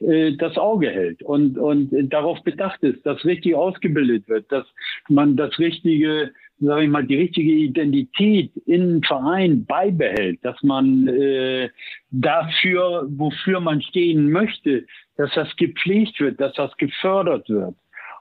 äh, das Auge hält und, und darauf bedacht ist, dass richtig ausgebildet wird, dass man das richtige, sage ich mal, die richtige Identität im Verein beibehält, dass man äh, dafür, wofür man stehen möchte, dass das gepflegt wird, dass das gefördert wird.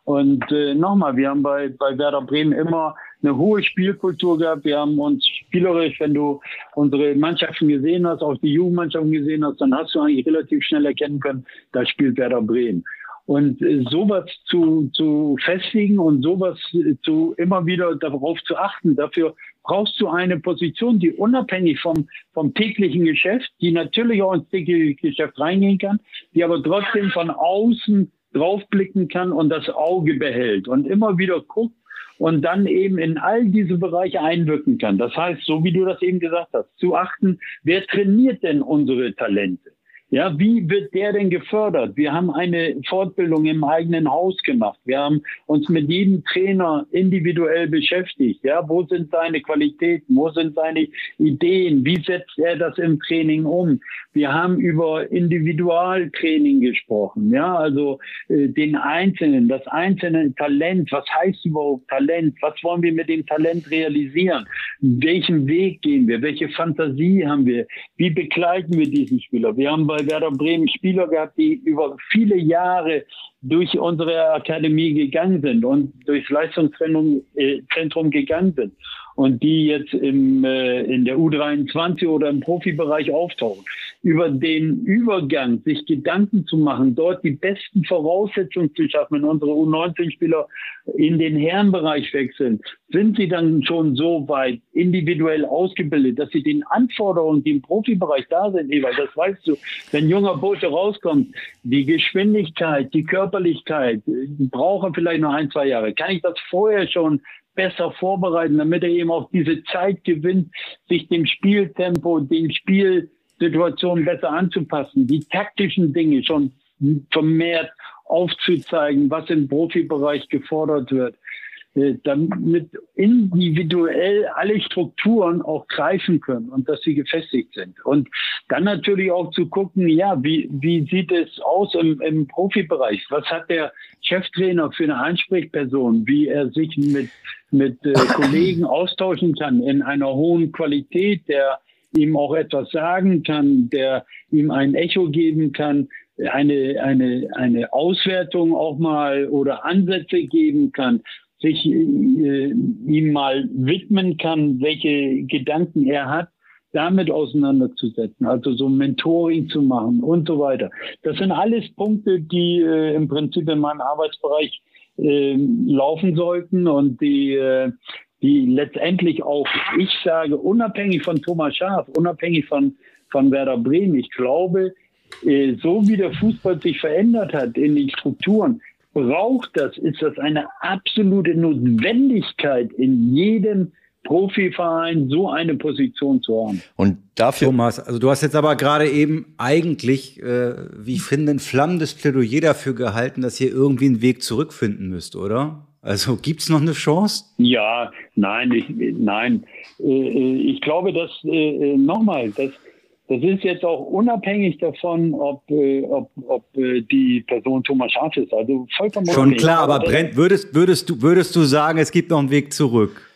Und äh, nochmal, wir haben bei, bei Werder Bremen immer eine hohe Spielkultur gehabt. Wir haben uns spielerisch, wenn du unsere Mannschaften gesehen hast, auch die Jugendmannschaften gesehen hast, dann hast du eigentlich relativ schnell erkennen können, da spielt Werder Bremen. Und äh, sowas zu, zu festigen und sowas zu immer wieder darauf zu achten, dafür brauchst du eine Position, die unabhängig vom, vom täglichen Geschäft, die natürlich auch ins tägliche Geschäft reingehen kann, die aber trotzdem von außen draufblicken kann und das Auge behält und immer wieder guckt, und dann eben in all diese Bereiche einwirken kann. Das heißt, so wie du das eben gesagt hast, zu achten, wer trainiert denn unsere Talente? Ja, wie wird der denn gefördert? Wir haben eine Fortbildung im eigenen Haus gemacht. Wir haben uns mit jedem Trainer individuell beschäftigt. Ja, wo sind seine Qualitäten? Wo sind seine Ideen? Wie setzt er das im Training um? Wir haben über Individualtraining gesprochen. Ja, also äh, den Einzelnen, das einzelne Talent. Was heißt überhaupt Talent? Was wollen wir mit dem Talent realisieren? Welchen Weg gehen wir? Welche Fantasie haben wir? Wie begleiten wir diesen Spieler? Wir haben bei bei Werder Bremen Spieler gehabt, die über viele Jahre durch unsere Akademie gegangen sind und durchs Leistungszentrum äh, gegangen sind und die jetzt im, äh, in der U23 oder im Profibereich auftauchen. Über den Übergang sich Gedanken zu machen, dort die besten Voraussetzungen zu schaffen, wenn unsere U19-Spieler in den Herrenbereich wechseln, sind sie dann schon so weit individuell ausgebildet, dass sie den Anforderungen, die im Profibereich da sind, weil das weißt du, wenn junger Bursche rauskommt, die Geschwindigkeit, die Körperlichkeit, die brauchen vielleicht noch ein, zwei Jahre. Kann ich das vorher schon besser vorbereiten, damit er eben auch diese Zeit gewinnt, sich dem Spieltempo, den Spielsituationen besser anzupassen, die taktischen Dinge schon vermehrt aufzuzeigen, was im Profibereich gefordert wird. Äh, damit individuell alle Strukturen auch greifen können und dass sie gefestigt sind. Und dann natürlich auch zu gucken, ja, wie, wie sieht es aus im, im Profibereich? Was hat der Cheftrainer für eine Ansprechperson? Wie er sich mit, mit äh, Kollegen austauschen kann in einer hohen Qualität, der ihm auch etwas sagen kann, der ihm ein Echo geben kann, eine, eine, eine Auswertung auch mal oder Ansätze geben kann sich äh, ihm mal widmen kann, welche Gedanken er hat, damit auseinanderzusetzen, also so Mentoring zu machen und so weiter. Das sind alles Punkte, die äh, im Prinzip in meinem Arbeitsbereich äh, laufen sollten und die, äh, die letztendlich auch, ich sage, unabhängig von Thomas Schaaf, unabhängig von, von Werder Bremen, ich glaube, äh, so wie der Fußball sich verändert hat in den Strukturen, braucht das, ist das eine absolute Notwendigkeit in jedem Profiverein so eine Position zu haben. Und dafür. Thomas, also du hast jetzt aber gerade eben eigentlich, äh, wie ich finde, ein flammendes Plädoyer dafür gehalten, dass ihr irgendwie einen Weg zurückfinden müsst, oder? Also gibt es noch eine Chance? Ja, nein, ich, nein. Äh, äh, ich glaube, dass äh, nochmal, dass das ist jetzt auch unabhängig davon, ob, äh, ob, ob äh, die Person Thomas Schaf ist. Also vollkommen Schon klar, aber Brent, würdest, würdest, du, würdest du sagen, es gibt noch einen Weg zurück?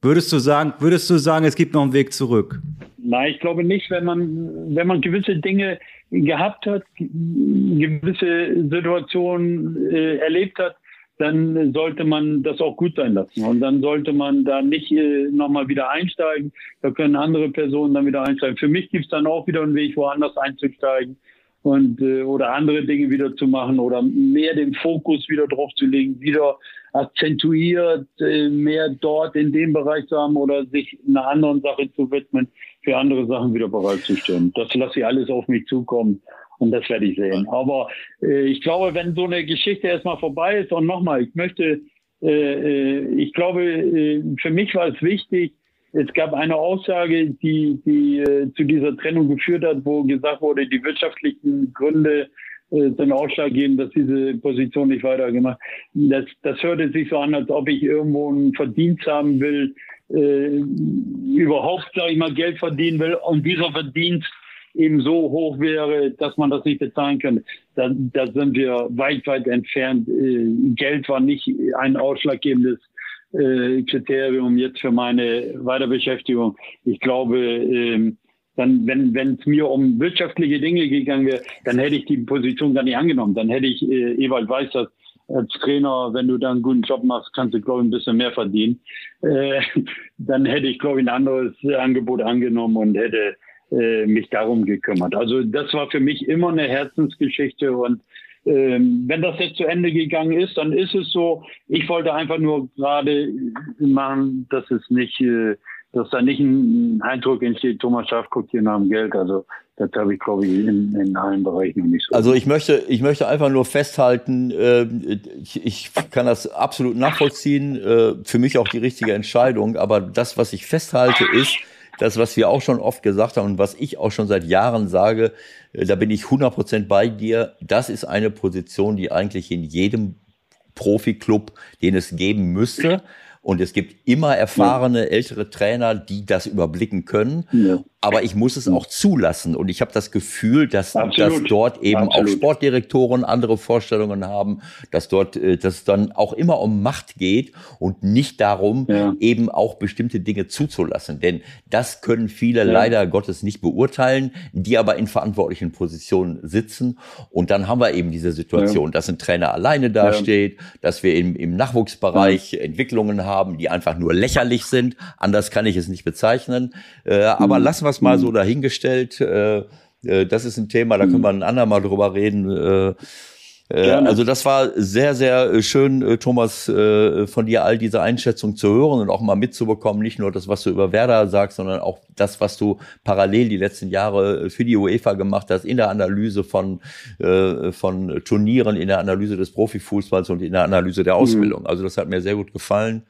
Würdest du sagen, würdest du sagen, es gibt noch einen Weg zurück? Nein, ich glaube nicht, wenn man, wenn man gewisse Dinge gehabt hat, gewisse Situationen äh, erlebt hat, dann sollte man das auch gut sein lassen. Und dann sollte man da nicht äh, nochmal wieder einsteigen. Da können andere Personen dann wieder einsteigen. Für mich gibt es dann auch wieder einen Weg, woanders einzusteigen und äh, oder andere Dinge wieder zu machen oder mehr den Fokus wieder drauf zu legen, wieder akzentuiert äh, mehr dort in dem Bereich zu haben oder sich einer anderen Sache zu widmen, für andere Sachen wieder bereitzustellen. Das lasse ich alles auf mich zukommen. Und das werde ich sehen. Aber äh, ich glaube, wenn so eine Geschichte erstmal vorbei ist und nochmal, ich möchte äh, ich glaube, für mich war es wichtig, es gab eine Aussage, die, die zu dieser Trennung geführt hat, wo gesagt wurde, die wirtschaftlichen Gründe sind ausschlaggebend, dass diese Position nicht weitergemacht. Das, das hörte sich so an, als ob ich irgendwo einen Verdienst haben will, äh, überhaupt, sage ich mal, Geld verdienen will und dieser Verdienst eben so hoch wäre, dass man das nicht bezahlen könnte. Da, da sind wir weit, weit entfernt. Äh, Geld war nicht ein ausschlaggebendes äh, Kriterium jetzt für meine Weiterbeschäftigung. Ich glaube, ähm, dann, wenn wenn es mir um wirtschaftliche Dinge gegangen wäre, dann hätte ich die Position gar nicht angenommen. Dann hätte ich äh, Ewald Weiß das als Trainer, wenn du da einen guten Job machst, kannst du, glaube ich, ein bisschen mehr verdienen. Äh, dann hätte ich, glaube ich, ein anderes Angebot angenommen und hätte äh, mich darum gekümmert. Also das war für mich immer eine Herzensgeschichte und ähm, wenn das jetzt zu Ende gegangen ist, dann ist es so. Ich wollte einfach nur gerade machen, dass es nicht äh, dass da nicht ein Eindruck entsteht, Thomas Schaff guckt hier nach dem Geld. Also das habe ich, glaube ich, in, in allen Bereichen noch nicht so. Also ich möchte, ich möchte einfach nur festhalten, äh, ich, ich kann das absolut nachvollziehen, äh, für mich auch die richtige Entscheidung, aber das, was ich festhalte, ist, das, was wir auch schon oft gesagt haben und was ich auch schon seit Jahren sage, äh, da bin ich 100% bei dir, das ist eine Position, die eigentlich in jedem Profiklub, den es geben müsste. Und es gibt immer erfahrene ältere Trainer, die das überblicken können. Ja aber ich muss es auch zulassen. Und ich habe das Gefühl, dass, dass dort eben Absolut. auch Sportdirektoren andere Vorstellungen haben, dass dort, äh, dass es dann auch immer um Macht geht und nicht darum, ja. eben auch bestimmte Dinge zuzulassen. Denn das können viele ja. leider Gottes nicht beurteilen, die aber in verantwortlichen Positionen sitzen. Und dann haben wir eben diese Situation, dass ein Trainer alleine dasteht, dass wir im, im Nachwuchsbereich Entwicklungen haben, die einfach nur lächerlich sind. Anders kann ich es nicht bezeichnen. Äh, aber mhm. lassen wir es mal so mhm. dahingestellt. Äh, äh, das ist ein Thema, da können wir ein andermal drüber reden. Äh, äh, also das war sehr, sehr schön, Thomas, von dir all diese Einschätzung zu hören und auch mal mitzubekommen, nicht nur das, was du über Werder sagst, sondern auch das, was du parallel die letzten Jahre für die UEFA gemacht hast, in der Analyse von, von Turnieren, in der Analyse des Profifußballs und in der Analyse der mhm. Ausbildung. Also das hat mir sehr gut gefallen.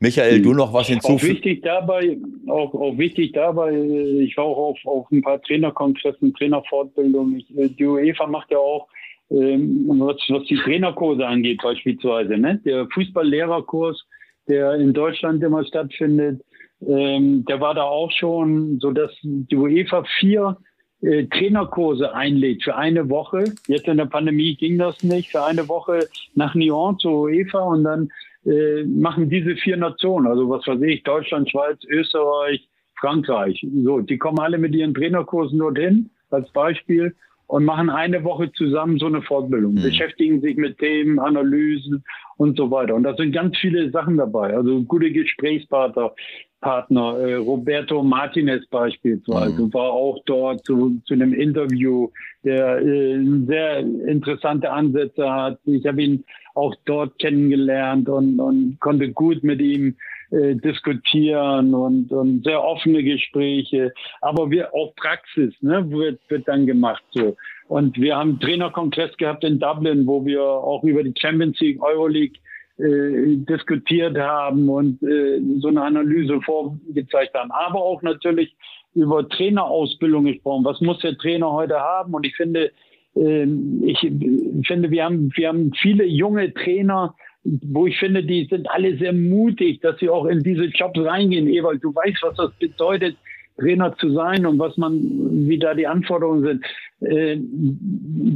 Michael, du noch was hinzufügen? Auch wichtig dabei, auch, auch wichtig dabei, ich war auch auf, auf ein paar Trainerkongressen, Trainerfortbildungen. Ich, äh, die UEFA macht ja auch, ähm, was, was die Trainerkurse angeht beispielsweise, ne? der Fußballlehrerkurs, der in Deutschland immer stattfindet, ähm, der war da auch schon, so dass die UEFA vier äh, Trainerkurse einlädt für eine Woche. Jetzt in der Pandemie ging das nicht. Für eine Woche nach Nyon zur UEFA und dann äh, machen diese vier Nationen, also was weiß ich, Deutschland, Schweiz, Österreich, Frankreich. So, die kommen alle mit ihren Trainerkursen dorthin, als Beispiel, und machen eine Woche zusammen so eine Fortbildung, mhm. beschäftigen sich mit Themen, Analysen und so weiter. Und da sind ganz viele Sachen dabei. Also gute Gesprächspartner, Partner, äh, Roberto Martinez beispielsweise, mhm. war auch dort zu, zu einem Interview, der äh, sehr interessante Ansätze hat. Ich habe ihn auch dort kennengelernt und, und konnte gut mit ihm äh, diskutieren und, und sehr offene Gespräche. Aber wir auch Praxis ne, wird, wird dann gemacht so. Und wir haben Trainerkongress gehabt in Dublin, wo wir auch über die Champions League, Euroleague äh, diskutiert haben und äh, so eine Analyse vorgezeigt haben. Aber auch natürlich über Trainerausbildung gesprochen. Was muss der Trainer heute haben? Und ich finde, ich finde, wir haben, wir haben viele junge Trainer, wo ich finde, die sind alle sehr mutig, dass sie auch in diese Jobs reingehen. Ewald, du weißt, was das bedeutet, Trainer zu sein und was man, wie da die Anforderungen sind, äh,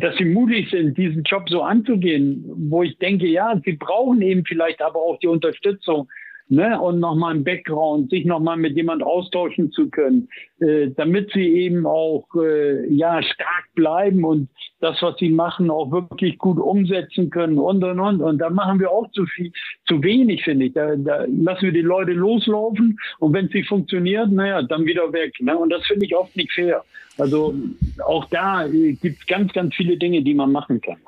dass sie mutig sind, diesen Job so anzugehen, wo ich denke, ja, sie brauchen eben vielleicht aber auch die Unterstützung ne, und nochmal im Background, sich nochmal mit jemand austauschen zu können, äh, damit sie eben auch äh, ja stark bleiben und das, was sie machen, auch wirklich gut umsetzen können und und und. Und da machen wir auch zu viel, zu wenig, finde ich. Da, da lassen wir die Leute loslaufen und wenn sie funktioniert, naja, dann wieder weg. Ne? Und das finde ich oft nicht fair. Also auch da äh, gibt es ganz, ganz viele Dinge, die man machen kann.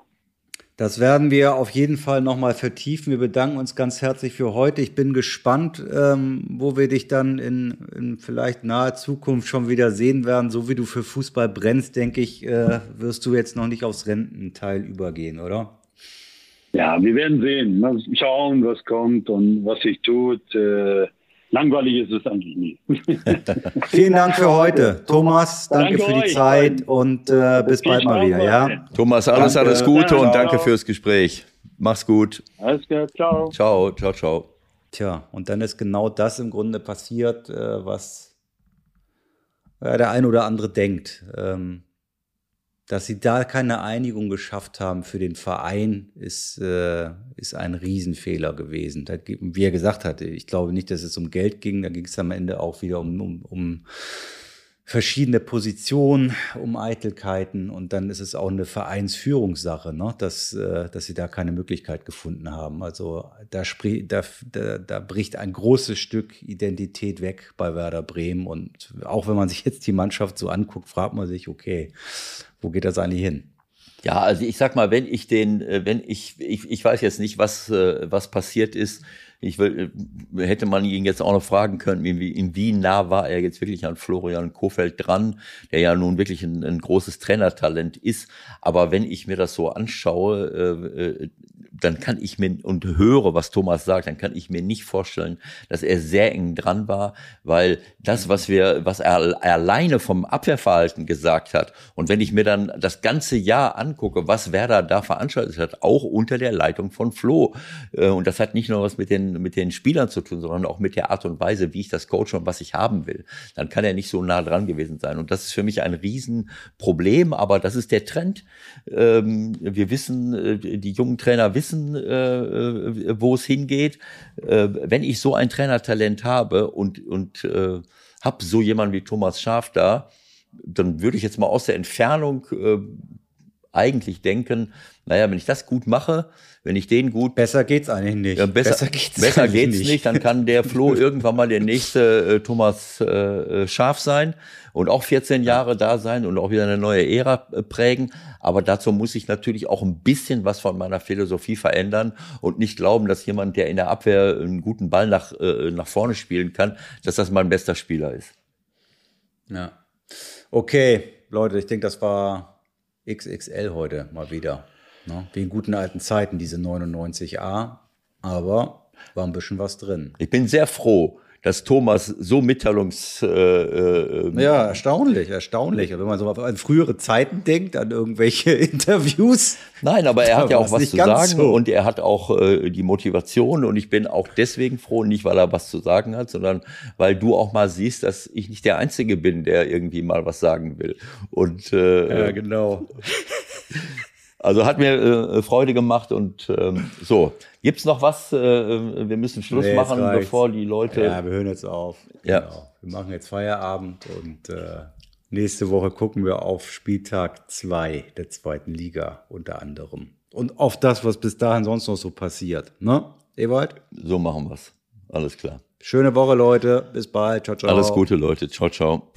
Das werden wir auf jeden Fall nochmal vertiefen. Wir bedanken uns ganz herzlich für heute. Ich bin gespannt, ähm, wo wir dich dann in, in, vielleicht naher Zukunft schon wieder sehen werden. So wie du für Fußball brennst, denke ich, äh, wirst du jetzt noch nicht aufs Rententeil übergehen, oder? Ja, wir werden sehen. Mal schauen, was kommt und was sich tut. Äh, langweilig ist es eigentlich nie. Vielen Dank für heute. Thomas, danke, Danke für die euch. Zeit und äh, bis Viel bald mal wieder. Ja? Thomas, alles, Danke. alles Gute Ja, und danke fürs Gespräch. Mach's gut. Alles klar, ciao. Ciao, ciao, ciao. Tja, und dann ist genau das im Grunde passiert, äh, was äh, der ein oder andere denkt. Ähm, dass sie da keine Einigung geschafft haben für den Verein, ist, äh, ist ein Riesenfehler gewesen. Da, ge- wie er gesagt hatte, ich glaube nicht, dass es um Geld ging, da ging es am Ende auch wieder um, um, um verschiedene Positionen, um Eitelkeiten und dann ist es auch eine Vereinsführungssache, ne? dass, äh, dass sie da keine Möglichkeit gefunden haben. Also da, da, da, da bricht ein großes Stück Identität weg bei Werder Bremen und auch wenn man sich jetzt die Mannschaft so anguckt, fragt man sich, okay, wo geht das eigentlich hin? Ja, also ich sag mal, wenn ich den, äh, wenn ich, ich, ich weiß jetzt nicht, was, äh, was passiert ist. Ich will, äh, hätte man ihn jetzt auch noch fragen können, in in wie nah war er jetzt wirklich an Florian Kofeld dran, der ja nun wirklich ein, ein großes Trainertalent ist. Aber wenn ich mir das so anschaue, dann kann ich mir und höre, was Thomas sagt, dann kann ich mir nicht vorstellen, dass er sehr eng dran war, weil das, was wir, was er alleine vom Abwehrverhalten gesagt hat, und wenn ich mir dann das ganze Jahr angucke, was Werder da veranstaltet hat, auch unter der Leitung von Flo, äh, und das hat nicht nur was mit den, mit den Spielern zu tun, sondern auch mit der Art und Weise, wie ich das coache und was ich haben will, dann kann er nicht so nah dran gewesen sein. Und das ist für mich ein Riesenproblem, aber das ist der Trend. Ähm, wir wissen, äh, die jungen Trainer wissen, äh, äh, wo es hingeht. Äh, wenn ich so ein Trainertalent habe und, und äh, habe so jemanden wie Thomas Schaf da, dann würde ich jetzt mal aus der Entfernung äh, eigentlich denken, naja, wenn ich das gut mache, wenn ich den gut Besser geht's eigentlich nicht. ja, besser, geht's, besser eigentlich geht's nicht. Dann kann der Flo irgendwann mal der nächste äh, Thomas äh, Schaf sein und auch 14 Jahre da sein und auch wieder eine neue Ära äh, prägen. Aber dazu muss ich natürlich auch ein bisschen was von meiner Philosophie verändern und nicht glauben, dass jemand, der in der Abwehr einen guten Ball nach, äh, nach vorne spielen kann, dass das mein bester Spieler ist. Ja. Okay, Leute, ich denke, das war XXL heute mal wieder. Ne? Wie in guten alten Zeiten, diese 99a. Aber war ein bisschen was drin. Ich bin sehr froh, dass Thomas so mitteilungs äh, äh, Ja, erstaunlich, erstaunlich. Wenn man so an frühere Zeiten denkt, an irgendwelche Interviews. Nein, aber er hat ja auch was zu sagen so. und er hat auch äh, die Motivation und ich bin auch deswegen froh, nicht weil er was zu sagen hat, sondern weil du auch mal siehst, dass ich nicht der Einzige bin, der irgendwie mal was sagen will. Und äh, genau. also hat mir äh, Freude gemacht und ähm, so. Gibt's noch was? Äh, wir müssen Schluss Nee, machen, reicht's. bevor die Leute. Ja, wir hören jetzt auf. Ja. Genau. Wir machen jetzt Feierabend und äh, nächste Woche gucken wir auf Spieltag 2 der zweiten Liga unter anderem. Und auf das, was bis dahin sonst noch so passiert. Ne, Ewald? So machen wir's. Alles klar. Schöne Woche, Leute. Bis bald. Ciao, ciao. Alles Gute, Leute. Ciao, ciao.